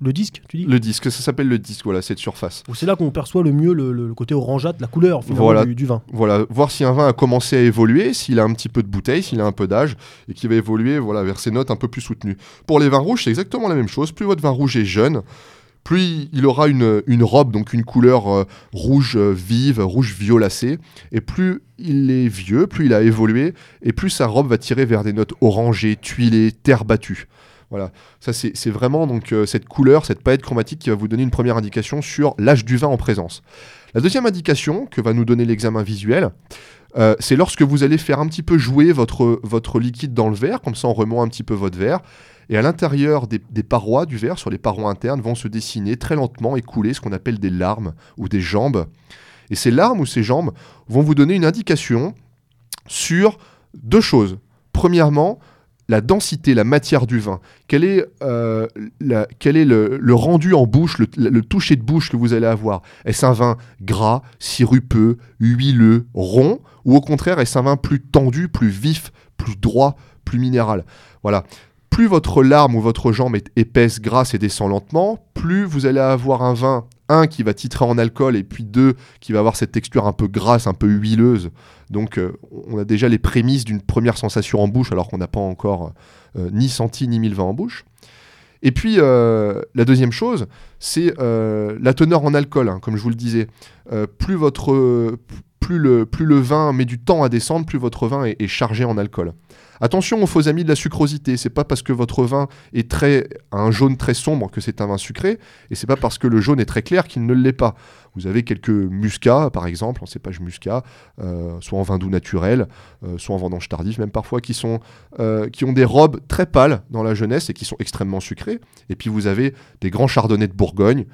le disque, tu dis Le disque, ça s'appelle le disque, voilà, cette surface. C'est là qu'on perçoit le mieux le, côté orangeâtre, la couleur finalement Voilà. du, du vin. Voilà, voir si un vin a commencé à évoluer, s'il a un petit peu de bouteille, s'il a un peu d'âge, et qui va évoluer voilà, vers ses notes un peu plus soutenues. Pour les vins rouges, c'est exactement la même chose. Plus votre vin rouge est jeune, plus il aura une, une robe, donc une couleur euh, rouge euh, vive, rouge violacé, et plus il est vieux, plus il a évolué, et plus sa robe va tirer vers des notes orangées, tuilées, terre battue. Voilà, ça c'est vraiment donc euh, cette couleur, cette palette chromatique qui va vous donner une première indication sur l'âge du vin en présence. La deuxième indication que va nous donner l'examen visuel, euh, c'est lorsque vous allez faire un petit peu jouer votre, votre liquide dans le verre, comme ça on remonte un petit peu votre verre, et à l'intérieur des, des parois du verre, sur les parois internes, vont se dessiner très lentement et couler ce qu'on appelle des larmes ou des jambes. Et ces larmes ou ces jambes vont vous donner une indication sur deux choses. Premièrement, la densité, la matière du vin. Quel est, euh, le rendu en bouche, le, le toucher de bouche que vous allez avoir? Est-ce un vin gras, sirupeux, huileux, rond? Ou au contraire, est-ce un vin plus tendu, plus vif, plus droit, plus minéral? Voilà. Plus votre larme ou votre jambe est épaisse, grasse et descend lentement, plus vous allez avoir un vin, un, qui va titrer en alcool, et puis deux, qui va avoir cette texture un peu grasse, un peu huileuse. Donc euh, on a déjà les prémices d'une première sensation en bouche, alors qu'on n'a pas encore euh, ni senti ni mis le vin en bouche. Et puis euh, la deuxième chose, c'est la teneur en alcool, hein, comme je vous le disais. Plus le, vin met du temps à descendre, plus votre vin est chargé en alcool. Attention aux faux amis de la sucrosité. C'est pas parce que votre vin est très un jaune très sombre que c'est un vin sucré, et c'est pas parce que le jaune est très clair qu'il ne l'est pas. Vous avez quelques muscats, par exemple, en cépage muscat, euh, soit en vin doux naturel, euh, soit en vendange tardive, même parfois, euh, qui ont des robes très pâles dans la jeunesse et qui sont extrêmement sucrées. Et puis vous avez des grands chardonnays de Bourgogne,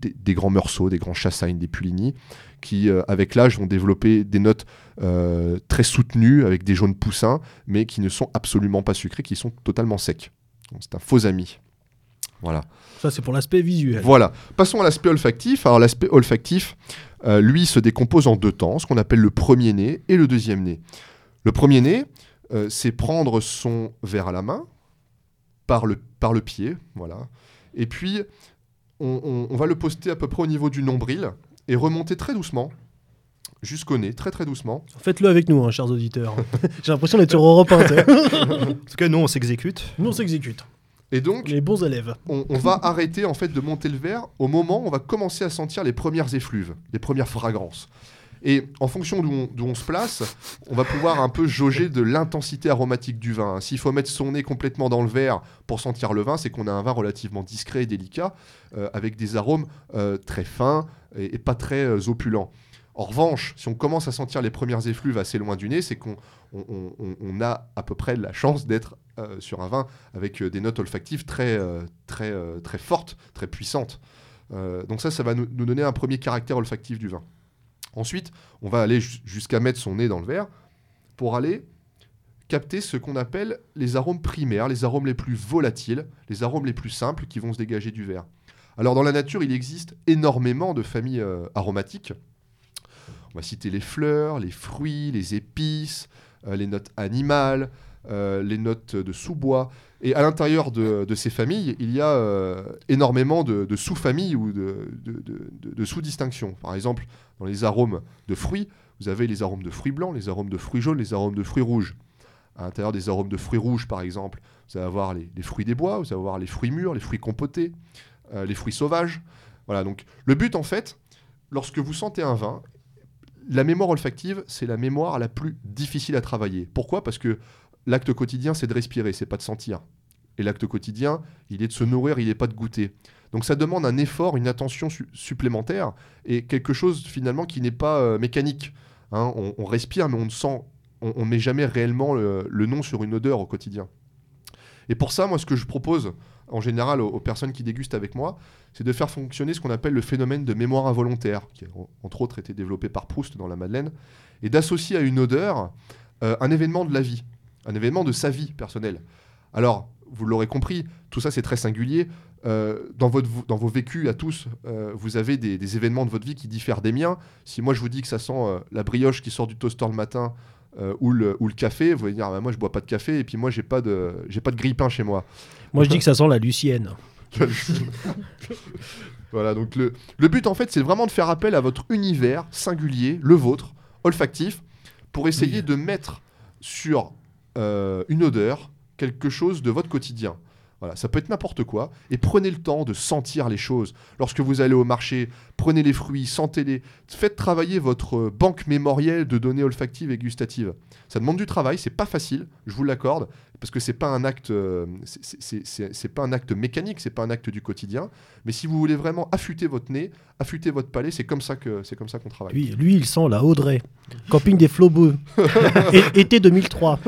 des, des grands meursault, des grands chassagnes, des puligny, qui, euh, avec l'âge, vont développer des notes euh, très soutenues, avec des jaunes poussins, mais qui ne sont absolument pas sucrés, qui sont totalement secs. C'est un faux ami. Voilà. Ça, c'est pour l'aspect visuel. Voilà. Passons à l'aspect olfactif. Alors l'aspect olfactif, euh, lui, se décompose en deux temps, ce qu'on appelle le premier nez et le deuxième nez. Le premier nez, euh, c'est prendre son verre à la main, par le, par le pied, voilà. Et puis, on, on- on va le poster à peu près au niveau du nombril et remonter très doucement jusqu'au nez, très très doucement. Faites-le avec nous, hein, chers auditeurs. [laughs] J'ai l'impression d'être sur Europe 1. tu sais. En tout cas, nous, on s'exécute. Nous, on s'exécute. Et donc, Les bons élèves. on, on va arrêter en fait de monter le verre au moment où on va commencer à sentir les premières effluves, les premières fragrances. Et en fonction d'où on, d'où on se place, on va pouvoir un peu jauger de l'intensité aromatique du vin. S'il faut mettre son nez complètement dans le verre pour sentir le vin, c'est qu'on a un vin relativement discret et délicat, euh, avec des arômes euh, très fins et, pas très euh, opulents. En revanche, si on commence à sentir les premières effluves assez loin du nez, c'est qu'on on- on- on- on a à peu près la chance d'être euh, sur un vin avec euh, des notes olfactives très, très, très fortes, très puissantes. Donc ça, ça va nous, nous donner un premier caractère olfactif du vin. Ensuite, on va aller jus- jusqu'à mettre son nez dans le verre pour aller capter ce qu'on appelle les arômes primaires, les arômes les plus volatiles, les arômes les plus simples qui vont se dégager du verre. Alors dans la nature, il existe énormément de familles euh, aromatiques. On va citer les fleurs, les fruits, les épices, euh, les notes animales, euh, les notes de sous-bois. Et à l'intérieur de, ces familles, il y a énormément de, sous-familles ou de, sous-distinctions. Par exemple, dans les arômes de fruits, vous avez les arômes de fruits blancs, les arômes de fruits jaunes, les arômes de fruits rouges. À l'intérieur des arômes de fruits rouges, par exemple, vous allez avoir les, les fruits des bois, vous allez avoir les fruits mûrs, les fruits compotés, les fruits sauvages. Voilà, donc le but, en fait, lorsque vous sentez un vin, la mémoire olfactive, c'est la mémoire la plus difficile à travailler. Pourquoi? Parce que l'acte quotidien, c'est de respirer, c'est pas de sentir. Et l'acte quotidien, il est de se nourrir, il n'est pas de goûter. Donc ça demande un effort, une attention su- supplémentaire et quelque chose finalement qui n'est pas euh, mécanique. Hein, on, respire, mais on ne sent, on, on met jamais réellement le, le nom sur une odeur au quotidien. Et pour ça, moi, ce que je propose en général aux, personnes qui dégustent avec moi, c'est de faire fonctionner ce qu'on appelle le phénomène de mémoire involontaire, qui a en- entre autres été développé par Proust dans la Madeleine, et d'associer à une odeur euh, un événement de la vie, un événement de sa vie personnelle. Alors, vous l'aurez compris, tout ça c'est très singulier. Euh, dans, votre, dans vos vécus à tous, euh, vous avez des, événements de votre vie qui diffèrent des miens. Si moi je vous dis que ça sent la brioche qui sort du toaster le matin ou, le, ou le café, vous allez dire ah bah, moi je bois pas de café et puis moi j'ai pas de j'ai pas de grille-pain chez moi. Moi, je dis que ça sent la Lucienne. [laughs] voilà, donc le, le but en fait, c'est vraiment de faire appel à votre univers singulier, le vôtre, olfactif, pour essayer Oui. de mettre sur euh, une odeur quelque chose de votre quotidien. Voilà, ça peut être n'importe quoi. Et prenez le temps de sentir les choses. Lorsque vous allez au marché, prenez les fruits, sentez-les. Faites travailler votre banque mémorielle de données olfactives et gustatives. Ça demande du travail, c'est pas facile, je vous l'accorde, parce que c'est pas un acte, euh, c'est- c'est- c'est c'est- c'est pas un acte mécanique, c'est pas un acte du quotidien. Mais si vous voulez vraiment affûter votre nez, affûter votre palais, c'est comme ça que c'est comme ça qu'on travaille. Lui, lui, il sent la Audrey. Camping des. Et- [laughs] été 2003.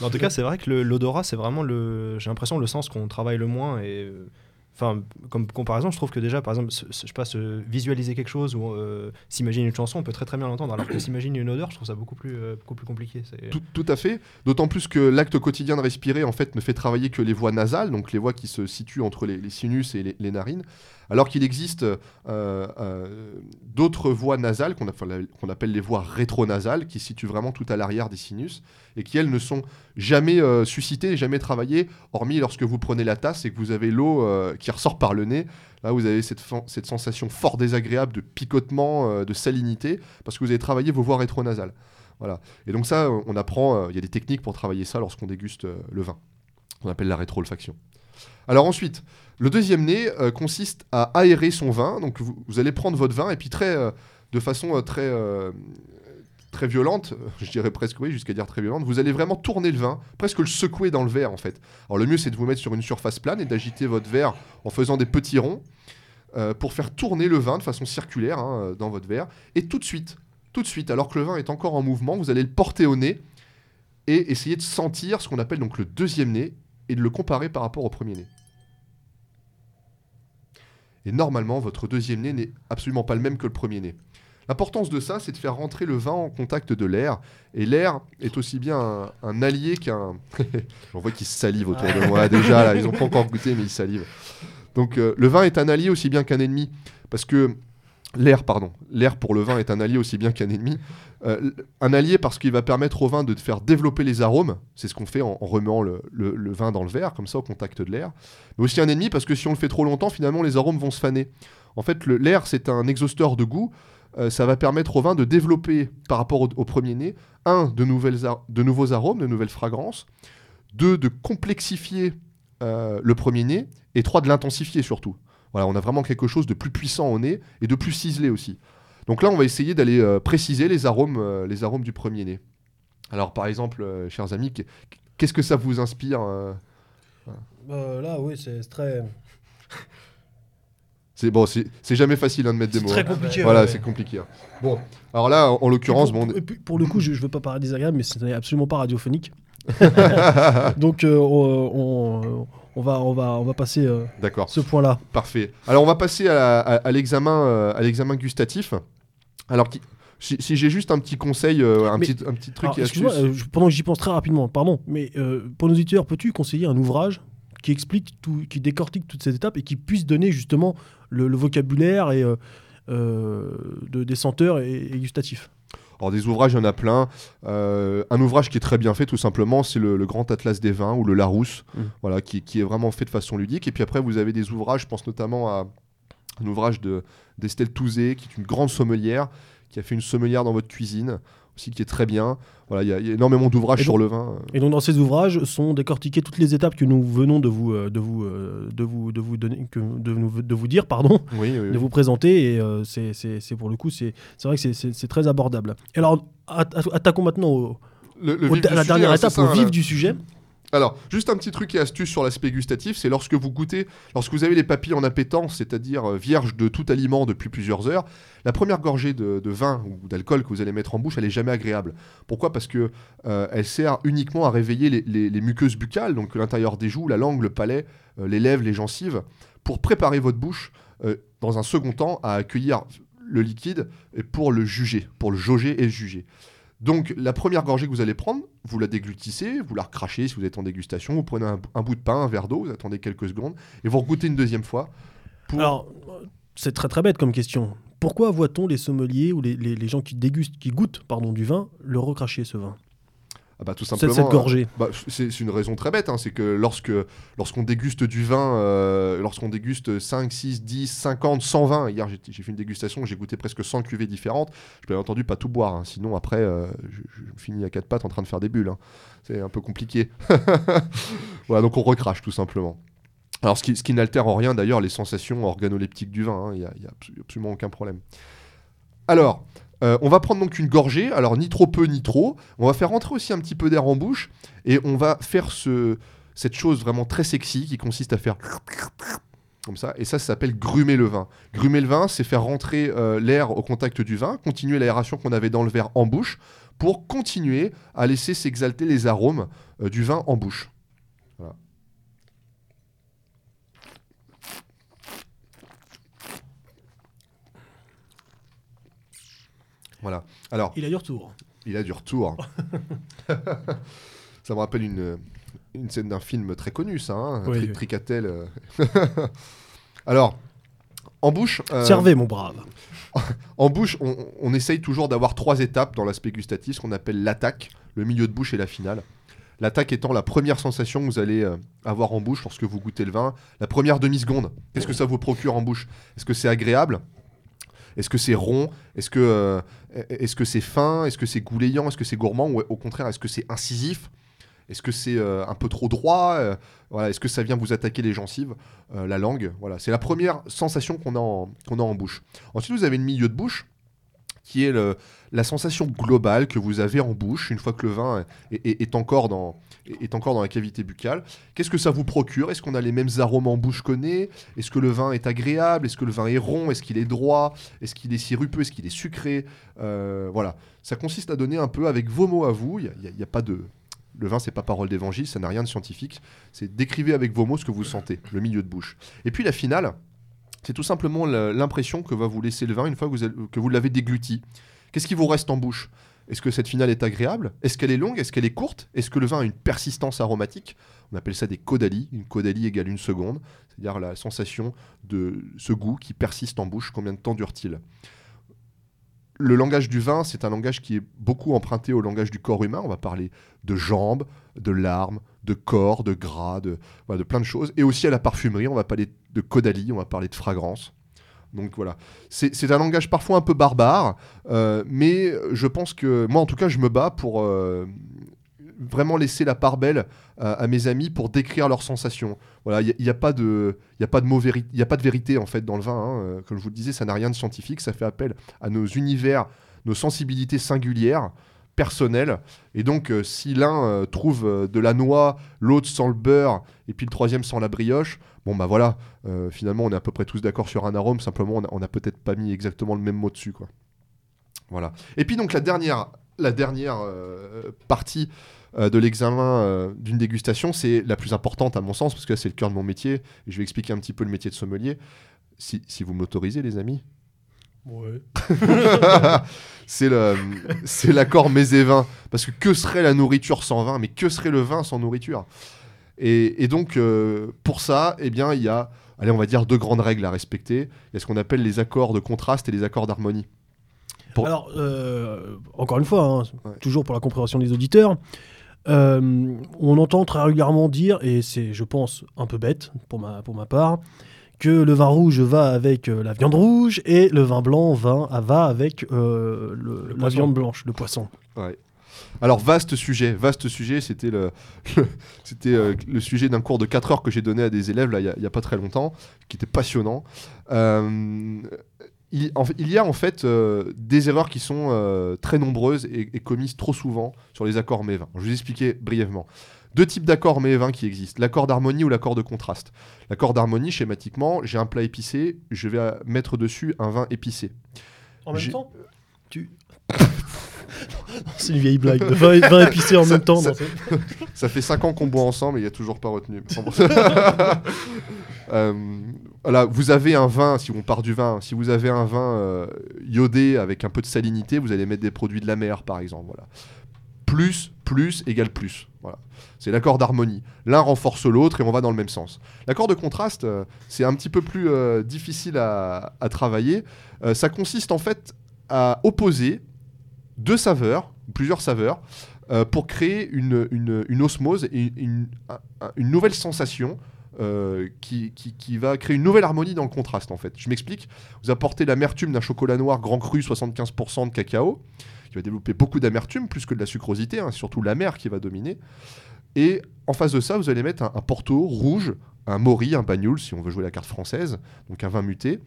Mais en tout cas, c'est vrai que le- l'odorat, c'est vraiment le. J'ai l'impression le sens qu'on travaille le moins. Et euh, enfin, comme comparaison, je trouve que déjà, par exemple, je sais pas, se visualiser quelque chose ou euh, s'imaginer une chanson, on peut très très bien l'entendre. Alors que [coughs] s'imaginer une odeur, je trouve ça beaucoup plus, euh, beaucoup plus compliqué. Tout, tout à fait. D'autant plus que l'acte quotidien de respirer, en fait, ne fait travailler que les voies nasales, donc les voies qui se situent entre les, les sinus et les, les narines, alors qu'il existe euh, euh, d'autres voies nasales qu'on appelle, les voies rétronasales, qui se situent vraiment tout à l'arrière des sinus, et qui, elles, ne sont jamais euh, suscitées, jamais travaillées, hormis lorsque vous prenez la tasse et que vous avez l'eau qui ressort par le nez. Là, vous avez cette, sensation fort désagréable de picotement, de salinité, parce que vous avez travaillé vos voies rétronasales. Voilà. Et donc ça, on apprend, il y a des techniques pour travailler ça lorsqu'on déguste le vin. On appelle la rétro-olfaction. Alors ensuite, le deuxième nez euh, consiste à aérer son vin. Donc vous, allez prendre votre vin et puis euh, de façon euh, très, violente, je dirais presque oui, jusqu'à dire très violente, vous allez vraiment tourner le vin, presque le secouer dans le verre en fait. Alors le mieux c'est de vous mettre sur une surface plane et d'agiter votre verre en faisant des petits ronds pour faire tourner le vin de façon circulaire hein, dans votre verre. Et tout de suite, tout de suite, alors que le vin est encore en mouvement, vous allez le porter au nez et essayer de sentir ce qu'on appelle donc le deuxième nez et de le comparer par rapport au premier nez. Et normalement, votre deuxième nez n'est absolument pas le même que le premier nez. L'importance de ça, c'est de faire rentrer le vin en contact de l'air. Et l'air est aussi bien un, allié qu'un. [laughs] J'en vois qui salive autour de moi déjà, là, ils n'ont pas encore goûté, mais ils salivent. Donc euh, le vin est un allié aussi bien qu'un ennemi. Parce que. L'air, pardon. L'air pour le vin est un allié aussi bien qu'un ennemi. Euh, un allié parce qu'il va permettre au vin de faire développer les arômes. C'est ce qu'on fait en, remuant le, vin dans le verre, comme ça, au contact de l'air. Mais aussi un ennemi parce que si on le fait trop longtemps, finalement, les arômes vont se faner. En fait, l'air, c'est un exhausteur de goût. Euh, ça va permettre au vin de développer, par rapport au, premier nez, un, de, nouvelles de nouveaux arômes, de nouvelles fragrances. Deux, de complexifier euh, le premier nez. Et trois, de l'intensifier surtout. Voilà, on a vraiment quelque chose de plus puissant au nez et de plus ciselé aussi. Donc là, on va essayer d'aller euh, préciser les arômes, euh, les arômes du premier nez. Alors, par exemple, euh, chers amis, qu'est- qu'est-ce que ça vous inspire Euh, là, oui, c'est très, C'est bon, c'est c'est jamais facile hein, de mettre des c'est mots. très hein. compliqué. Voilà, ouais. c'est compliqué. hein. Bon, alors là, en, en l'occurrence, pour, bon, pour- pour le coup, je, je veux pas paraître désagréable, mais ce n'est absolument pas radiophonique. [laughs] [laughs] Donc, on, on- on va, on va, on va passer euh, d'accord, ce point-là. parfait. Alors, on va passer à, à- à l'examen, euh, à l'examen gustatif. Alors, qui- si, si j'ai juste un petit conseil, euh, un, Mais- petit, un petit truc Alors, excuse-moi, euh, pendant que j'y pense très rapidement, pardon, mais pour nos auditeurs, peux-tu conseiller un ouvrage qui explique tout, qui décortique toutes ces étapes et qui puisse donner justement le, le vocabulaire et de, des senteurs et, et gustatifs? Alors, des ouvrages, il y en a plein. Euh, un ouvrage qui est très bien fait, tout simplement, c'est le, le Grand Atlas des vins ou le Larousse, Mm. voilà, qui, qui est vraiment fait de façon ludique. Et puis après, vous avez des ouvrages, je pense notamment à un ouvrage de- d'Estelle Touzé, qui est une grande sommelière, qui a fait une sommelière dans votre cuisine, aussi qui est très bien. Voilà, il y, y a énormément d'ouvrages sur le vin. Et donc dans ces ouvrages sont décortiquées toutes les étapes que nous venons de vous, euh, de vous, euh, de vous, de vous donner, que, de, nous- de vous dire, pardon, Oui, oui, oui. de vous présenter. Et euh, c'est, pour le coup, c'est, c'est vrai que c'est, très abordable. Et alors, at- at- attaquons maintenant au, Le- le au- à la dernière hein, étape, ça, au vif du sujet. Alors, juste un petit truc et astuce sur l'aspect gustatif, c'est lorsque vous goûtez, lorsque vous avez les papilles en appétence, c'est-à-dire euh, vierges de tout aliment depuis plusieurs heures, la première gorgée de, vin ou d'alcool que vous allez mettre en bouche, elle est jamais agréable. Pourquoi? Parce que euh, elle sert uniquement à réveiller les, muqueuses buccales, donc l'intérieur des joues, la langue, le palais, euh, les lèvres, les gencives, pour préparer votre bouche dans un second temps à accueillir le liquide et pour le juger, pour le jauger et le juger. Donc la première gorgée que vous allez prendre, vous la déglutissez, vous la recrachez si vous êtes en dégustation, vous prenez un, bout de pain, un verre d'eau, vous attendez quelques secondes et vous regoutez une deuxième fois. Alors, c'est très très bête comme question. Pourquoi voit-on les sommeliers ou les gens qui dégustent, qui goûtent pardon, du vin, le recracher ce vin? Ah bah, tout Cette, simplement. cette euh, gorgée. bah, c'est une raison très bête, hein, c'est que lorsque lorsqu'on déguste du vin, euh, lorsqu'on déguste 5, 6, 10, 50, 100 vins, hier j'ai fait une dégustation, j'ai goûté presque 100 cuvées différentes, je peux bien entendu pas tout boire, hein, sinon après euh, je, je finis à quatre pattes en train de faire des bulles, hein. c'est un peu compliqué. [laughs] voilà, donc on recrache tout simplement. Alors ce qui, ce qui n'altère en rien d'ailleurs les sensations organoleptiques du vin, hein, il n'y a, a abso- absolument aucun problème. Alors, euh, on va prendre donc une gorgée, alors ni trop peu ni trop. On va faire rentrer aussi un petit peu d'air en bouche et on va faire ce, cette chose vraiment très sexy qui consiste à faire comme ça. Et ça, ça s'appelle grumer le vin. Grumer le vin, c'est faire rentrer euh, l'air au contact du vin, continuer l'aération qu'on avait dans le verre en bouche pour continuer à laisser s'exalter les arômes euh, du vin en bouche. Voilà. Voilà. Alors, Il a du retour. il a du retour. [laughs] ça me rappelle une, une scène d'un film très connu, ça. Hein, Oui, Tri- oui. Tricatel. euh. [laughs] Alors, en bouche, euh, Servez, mon brave. [laughs] en bouche, on, on essaye toujours d'avoir trois étapes dans l'aspect gustatif, ce qu'on appelle l'attaque, le milieu de bouche et la finale. L'attaque étant la première sensation que vous allez euh, avoir en bouche lorsque vous goûtez le vin. La première demi-seconde, qu'est-ce que ça vous procure en bouche? Est-ce que c'est agréable? Est-ce que c'est rond? Est-ce que euh, est-ce que c'est fin? Est-ce que c'est goulayant Est-ce que c'est gourmand? Ou au contraire, est-ce que c'est incisif? Est-ce que c'est euh, un peu trop droit? Euh, voilà, Est-ce que ça vient vous attaquer les gencives? La langue Voilà, c'est la première sensation qu'on a, a en bouche. Ensuite, vous avez le milieu de bouche. qui est la sensation globale que vous avez en bouche une fois que le vin est encore, dans, est encore dans la cavité buccale. Qu'est-ce que ça vous procure? Est-ce qu'on a les mêmes arômes en bouche qu'au nez? Est-ce que le vin est agréable? Est-ce que le vin est rond? Est-ce qu'il est droit? Est-ce qu'il est sirupeux? Est-ce qu'il est sucré? Euh, Voilà. Ça consiste à donner un peu avec vos mots à vous. Il n'y a, pas de... Le vin, c'est pas parole d'évangile, ça n'a rien de scientifique. C'est décrivez avec vos mots ce que vous sentez, le milieu de bouche. Et puis la finale, c'est tout simplement l'impression que va vous laisser le vin une fois que vous, avez- que vous l'avez dégluti. Qu'est-ce qui vous reste en bouche? Est-ce que cette finale est agréable? Est-ce qu'elle est longue? Est-ce qu'elle est courte? Est-ce que le vin a une persistance aromatique? On appelle ça des caudalies. Une caudalie égale une seconde, c'est-à-dire la sensation de ce goût qui persiste en bouche. Combien de temps dure-t-il? Le langage du vin, c'est un langage qui est beaucoup emprunté au langage du corps humain. On va parler de jambes, de larmes, de corps, de gras, de, plein de choses. Et aussi à la parfumerie, on va parler de caudalie, on va parler de fragrance. Donc voilà, c'est un langage parfois un peu barbare, euh, mais je pense que moi en tout cas je me bats pour euh, vraiment laisser la part belle à, à mes amis pour décrire leurs sensations. Voilà, il n'y a, pas de, il a a pas de vérité en fait dans le vin. hein. Euh, Comme je vous le disais, ça n'a rien de scientifique, ça fait appel à nos univers, nos sensibilités singulières, personnelles. Et donc, euh, si l'un euh, trouve euh, de la noix, l'autre sans le beurre, et puis le troisième sans la brioche, bon bah voilà, euh, finalement on est à peu près tous d'accord sur un arôme, simplement on a, on a peut-être pas mis exactement le même mot dessus, quoi. Voilà. Et puis donc la dernière, la dernière euh, partie euh, de l'examen d'une dégustation, c'est la plus importante à mon sens, parce que c'est le cœur de mon métier, et je vais expliquer un petit peu le métier de sommelier, si, si vous m'autorisez les amis. Ouais. [laughs] c'est le, c'est l'accord mets et vin. Parce que que serait la nourriture sans vin? Mais que serait le vin sans nourriture? Et, et donc, euh, pour ça, eh bien, il y a, allez, on va dire deux grandes règles à respecter. Il y a ce qu'on appelle les accords de contraste et les accords d'harmonie. Pour- Alors, euh, encore une fois, hein, Ouais. toujours pour la compréhension des auditeurs, euh, on entend très régulièrement dire, et c'est, je pense, un peu bête pour ma, pour ma part, que le vin rouge va avec euh, la viande rouge et le vin blanc va, va avec euh, le- la viande blanche, le poisson. Ouais. Alors, vaste sujet, vaste sujet, c'était le, [laughs] le- c'était, euh, le sujet d'un cours de 4 heures que j'ai donné à des élèves là, il y a- il n'y a, pas très longtemps, qui était passionnant. Euh, il, en fait- il y a en fait euh, des erreurs qui sont euh, très nombreuses et, et commises trop souvent sur les accords mets 20. Je vais vous expliquer brièvement. Deux types d'accords mets 20 qui existent, l'accord d'harmonie ou l'accord de contraste. L'accord d'harmonie, schématiquement, j'ai un plat épicé, je vais mettre dessus un vin épicé. En même temps? Tu... [laughs] [laughs] c'est une vieille blague de vin, vin épicé en Ça- même temps. ça- [laughs] fait 5 ans qu'on boit ensemble et il a toujours pas retenu. [laughs] Euh, voilà, vous avez un vin, si on part du vin, si vous avez un vin euh, iodé avec un peu de salinité, vous allez mettre des produits de la mer, par exemple. Voilà. Plus, plus égale plus. Voilà. C'est l'accord d'harmonie. L'un renforce l'autre et on va dans le même sens. L'accord de contraste, euh, c'est un petit peu plus difficile à, à travailler. Ça consiste en fait à opposer deux saveurs, plusieurs saveurs, euh, pour créer une, une- osmose une, un- un- une nouvelle sensation euh, qui, qui- qui va créer une nouvelle harmonie dans le contraste en fait. Je m'explique. Vous apportez l'amertume d'un chocolat noir grand cru 75% de cacao, qui va développer beaucoup d'amertume plus que de la sucrosité, hein, surtout l'amer qui va dominer. Et en face de ça, vous allez mettre un, un Porto rouge, un Mori, un Bagnoul, si on veut jouer la carte française, donc un vin muté.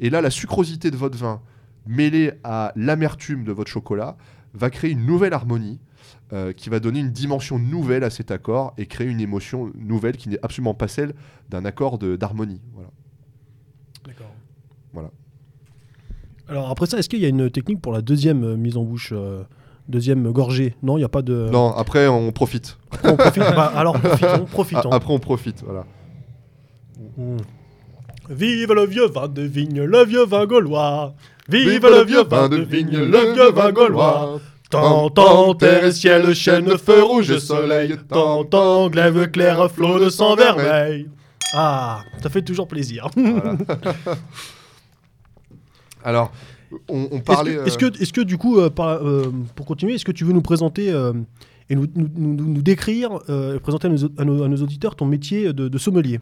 Et là, la sucrosité de votre vin mêlée à l'amertume de votre chocolat va créer une nouvelle harmonie euh, qui va donner une dimension nouvelle à cet accord et créer une émotion nouvelle qui n'est absolument pas celle d'un accord de- d'harmonie. Voilà. D'accord. Voilà. Alors après ça, est-ce qu'il y a une technique pour la deuxième euh, mise en bouche, euh, deuxième gorgée? Non, il n'y a pas de. Non, après on profite. On profite. Bah, alors profitons, profitons. [laughs] A- après on profite. Voilà. Mm. Vive le vieux vin de vigne, le vieux vin gaulois. Vive, Vive le vieux vin de vigne, le vieux vin gaulois. Tant, terre et ciel, chêne, feu rouge, soleil. Tant, glaive clair, flot de sang vermeil. Ah, ça fait toujours plaisir. Voilà. [laughs] Alors, on, on Est-ce parlait. que, est-ce que, est-ce que du coup, euh, par- euh, pour continuer, est-ce que tu veux nous présenter euh, et nous, nous, nous- nous décrire euh, présenter à nos, à nos- à nos auditeurs ton métier de, de sommelier?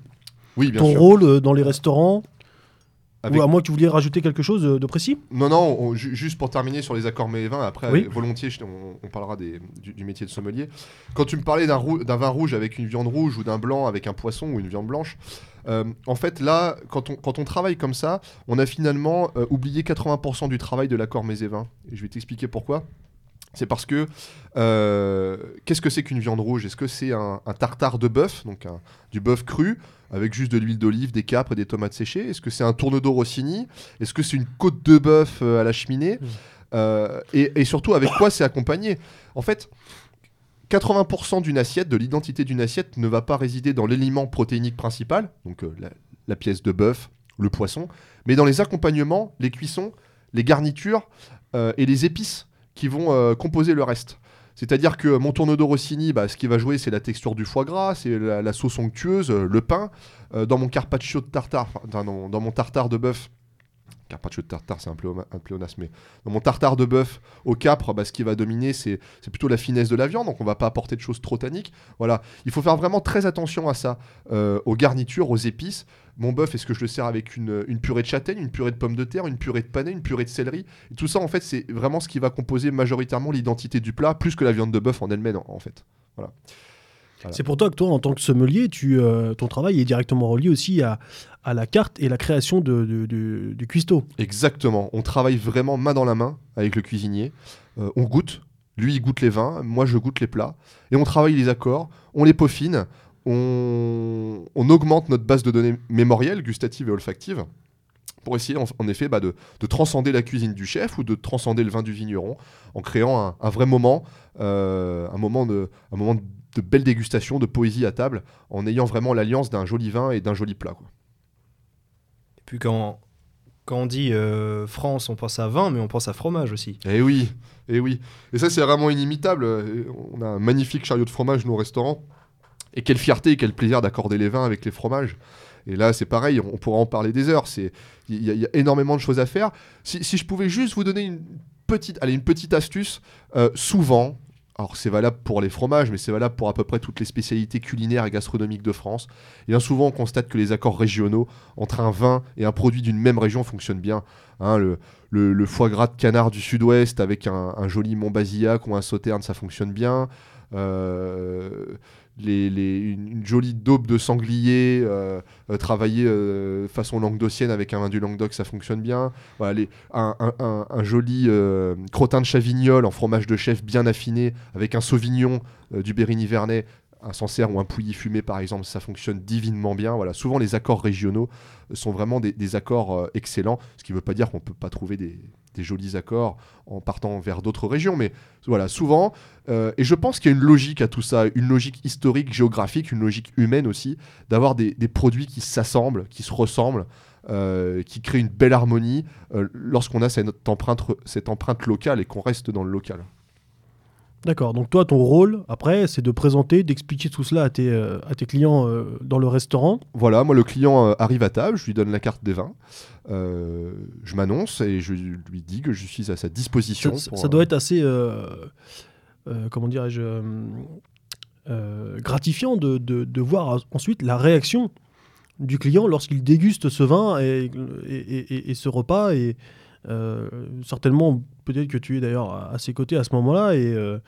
Oui, bien Ton sûr. rôle euh, dans les restaurants avec- Ou à que tu voulais rajouter quelque chose de, de précis? Non, non, on- ju- juste pour terminer sur les accords mets et vins, après, Oui. euh, volontiers, on, on parlera des- du, du métier de sommelier. Quand tu me parlais d'un rou- vin rouge avec une viande rouge ou d'un blanc avec un poisson ou une viande blanche, euh, en fait, là, quand on, quand on travaille comme ça, on a finalement euh, oublié 80% du travail de l'accord mets et vins. Et je vais t'expliquer pourquoi. C'est parce que euh, qu'est-ce que c'est qu'une viande rouge? Est-ce que c'est un, un tartare de bœuf, donc un- du bœuf cru, avec juste de l'huile d'olive, des capres et des tomates séchées? Est-ce que c'est un tourne-d'eau rossini Est-ce que c'est une côte de bœuf euh, à la cheminée? Mm. Euh, et, et surtout, avec quoi c'est accompagné? En fait, 80% d'une assiette, de l'identité d'une assiette, ne va pas résider dans l'élément protéinique principal, donc euh, la, la pièce de bœuf, le poisson, mais dans les accompagnements, les cuissons, les garnitures euh, et les épices qui vont euh, composer le reste. C'est-à-dire que mon tourne-d'eau rossini, bah, ce qui va jouer, c'est la texture du foie gras, c'est la, sauce onctueuse, euh, le pain. Euh, dans mon carpaccio de tartare, dans, mon tartare de bœuf, carpaccio de tartare, c'est un, pléonasme, mais dans mon tartare de bœuf au capre, bah, ce qui va dominer, c'est plutôt la finesse de la viande, donc on va pas apporter de choses trop tanniques. Voilà, il faut faire vraiment très attention à ça, aux garnitures, aux épices. Mon bœuf, est-ce que je le sers avec une, une purée de châtaigne, une purée de pommes de terre, une purée de panais, une purée de céleri? Et Tout ça, en fait, c'est vraiment ce qui va composer majoritairement l'identité du plat, plus que la viande de bœuf en elle-même, en en fait. Voilà. Voilà. C'est pour toi que toi, en tant que sommelier, tu, euh, ton travail est directement relié aussi à, à la carte et la création de, de- de- du cuistot. Exactement. On travaille vraiment main dans la main avec le cuisinier. Euh, on goûte. Lui, il goûte les vins. Moi, je goûte les plats. Et on travaille les accords. On les peaufine. On, on augmente notre base de données mémorielle, gustative et olfactive pour essayer en, en effet bah, de, de transcender la cuisine du chef ou de transcender le vin du vigneron en créant un, un vrai moment, euh, un moment, de, un moment de belle dégustation, de poésie à table, en ayant vraiment l'alliance d'un joli vin et d'un joli plat. quoi. Et puis quand, quand on dit euh, France, on pense à vin, mais on pense à fromage aussi. Eh oui, eh oui. Et ça, c'est vraiment inimitable. On a un magnifique chariot de fromage, nos restaurants. Et quelle fierté et quel plaisir d'accorder les vins avec les fromages. Et là, c'est pareil, on pourra en parler des heures. Il y, a- énormément de choses à faire. Si, je pouvais juste vous donner une petite, allez, une petite astuce, euh, souvent, alors c'est valable pour les fromages, mais c'est valable pour à peu près toutes les spécialités culinaires et gastronomiques de France. Et bien souvent, on constate que les accords régionaux entre un vin et un produit d'une même région fonctionnent bien. Hein, le, foie gras de canard du sud-ouest avec un, joli Montbazillac ou un sauterne, ça fonctionne bien. Euh, une, jolie daube de sanglier euh, euh, travaillée euh, façon languedocienne avec un vin du Languedoc, ça fonctionne bien. Un, joli euh, crottin de chavignol en fromage de chef bien affiné avec un sauvignon du Berry-Nivernais, un Sancerre ou un Pouilly fumé par exemple, ça fonctionne divinement bien. Voilà, souvent les accords régionaux sont vraiment des, accords euh, excellents, ce qui ne veut pas dire qu'on ne peut pas trouver des, jolis accords en partant vers d'autres régions, mais voilà, souvent, euh, et je pense qu'il y a une logique à tout ça, une logique historique, géographique, une logique humaine aussi, d'avoir des, produits qui s'assemblent, qui se ressemblent, euh, qui créent une belle harmonie euh, lorsqu'on a cette empreinte locale et qu'on reste dans le local. D'accord. Donc toi, ton rôle, après, c'est de présenter, d'expliquer tout cela à tes, euh, à tes clients euh, dans le restaurant. Voilà, moi le client euh, arrive à table, je lui donne la carte des vins, je m'annonce et je lui dis que je suis à sa disposition. Ça, pour, ça doit être assez, comment dirais-je, gratifiant de, de- de voir ensuite la réaction du client lorsqu'il déguste ce vin et, et- et- et ce repas. Et certainement, peut-être que tu es d'ailleurs à, ses côtés à ce moment-là et, euh,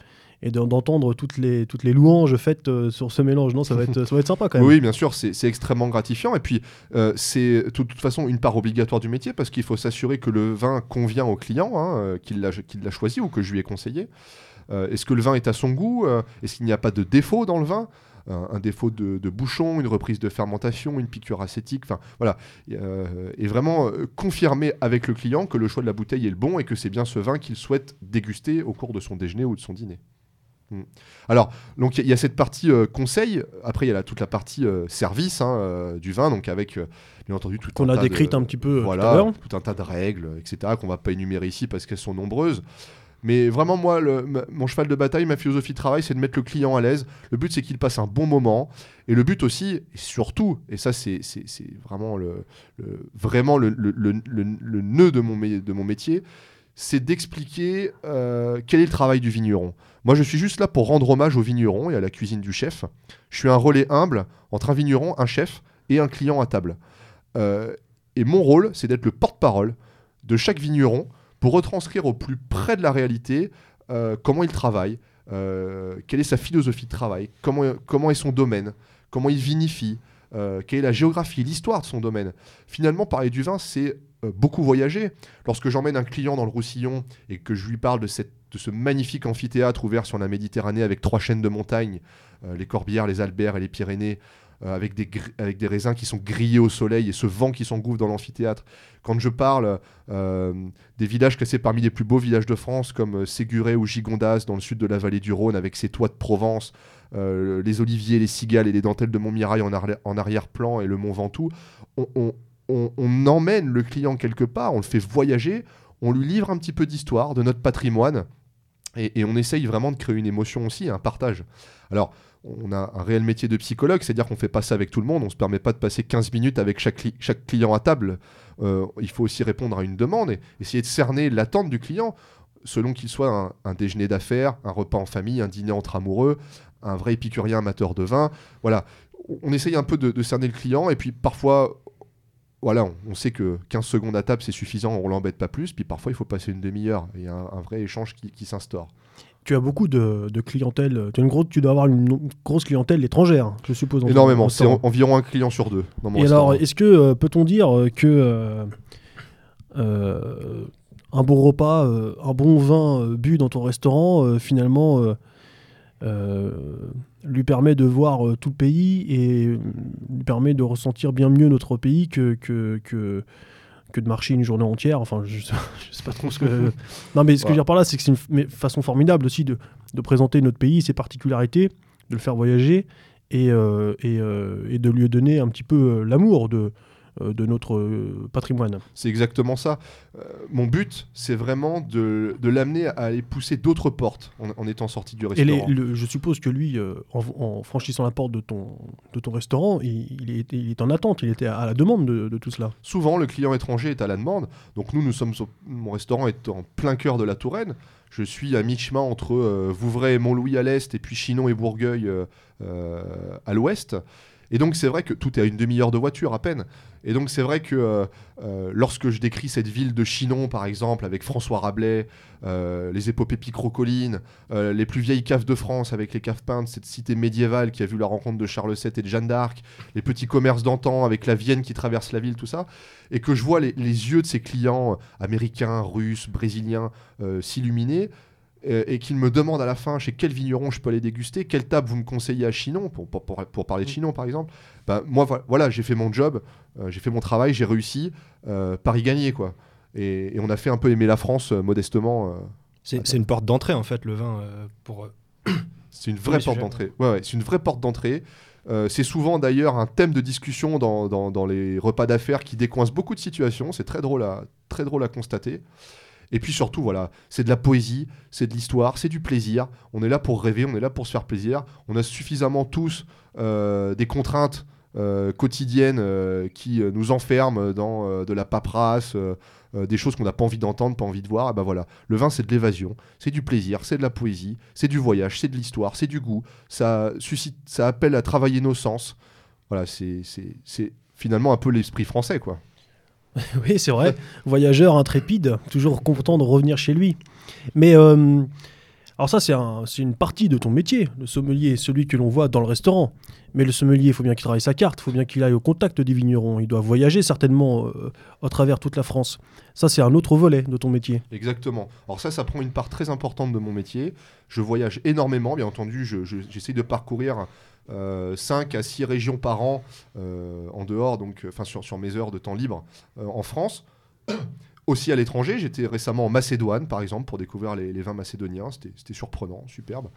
d'entendre toutes les, toutes les louanges faites euh, sur ce mélange. Non, ça va être, ça va être sympa quand même. Oui, bien sûr, c'est extrêmement gratifiant. Et puis, euh, c'est de toute façon une part obligatoire du métier parce qu'il faut s'assurer que le vin convient au client, hein, qu'il l'a choisi ou que je lui ai conseillé. Est-ce que le vin est à son goût? Est-ce qu'il n'y a pas de défaut dans le vin? Un, un défaut de, de bouchon, une reprise de fermentation, une piqûre acétique, enfin voilà, Euh, et vraiment euh, confirmer avec le client que le choix de la bouteille est le bon et que c'est bien ce vin qu'il souhaite déguster au cours de son déjeuner ou de son dîner. Mm. Alors, donc il y a- il y, a cette partie euh, conseil. Après, il y a la- toute la partie euh, service hein, euh, du vin, donc avec euh, bien entendu tout Qu'on un a tas décrite de, un petit peu euh, tout voilà, tout un tas de règles, etc. qu'on va pas énumérer ici parce qu'elles sont nombreuses. Mais vraiment, moi, mon cheval de bataille, ma philosophie de travail, c'est de mettre le client à l'aise. Le but, c'est qu'il passe un bon moment. Et le but aussi, et surtout, et ça, c'est vraiment le, vraiment le, nœud de mon, mé- de mon métier, c'est d'expliquer euh, quel est le travail du vigneron. Moi, je suis juste là pour rendre hommage au vigneron et à la cuisine du chef. Je suis un relais humble entre un vigneron, un chef et un client à table. Euh, Et mon rôle, c'est d'être le porte-parole de chaque vigneron pour retranscrire au plus près de la réalité euh, comment il travaille, euh, quelle est sa philosophie de travail, comment, est son domaine, comment il vinifie, euh, quelle est la géographie, l'histoire de son domaine. Finalement, parler du vin, c'est beaucoup voyager. Lorsque j'emmène un client dans le Roussillon et que je lui parle de, de ce magnifique amphithéâtre ouvert sur la Méditerranée avec trois chaînes de montagnes, les Corbières, les Alberts et les Pyrénées, euh, avec, des avec des raisins qui sont grillés au soleil et ce vent qui s'engouffre dans l'amphithéâtre. Quand je parle euh, des villages classés parmi les plus beaux villages de France, comme euh, Séguré ou Gigondas dans le sud de la vallée du Rhône, avec ses toits de Provence, les oliviers, les cigales et les dentelles de Montmirail en, arri- en arrière-plan et le Mont Ventoux, on emmène le client quelque part, on le fait voyager, on lui livre un petit peu d'histoire, de notre patrimoine, et, et on essaye vraiment de créer une émotion aussi, un partage. Alors, on a un réel métier de psychologue, c'est-à-dire qu'on fait pas ça avec tout le monde, on se permet pas de passer 15 minutes avec chaque, cli- chaque client à table. Euh, il faut aussi répondre à une demande et essayer de cerner l'attente du client, selon qu'il soit un, un déjeuner d'affaires, un repas en famille, un dîner entre amoureux, un vrai épicurien amateur de vin. Voilà, on- essaye un peu de, cerner le client et puis parfois, voilà, on, sait que 15 secondes à table c'est suffisant, on l'embête pas plus, puis parfois il faut passer une demi-heure et un, un vrai échange qui s'instaure. Tu as beaucoup de, de clientèle. Tu, as une grosse, tu dois avoir une, une grosse clientèle étrangère, je suppose. Énormément, c'est en- environ un client sur deux dans mon Et alors, est-ce que euh, peut-on dire euh, que euh, un bon repas, un bon vin bu dans ton restaurant, finalement, lui permet de voir tout le pays et lui permet de ressentir bien mieux notre pays que, que, que, que de marcher une journée entière. Enfin, je, [laughs] je sais pas trop ce que. [laughs] non, mais ce que je veux dire par là, c'est que c'est une façon formidable aussi de, de présenter notre pays, ses particularités, de le faire voyager et, euh, et, euh, et de lui donner un petit peu euh, l'amour de, de notre euh, patrimoine. C'est exactement ça. Euh, mon but, c'est vraiment de, de l'amener à aller pousser d'autres portes en, en étant sorti du Et les- restaurant. le- je suppose que lui, euh, en, en franchissant la porte de ton, de ton restaurant, il, il est, il est en attente, il était à la demande de, de tout cela. Souvent, le client étranger est à la demande. Donc nous, nous sommes au- mon restaurant est en plein cœur de la Touraine. Je suis à mi-chemin entre euh, Vouvray et Montlouis à l'est, et puis Chinon et Bourgueil euh, euh, à l'ouest. Et donc c'est vrai que tout est à une demi-heure de voiture à peine. Et donc c'est vrai que euh, euh, lorsque je décris cette ville de Chinon, par exemple, avec François Rabelais, euh, les épopées picrocolines, les plus vieilles caves de France avec les caves peintes, cette cité médiévale qui a vu la rencontre de Charles VII et de Jeanne d'Arc, les petits commerces d'antan avec la Vienne qui traverse la ville, tout ça, et que je vois les, les yeux de ces clients américains, russes, brésiliens s'illuminer, euh, et qu'ils me demandent à la fin chez quel vigneron je peux aller déguster, quelle table vous me conseillez à Chinon, pour, pour, pour- pour parler de Chinon par exemple, ben, moi vo- voilà, j'ai fait mon job, euh, j'ai fait mon travail, j'ai réussi, euh, Paris gagné quoi. Et, et on a fait un peu aimer la France euh, modestement. euh, C'est une porte d'entrée en fait, le vin, euh, pour. [coughs] C'est une vraie porte d'entrée. Ouais, ouais, c'est une vraie porte d'entrée. C'est souvent d'ailleurs un thème de discussion dans, dans- dans les repas d'affaires qui décoince beaucoup de situations. C'est très drôle à, très drôle à constater. Et puis surtout, voilà, c'est de la poésie, c'est de l'histoire, c'est du plaisir. On est là pour rêver, on est là pour se faire plaisir. On a suffisamment tous euh, des contraintes euh, quotidiennes euh, qui nous enferment dans de la paperasse, des choses qu'on n'a pas envie d'entendre, pas envie de voir. Et ben voilà, le vin, c'est de l'évasion, c'est du plaisir, c'est de la poésie, c'est du voyage, c'est de l'histoire, c'est du goût. Ça suscite, ça appelle à travailler nos sens. Voilà, c'est finalement un peu l'esprit français, quoi. [laughs] Oui, c'est vrai. Voyageur intrépide, toujours content de revenir chez lui. Mais euh, alors ça, c'est un- une partie de ton métier. Le sommelier, celui que l'on voit dans le restaurant. Mais le sommelier, il faut bien qu'il travaille sa carte, il faut bien qu'il aille au contact des vignerons. Il doit voyager certainement euh, à travers toute la France. Ça, c'est un autre volet de ton métier. Exactement. Alors ça, ça prend une part très importante de mon métier. Je voyage énormément, bien entendu. je- je- J'essaie de parcourir 5 à 6 régions par an euh, en dehors, donc, euh, sur mes heures de temps libre euh, en France. Aussi à l'étranger, j'étais récemment en Macédoine, par exemple, pour découvrir les, vins macédoniens. C'était surprenant, superbe.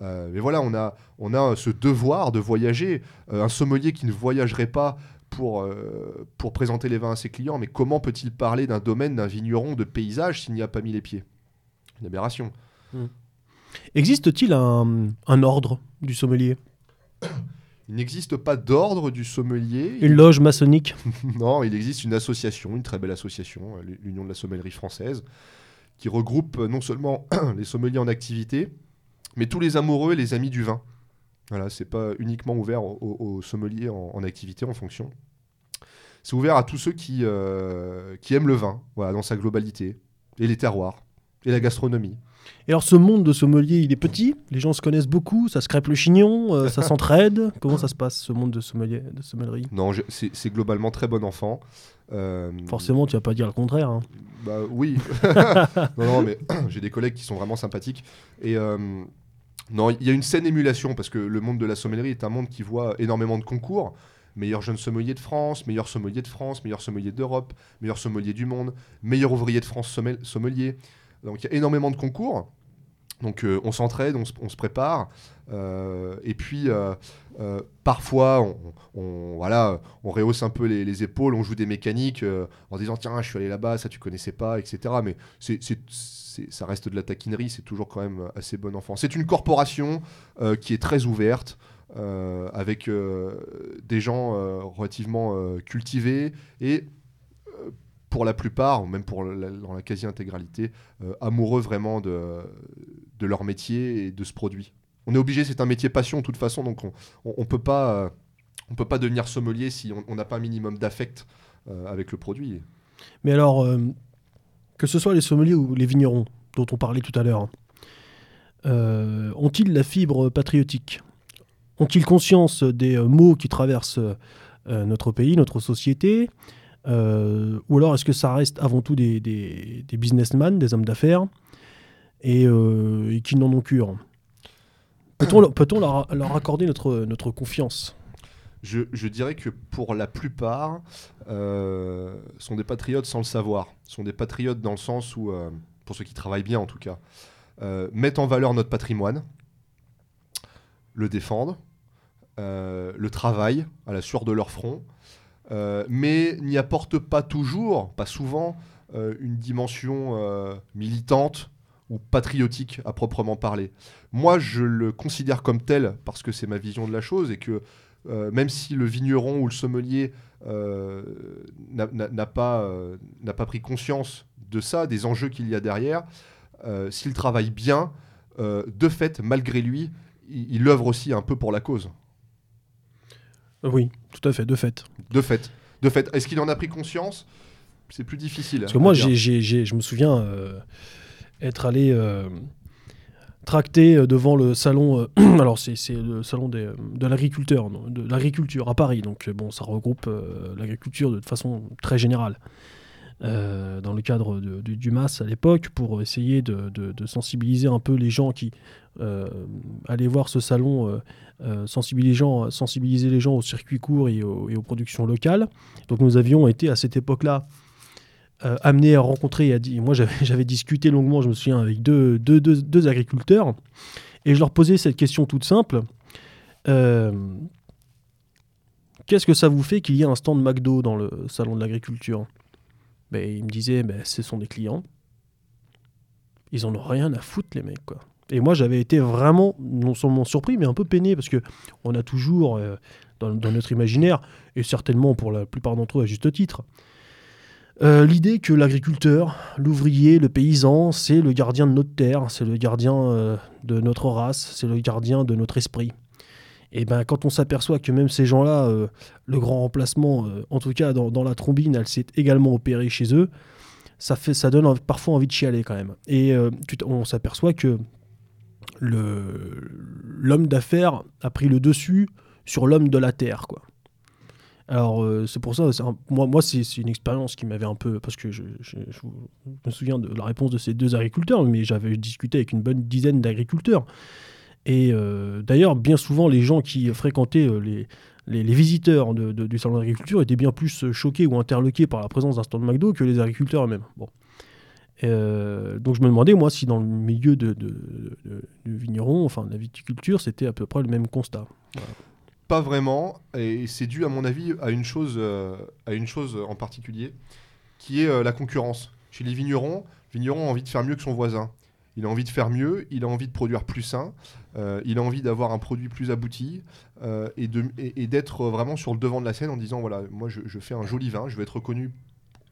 Euh, mais voilà, on a, on a ce devoir de voyager. Euh, un sommelier qui ne voyagerait pas pour, euh, pour présenter les vins à ses clients, mais comment peut-il parler d'un domaine, d'un vigneron, de paysage s'il n'y a pas mis les pieds? Une aberration. Existe-t-il un, un ordre du sommelier? Il n'existe pas d'ordre du sommelier. Une loge maçonnique [laughs] Non, il existe une association, une très belle association, euh, l'Union de la sommellerie française, qui regroupe euh, non seulement [clears throat] les sommeliers en activité, mais tous les amoureux et les amis du vin. Voilà, c'est pas uniquement ouvert aux, aux- aux sommeliers en, en activité, en fonction. c'est ouvert à tous ceux qui, euh, qui aiment le vin, voilà, dans sa globalité, et les terroirs, et la gastronomie. Et alors, ce monde de sommelier, il est petit Les gens se connaissent beaucoup Ça se crêpe le chignon euh, Ça [laughs] s'entraide Comment ça se passe, ce monde de, sommelier, de sommellerie? Non, je- c'est c'est globalement très bon enfant. Euh, Forcément, tu vas pas dire le contraire. hein. Bah oui. [laughs] non, non, mais [clears throat] j'ai des collègues qui sont vraiment sympathiques. Et euh, non, il y a une saine émulation parce que le monde de la sommellerie est un monde qui voit énormément de concours. Meilleur jeune sommelier de France, meilleur sommelier de France, meilleur sommelier d'Europe, meilleur sommelier du monde, meilleur ouvrier de France sommel- sommelier. Donc il y a énormément de concours. Donc euh, on s'entraide, on, se- prépare. Euh, et puis euh, parfois, on, voilà, on rehausse un peu les, les épaules, on joue des mécaniques en disant tiens, je suis allé là-bas, ça tu connaissais pas, etc. Mais c'est, ça reste de la taquinerie, c'est toujours quand même assez bon enfant. C'est une corporation qui est très ouverte. avec des gens relativement cultivés et pour la plupart, ou même pour dans la quasi-intégralité, euh, amoureux vraiment de, de leur métier et de ce produit. On est obligé, c'est un métier passion de toute façon, donc on on, on peut pas euh, peut pas devenir sommelier si on n'a pas un minimum d'affect euh, avec le produit. Mais alors, que ce soit les sommeliers ou les vignerons, dont on parlait tout à l'heure, ont-ils la fibre patriotique? Ont-ils conscience des euh, maux qui traversent notre pays, notre société? Euh, Ou alors est-ce que ça reste avant tout des, businessmen, des hommes d'affaires, et, euh, qui n'en ont cure Peut-on leur- accorder notre, confiance? Je, dirais que pour la plupart, euh, sont des patriotes sans le savoir. Sont des patriotes dans le sens où, euh, pour ceux qui travaillent bien en tout cas, mettent en valeur notre patrimoine, le défendent, le travaillent à la sueur de leur front, mais n'y apportent pas toujours, pas souvent, euh, une dimension euh, militante ou patriotique à proprement parler. Moi, je le considère comme tel parce que c'est ma vision de la chose et que euh, même si le vigneron ou le sommelier euh, n'a- pas, euh, pas pris conscience de ça, des enjeux qu'il y a derrière, euh, s'il travaille bien, euh, de fait, malgré lui, il, il œuvre aussi un peu pour la cause. Oui, tout à fait, de fait. De fait. De fait. Est-ce qu'il en a pris conscience? C'est plus difficile. Parce que moi, je me souviens euh, être allé euh, tracter euh, devant le salon. euh, [clears throat] alors, c'est, c'est le salon des, de l'agriculteur, non, de l'agriculture à Paris. Donc, bon, ça regroupe l'agriculture de façon très générale. Dans le cadre de- du- du MAS à l'époque, pour essayer de sensibiliser un peu les gens qui euh, allaient voir ce salon, euh, euh, sensibiliser, les gens, au circuit court et, aux- productions locales. Donc nous avions été à cette époque-là euh, amené à rencontrer, à moi [laughs] j'avais discuté longuement, je me souviens, avec deux, deux, agriculteurs, et je leur posais cette question toute simple. Qu'est-ce que ça vous fait qu'il y ait un stand McDo dans le salon de l'agriculture? Ben, Ils me disaient, ben, ce sont des clients. Ils en ont rien à foutre, les mecs. Quoi. Et moi, j'avais été vraiment, non seulement surpris, mais un peu peiné, parce que on a toujours, euh, dans, notre imaginaire, et certainement pour la plupart d'entre eux à juste titre, euh, l'idée que l'agriculteur, l'ouvrier, le paysan, c'est le gardien de notre terre, c'est le gardien euh, de notre race, c'est le gardien de notre esprit. Et ben quand on s'aperçoit que même ces gens-là, le grand remplacement, en tout cas dans, dans la trombine, elle s'est également opérée chez eux, ça, fait, ça donne parfois envie de chialer quand même. Et on s'aperçoit que l'homme d'affaires a pris le dessus sur l'homme de la terre, quoi. Alors euh, c'est pour ça, moi, c'est une expérience qui m'avait un peu, parce que je, me souviens de la réponse de ces deux agriculteurs, mais j'avais discuté avec une bonne dizaine d'agriculteurs. Et euh, d'ailleurs, bien souvent, les gens qui fréquentaient euh, les, visiteurs du salon d'agriculture étaient bien plus choqués ou interloqués par la présence d'un stand McDo que les agriculteurs eux-mêmes. Bon. Euh, donc je me demandais, moi, si dans le milieu de, de, vigneron, enfin de la viticulture, c'était à peu près le même constat. Pas vraiment, et c'est dû à mon avis à une chose, euh, à une chose en particulier, qui est euh, la concurrence. Chez les vignerons, le vigneron a envie de faire mieux que son voisin. Il a envie de faire mieux, il a envie de produire plus sain, il a envie d'avoir un produit plus abouti et d'être vraiment sur le devant de la scène en disant voilà, moi je, je fais un joli vin, je veux être reconnu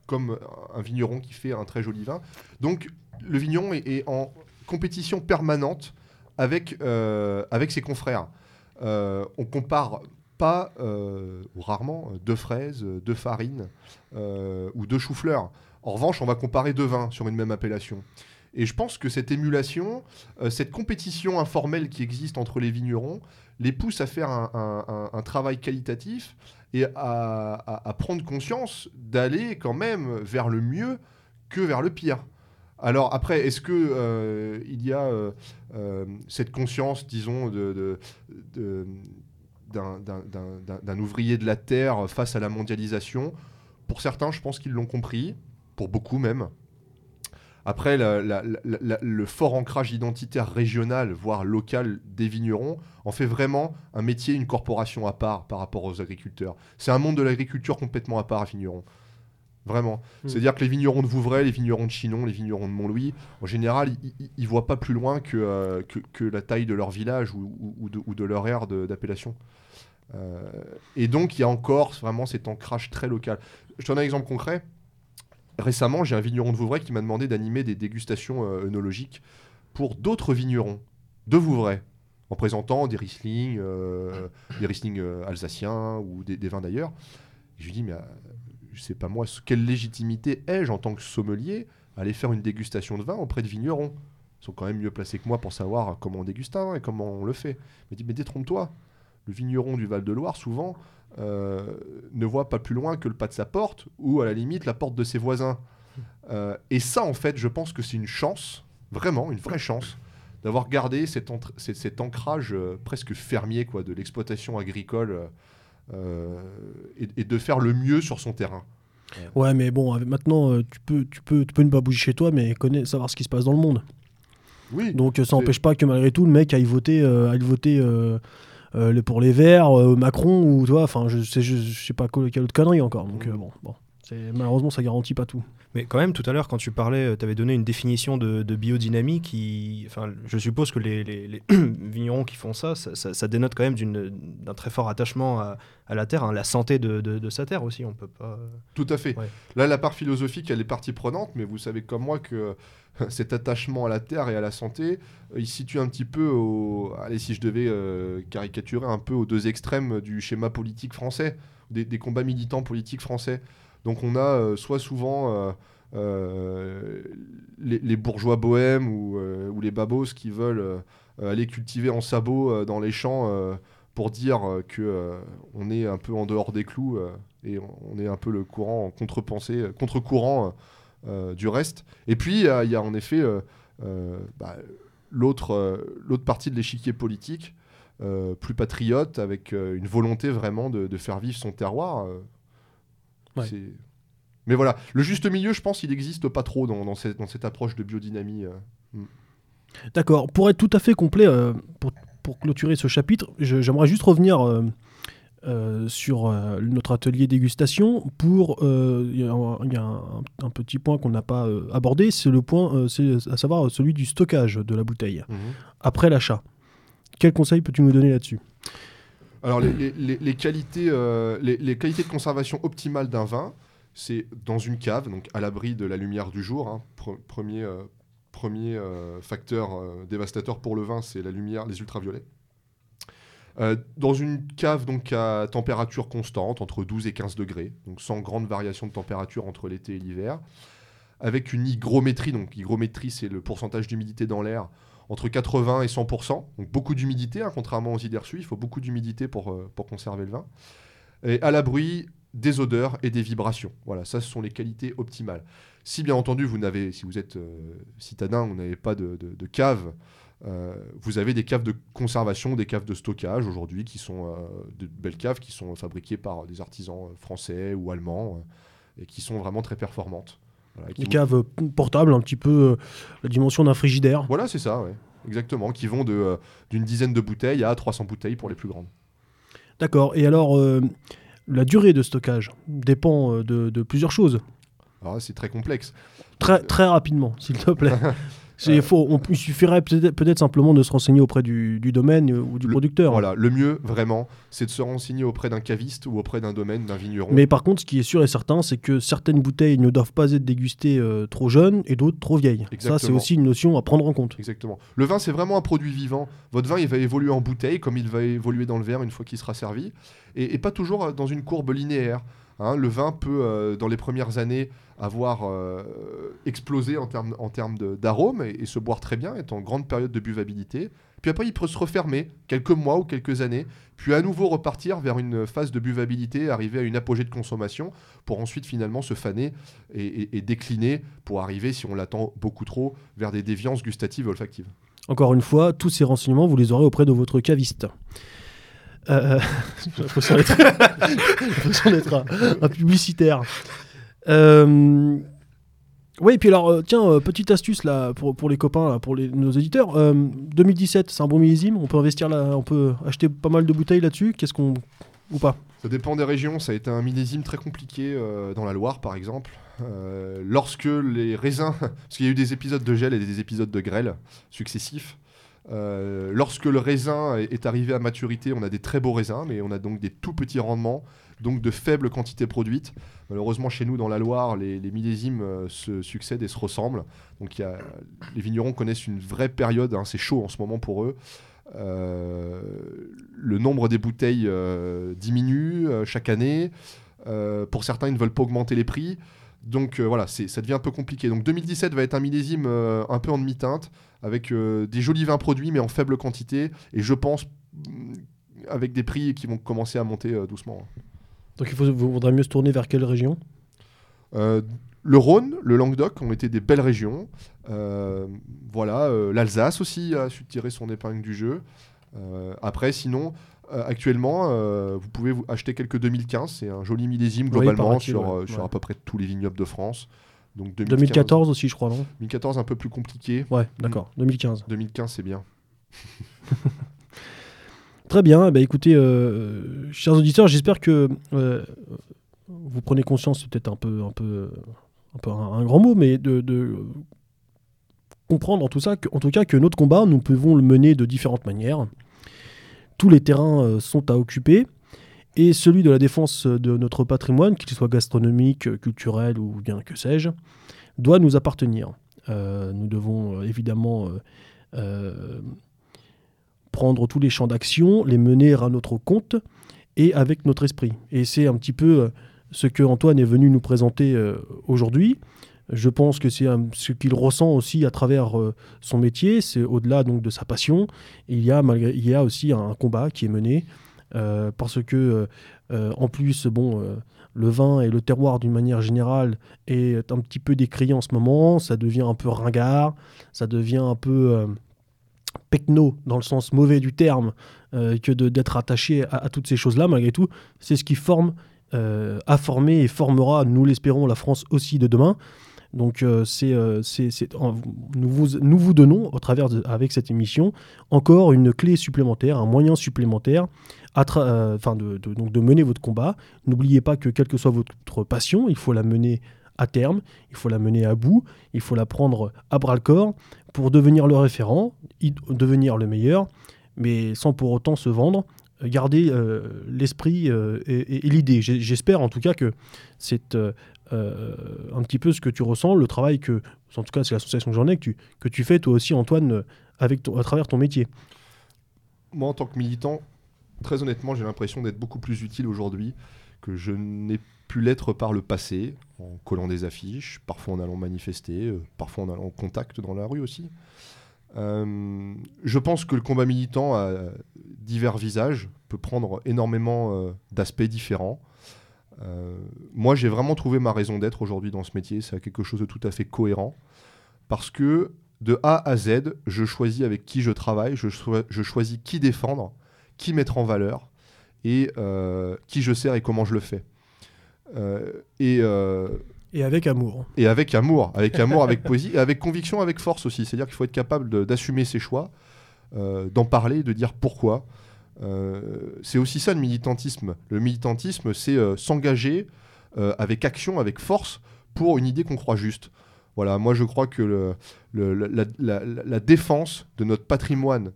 comme un vigneron qui fait un très joli vin. Donc le vigneron est, en compétition permanente avec, euh, avec ses confrères. Euh, on compare pas, euh, ou rarement, euh, de fraises, euh, de farine euh, ou de chou-fleur. En revanche, on va comparer deux vins sur une même appellation. Et je pense que cette émulation, cette compétition informelle qui existe entre les vignerons, les pousse à faire un travail qualitatif et à, prendre conscience d'aller quand même vers le mieux que vers le pire. Alors après, est-ce que euh, il y a euh, euh, cette conscience, disons, d'un ouvrier de la terre face à la mondialisation? Pour certains, je pense qu'ils l'ont compris, pour beaucoup même. Après, la- la- la- la- le fort ancrage identitaire régional, voire local des vignerons, en fait vraiment un métier, une corporation à part par rapport aux agriculteurs. C'est un monde de l'agriculture complètement à part, vignerons. Vraiment. Mm. C'est-à-dire que les vignerons de Vouvray, les vignerons de Chinon, les vignerons de Montlouis, en général, ils ne voient pas plus loin que, euh, que, que la taille de leur village ou, ou- ou de, ou de leur aire d'appellation. Euh, et donc, il y a encore vraiment cet ancrage très local. Je te donne un exemple concret. Récemment, j'ai un vigneron de Vouvray qui m'a demandé d'animer des dégustations euh, œnologiques pour d'autres vignerons de Vouvray, en présentant des Riesling, euh, des Riesling euh, alsaciens ou des, vins d'ailleurs. Je lui dis, mais euh, je sais pas moi, quelle légitimité ai-je en tant que sommelier à aller faire une dégustation de vin auprès de vignerons? Ils sont quand même mieux placés que moi pour savoir comment on déguste un vin et comment on le fait. Il m'a dit, mais détrompe-toi. Le vigneron du Val-de-Loire, souvent, ne voit pas plus loin que le pas de sa porte ou à la limite la porte de ses voisins. Euh, et ça, en fait, je pense que c'est une chance, vraiment une vraie chance, d'avoir gardé cet, cet- cet ancrage euh, presque fermier quoi, de l'exploitation agricole euh, euh, et, et de faire le mieux sur son terrain. Ouais, mais bon, maintenant, euh, tu peux, tu peux, tu peux ne pas bouger chez toi, mais connaître, savoir ce qui se passe dans le monde. Oui, Donc euh, ça n'empêche pas que malgré tout, le mec aille voter, euh, aille voter euh, euh, le- pour les Verts, euh, Macron ou toi, enfin, je sais, je, je sais pas quelle autre connerie encore. Donc Mhm. euh, bon, bon, c'est malheureusement ça garantit pas tout. Mais quand même, tout à l'heure, quand tu parlais, tu avais donné une définition de, de biodynamie qui. Enfin, je suppose que les, les- les [clears throat] vignerons qui font ça, ça, ça- ça dénote quand même d'un très fort attachement à, à la terre, hein, la santé de, de- de sa terre aussi. On peut pas. Tout à fait. Ouais. Là, la part philosophique, elle est partie prenante, mais vous savez comme moi que [laughs] cet attachement à la terre et à la santé, euh, il se situe un petit peu au... Allez, si je devais euh, caricaturer un peu aux deux extrêmes du schéma politique français, des, des combats militants politiques français. Donc on a euh, soit souvent euh, euh, les, bourgeois bohèmes ou, les babos qui veulent aller cultiver en sabot dans les champs pour dire que on est un peu en dehors des clous et on est un peu le courant en contre-pensée, contre-courant du reste. Et puis il y, a- en effet bah, l'autre l'autre partie de l'échiquier politique, plus patriote, avec une volonté vraiment de, faire vivre son terroir. Ouais. Mais voilà, le juste milieu, je pense, il n'existe pas trop dans, dans cette, dans cette approche de biodynamie. euh. D'accord. Pour être tout à fait complet, euh, pour, pour clôturer ce chapitre, j'aimerais juste revenir euh, euh, sur notre atelier dégustation. Pour il y a, un, il y a un- un petit point qu'on n'a pas abordé, c'est le point, c'est à savoir celui du stockage de la bouteille après l'achat. Quel conseil peux-tu nous donner là-dessus? Alors, les, qualités, euh, les, qualités de conservation optimales d'un vin, c'est dans une cave, donc à l'abri de la lumière du jour. hein. Pre- premier euh, premier euh, facteur dévastateur pour le vin, c'est la lumière, les ultraviolets. Dans une cave donc à température constante, entre 12 et 15 degrés, donc sans grande variation de température entre l'été et l'hiver, avec une hygrométrie, donc hygrométrie c'est le pourcentage d'humidité dans l'air, entre 80 et 100%, donc beaucoup d'humidité, hein, contrairement aux idées reçues, il faut beaucoup d'humidité pour, euh, pour conserver le vin. Et à l'abri des odeurs et des vibrations. Voilà, ça ce sont les qualités optimales. Si bien entendu, vous n'avez, si vous êtes euh, citadin, vous n'avez pas de, cave, euh, vous avez des caves de conservation, des caves de stockage aujourd'hui qui sont de belles caves qui sont fabriquées par des artisans français ou allemands et qui sont vraiment très performantes. Voilà, qui Une vous- cave euh, portable, un petit peu euh, la dimension d'un frigidaire. Voilà, c'est ça, ouais. exactement, qui vont euh, d'une dizaine de bouteilles à 300 bouteilles pour les plus grandes. D'accord. Et alors, la durée de stockage dépend de, de plusieurs choses. Alors là, c'est très complexe. Très, très rapidement, s'il te plaît. [laughs] C'est faux. On, il suffirait peut-être simplement de se renseigner auprès du, du domaine euh, ou du Le- producteur. Voilà, le mieux, vraiment, c'est de se renseigner auprès d'un caviste ou auprès d'un domaine, d'un vigneron. Mais par contre, ce qui est sûr et certain, c'est que certaines bouteilles ne doivent pas être dégustées euh, trop jeunes et d'autres trop vieilles. Ça, c'est aussi une notion à prendre en compte. Exactement. Le vin, c'est vraiment un produit vivant. Votre vin, il va évoluer en bouteille, comme il va évoluer dans le verre une fois qu'il sera servi, et, et pas toujours euh, dans une courbe linéaire. Hein. le vin peut, euh, dans les premières années, avoir euh, explosé en termes en d'arôme et, se boire très bien, être en grande période de buvabilité. Puis après, il peut se refermer quelques mois ou quelques années, puis à nouveau repartir vers une phase de buvabilité, arriver à une apogée de consommation, pour ensuite finalement se faner et, et- et décliner pour arriver, si on l'attend beaucoup trop, vers des déviances gustatives et olfactives. Encore une fois, tous ces renseignements, vous les aurez auprès de votre caviste. Euh, J'ai l'impression d'être un, publicitaire. Euh, Oui, et puis alors, euh, tiens, euh, petite astuce là pour, pour les copains, pour les, nos éditeurs. Euh, 2017, c'est un bon millésime. On peut investir là, on peut acheter pas mal de bouteilles là-dessus. Qu'est-ce qu'on ou pas? Ça dépend des régions, ça a été un millésime très compliqué dans la Loire par exemple. Lorsque les raisins, [laughs] parce qu'il y a eu des épisodes de gel et des épisodes de grêle successifs, euh, lorsque le raisin est arrivé à maturité, on a des très beaux raisins, mais on a donc des tout petits rendements, donc de faibles quantités produites. Malheureusement, chez nous, dans la Loire, les, millésimes euh, se succèdent et se ressemblent. Donc les vignerons connaissent une vraie période, hein, c'est chaud en ce moment pour eux. Euh, le nombre des bouteilles diminue chaque année. Pour certains, ils ne veulent pas augmenter les prix. Donc voilà, ça devient un peu compliqué. Donc 2017 va être un millésime un peu en demi-teinte, avec euh, des jolis vins produits, mais en faible quantité. Et je pense mm, avec des prix qui vont commencer à monter euh, doucement. Donc il faut, vous vaudrait mieux se tourner vers quelle région? Euh, le Rhône, le Languedoc ont été des belles régions. Euh, voilà, euh, l'Alsace aussi a su tirer son épingle du jeu. Euh, après, sinon, actuellement, vous pouvez vous acheter quelques 2015. C'est un joli millésime globalement sur, ouais. sur Ouais. à peu près tous les vignobles de France. Donc 2015, 2014 aussi, je crois, non 2014 un peu plus compliqué. Ouais, d'accord. 2015. 2015 c'est bien. [laughs] Très bien. Bah, écoutez, euh, chers auditeurs, j'espère que euh, vous prenez conscience, c'est peut-être un peu, un peu, un peu un, un grand mot, mais de, de comprendre en tout, ça, que- en tout cas que notre combat, nous pouvons le mener de différentes manières. Tous les terrains euh, sont à occuper. Et celui de la défense de notre patrimoine, qu'il soit gastronomique, culturel ou bien que sais-je, doit nous appartenir. Euh, nous devons euh, évidemment euh, prendre tous les champs d'action, les mener à notre compte et avec notre esprit. Et c'est un petit peu ce que Antoine est venu nous présenter aujourd'hui. Je pense que c'est ce qu'il ressent aussi à travers son métier. C'est au-delà donc de sa passion. Il y a malgré, il y a aussi un combat qui est mené parce que euh, euh, en plus, bon, euh, le vin et le terroir d'une manière générale est un petit peu décrié en ce moment. Ça devient un peu ringard, ça devient un peu euh, dans le sens mauvais du terme euh, que d'être attaché à, toutes ces choses-là. Malgré tout, c'est ce qui forme, euh, a formé et formera, nous l'espérons, la France aussi de demain. Donc euh, euh, c'est- c'est- nous, vous, nous vous donnons, au travers avec cette émission, encore une clé supplémentaire, un moyen supplémentaire à euh, de, donc de mener votre combat. N'oubliez pas que quelle que soit votre passion, il faut la mener à terme, il faut la mener à bout, il faut la prendre à bras le corps pour devenir le référent, devenir le meilleur, mais sans pour autant se vendre. Garder l'esprit et, l'idée. J'espère en tout cas que c'est euh, euh, un petit peu ce que tu ressens, le travail que, en tout cas c'est l'association que j'en ai, que tu, que tu fais toi aussi Antoine avec ton- à travers ton métier. Moi, en tant que militant, très honnêtement, j'ai l'impression d'être beaucoup plus utile aujourd'hui que je n'ai pu l'être par le passé, en collant des affiches, parfois en allant manifester, euh, parfois en allant en contact dans la rue aussi. Euh, je pense que le combat militant a divers visages, peut prendre énormément d'aspects différents. Euh, moi, j'ai vraiment trouvé ma raison d'être aujourd'hui dans ce métier. C'est quelque chose de tout à fait cohérent. Parce que de A à Z, je choisis avec qui je travaille, je, choi- je choisis qui défendre, qui mettre en valeur et euh, qui je sers et comment je le fais. Euh, et, Et avec amour. et avec amour, avec amour, avec [laughs] poésie, et avec conviction, avec force aussi. C'est-à-dire qu'il faut être capable d'assumer ses choix, d'en parler, de dire pourquoi. Euh, c'est aussi ça le militantisme. Le militantisme, c'est euh, s'engager euh, avec action, avec force, pour une idée qu'on croit juste. Voilà, moi je crois que la, défense de notre patrimoine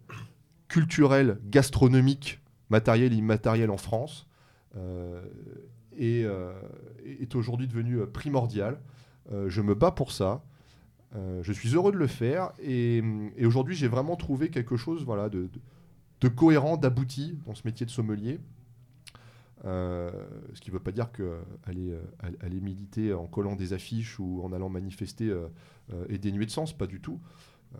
culturel, gastronomique, matériel et immatériel en France est, aujourd'hui devenu euh, primordial. Euh, je me bats pour ça. Je suis heureux de le faire. Et, aujourd'hui, j'ai vraiment trouvé quelque chose voilà, de- de cohérent, d'abouti dans ce métier de sommelier. Euh, ce qui ne veut pas dire qu'aller euh, aller militer en collant des affiches ou en allant manifester euh, euh, est dénué de sens, pas du tout. Euh,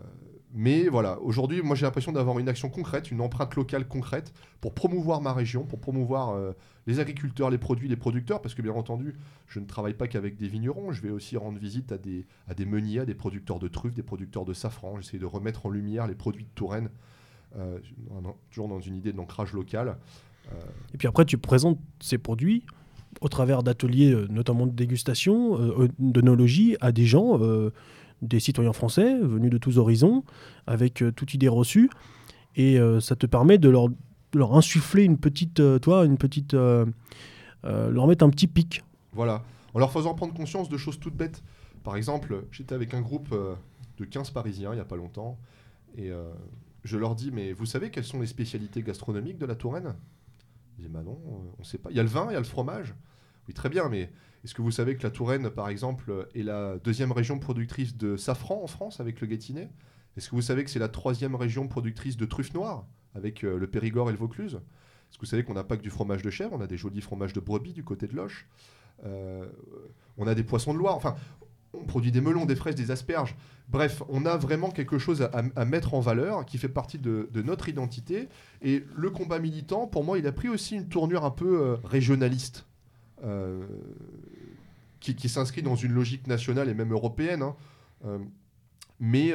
mais voilà, aujourd'hui, moi j'ai l'impression d'avoir une action concrète, une empreinte locale concrète pour promouvoir ma région, pour promouvoir euh, les agriculteurs, les produits, les producteurs, parce que bien entendu, je ne travaille pas qu'avec des vignerons, je vais aussi rendre visite à des, à des meuniers, à des producteurs de truffes, des producteurs de safran. J'essaie de remettre en lumière les produits de Touraine, euh, toujours dans une idée d'ancrage local. Et puis après, tu présentes ces produits au travers d'ateliers, euh, notamment de dégustation, euh, d'onologie, à des gens, euh, des citoyens français venus de tous horizons, avec euh, toute idée reçue. Et euh, ça te permet de leur, insuffler une petite, euh, toi, une petite, euh, euh, leur mettre un petit pic. Voilà, en leur faisant prendre conscience de choses toutes bêtes. Par exemple, j'étais avec un groupe euh, de 15 Parisiens il n'y a pas longtemps, et euh, je leur dis, mais vous savez quelles sont les spécialités gastronomiques de la Touraine? Ils disent, bah non, euh, on ne sait pas. Il y a le vin, il y a le fromage. Oui, très bien, mais est-ce que vous savez que la Touraine, par exemple, est la deuxième région productrice de safran en France avec le Gâtinais? Est-ce que vous savez que c'est la troisième région productrice de truffes noires avec euh, le Périgord et le Vaucluse? Est-ce que vous savez qu'on n'a pas que du fromage de chèvre, on a des jolis fromages de brebis du côté de Loche Euh, on a des poissons de Loire, enfin, on produit des melons, des fraises, des asperges. Bref, on a vraiment quelque chose à, mettre en valeur qui fait partie de, notre identité. Et le combat militant, pour moi, il a pris aussi une tournure un peu euh, régionaliste, euh, qui, s'inscrit dans une logique nationale et même européenne. hein. Euh, mais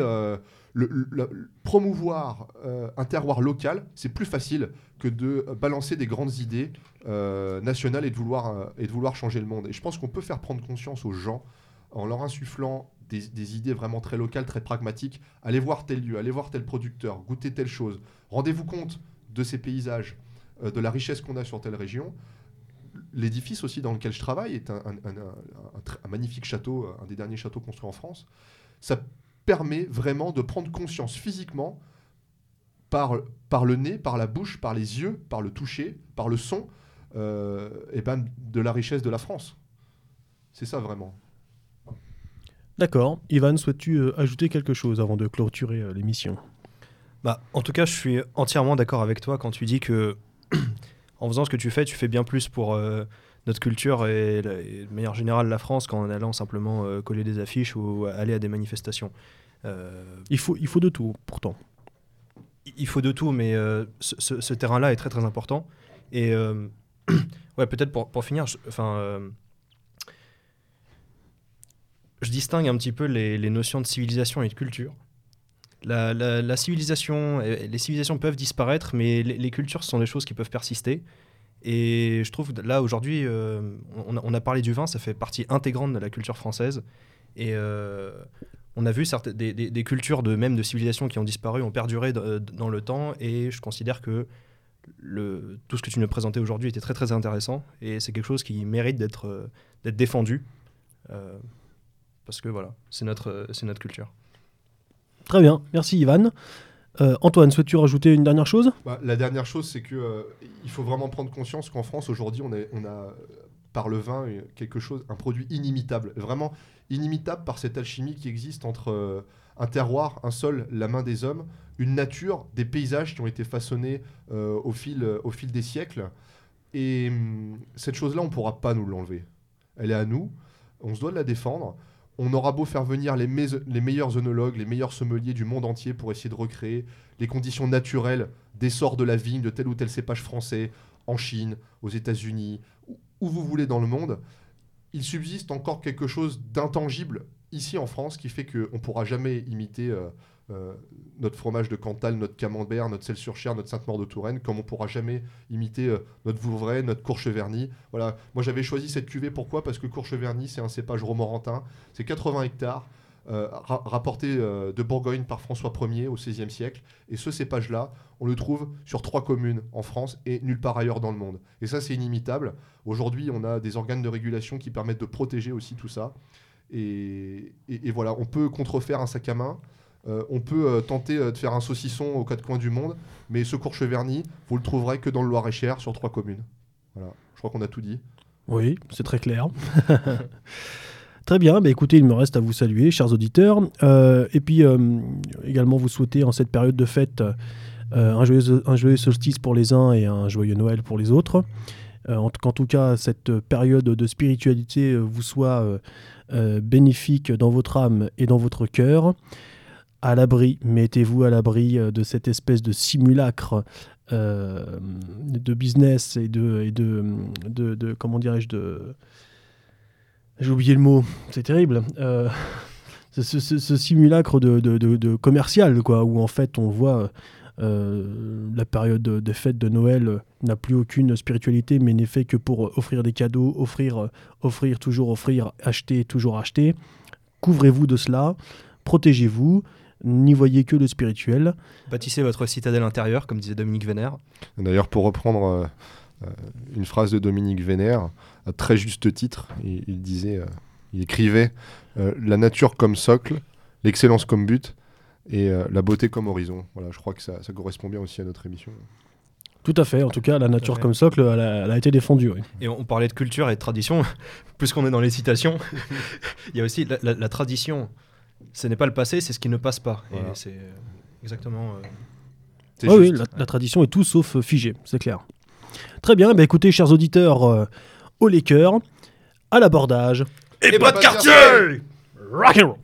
promouvoir un terroir local, c'est plus facile que de balancer des grandes idées nationales et de, vouloir, et de vouloir changer le monde. Et je pense qu'on peut faire prendre conscience aux gens en leur insufflant des, idées vraiment très locales, très pragmatiques. Allez voir tel lieu, allez voir tel producteur, goûtez telle chose. Rendez-vous compte de ces paysages, euh, de la richesse qu'on a sur telle région. L'édifice aussi dans lequel je travaille est un, magnifique château, euh, un des derniers châteaux construits en France. Ça permet vraiment de prendre conscience physiquement par, par le nez, par la bouche, par les yeux, par le toucher, par le son, euh, et ben, de la richesse de la France. C'est ça vraiment. D'accord. Ivan, souhaites-tu euh, ajouter quelque chose avant de clôturer euh, l'émission? Bah, en tout cas, je suis entièrement d'accord avec toi quand tu dis que [clears throat] en faisant ce que tu fais, tu fais bien plus pour euh, notre culture et, la- et de manière générale la France qu'en allant simplement coller des affiches ou aller à des manifestations. Il faut, il faut de tout, pourtant. il faut de tout, mais ce, ce- terrain-là est très très important. Et [clears throat] ouais, peut-être pour, pour finir, enfin, je distingue un petit peu les, notions de civilisation et de culture. La, civilisation, euh, les civilisations peuvent disparaître, mais les, cultures sont des choses qui peuvent persister. Et je trouve là aujourd'hui, euh, on, a, parlé du vin, ça fait partie intégrante de la culture française. Et euh, on a vu certaines, des, cultures de même de civilisations qui ont disparu, ont perduré dans le temps. Et je considère que le, tout ce que tu nous présentais aujourd'hui était très très intéressant. Et c'est quelque chose qui mérite d'être défendu. Parce que voilà, c'est notre, euh, c'est notre culture. Très bien, merci Ivan. Euh, Antoine, souhaites-tu rajouter une dernière chose? Bah, la dernière chose, c'est que euh, il faut vraiment prendre conscience qu'en France aujourd'hui, on, est- on a par le vin quelque chose, un produit inimitable, vraiment inimitable par cette alchimie qui existe entre euh, un terroir, un sol, la main des hommes, une nature, des paysages qui ont été façonnés euh, au fil, au fil des siècles. Et hum, cette chose-là, on ne pourra pas nous l'enlever. Elle est à nous. On se doit de la défendre. On aura beau faire venir les, meilleurs œnologues, les meilleurs sommeliers du monde entier pour essayer de recréer les conditions naturelles d'essor de la vigne de tel ou tel cépage français en Chine, aux États-Unis, où, où vous voulez dans le monde, il subsiste encore quelque chose d'intangible ici en France qui fait qu'on ne pourra jamais imiter euh, euh, notre fromage de Cantal, notre camembert, notre sel sur chair, notre Sainte-Maure de Touraine, comme on ne pourra jamais imiter euh, notre Vouvray, notre Courcheverny. Voilà, moi j'avais choisi cette cuvée pourquoi? Parce que Courcheverny c'est un cépage romorantin, c'est 80 hectares. euh, ra- rapporté euh, de Bourgogne par François Ier au XVIe siècle. Et ce cépage-là, on le trouve sur trois communes en France et nulle part ailleurs dans le monde. Et ça, c'est inimitable. Aujourd'hui, on a des organes de régulation qui permettent de protéger aussi tout ça. Et voilà, on peut contrefaire un sac à main. Euh, on peut euh, tenter euh, de faire un saucisson aux quatre coins du monde, mais Secours Cheverny, vous le trouverez que dans le Loir-et-Cher sur trois communes. Voilà, je crois qu'on a tout dit. Oui, c'est très clair. [laughs] très bien, bah écoutez, il me reste à vous saluer, chers auditeurs. Et puis également vous souhaiter en cette période de fête un, joyeux, solstice pour les uns et un joyeux Noël pour les autres. En, tout cas, cette période de spiritualité vous soit bénéfique dans votre âme et dans votre cœur. À l'abri, mettez-vous à l'abri euh, de cette espèce de simulacre euh, de business et de, de, de, comment dirais-je de j'ai oublié le mot c'est terrible Euh, [laughs] ce, simulacre de, de, commercial quoi où en fait on voit la période de, de fête de Noël n'a plus aucune spiritualité mais n'est fait que pour offrir des cadeaux offrir offrir toujours offrir acheter toujours acheter. Couvrez-vous de cela protégez-vous n'y voyez que le spirituel Bâtissez votre citadelle intérieure, comme disait Dominique Vénère. D'ailleurs, pour reprendre euh, euh, une phrase de Dominique Vénère, à très juste titre, il, il disait, euh, il écrivait euh, la nature comme socle, l'excellence comme but et euh, la beauté comme horizon. Voilà, je crois que ça, ça correspond bien aussi à notre émission. tout à fait en tout cas la nature comme socle elle a, elle a été défendue oui. Et on parlait de culture et de tradition. [laughs] Puisqu'on est dans les citations, [laughs] il y a aussi la, la- la tradition. Ce n'est pas le passé, c'est ce qui ne passe pas. Voilà. Et c'est euh, exactement. euh, C'est oui, la, la tradition est tout sauf euh, figée, c'est clair. Très bien, bah écoutez, chers auditeurs, euh, au les cœurs, à l'abordage. Et pas de quartier Rock and roll